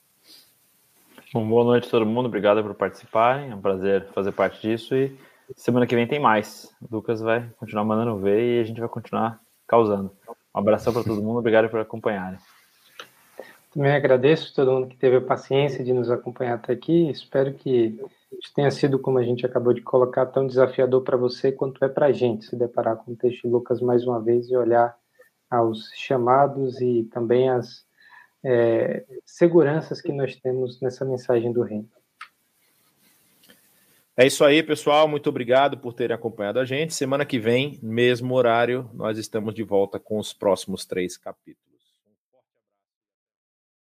Bom, boa noite a todo mundo, obrigado por participarem, é um prazer fazer parte disso e semana que vem tem mais. O Lucas vai continuar mandando ver e a gente vai continuar causando. Um abração para todo mundo, obrigado por acompanharem. Também agradeço a todo mundo que teve a paciência de nos acompanhar até aqui. Espero que tenha sido, como a gente acabou de colocar, tão desafiador para você quanto é para a gente se deparar com o texto de Lucas mais uma vez e olhar aos chamados e também as é, seguranças que nós temos nessa mensagem do reino. É isso aí, pessoal. Muito obrigado por terem acompanhado a gente. Semana que vem, mesmo horário, nós estamos de volta com os próximos três capítulos.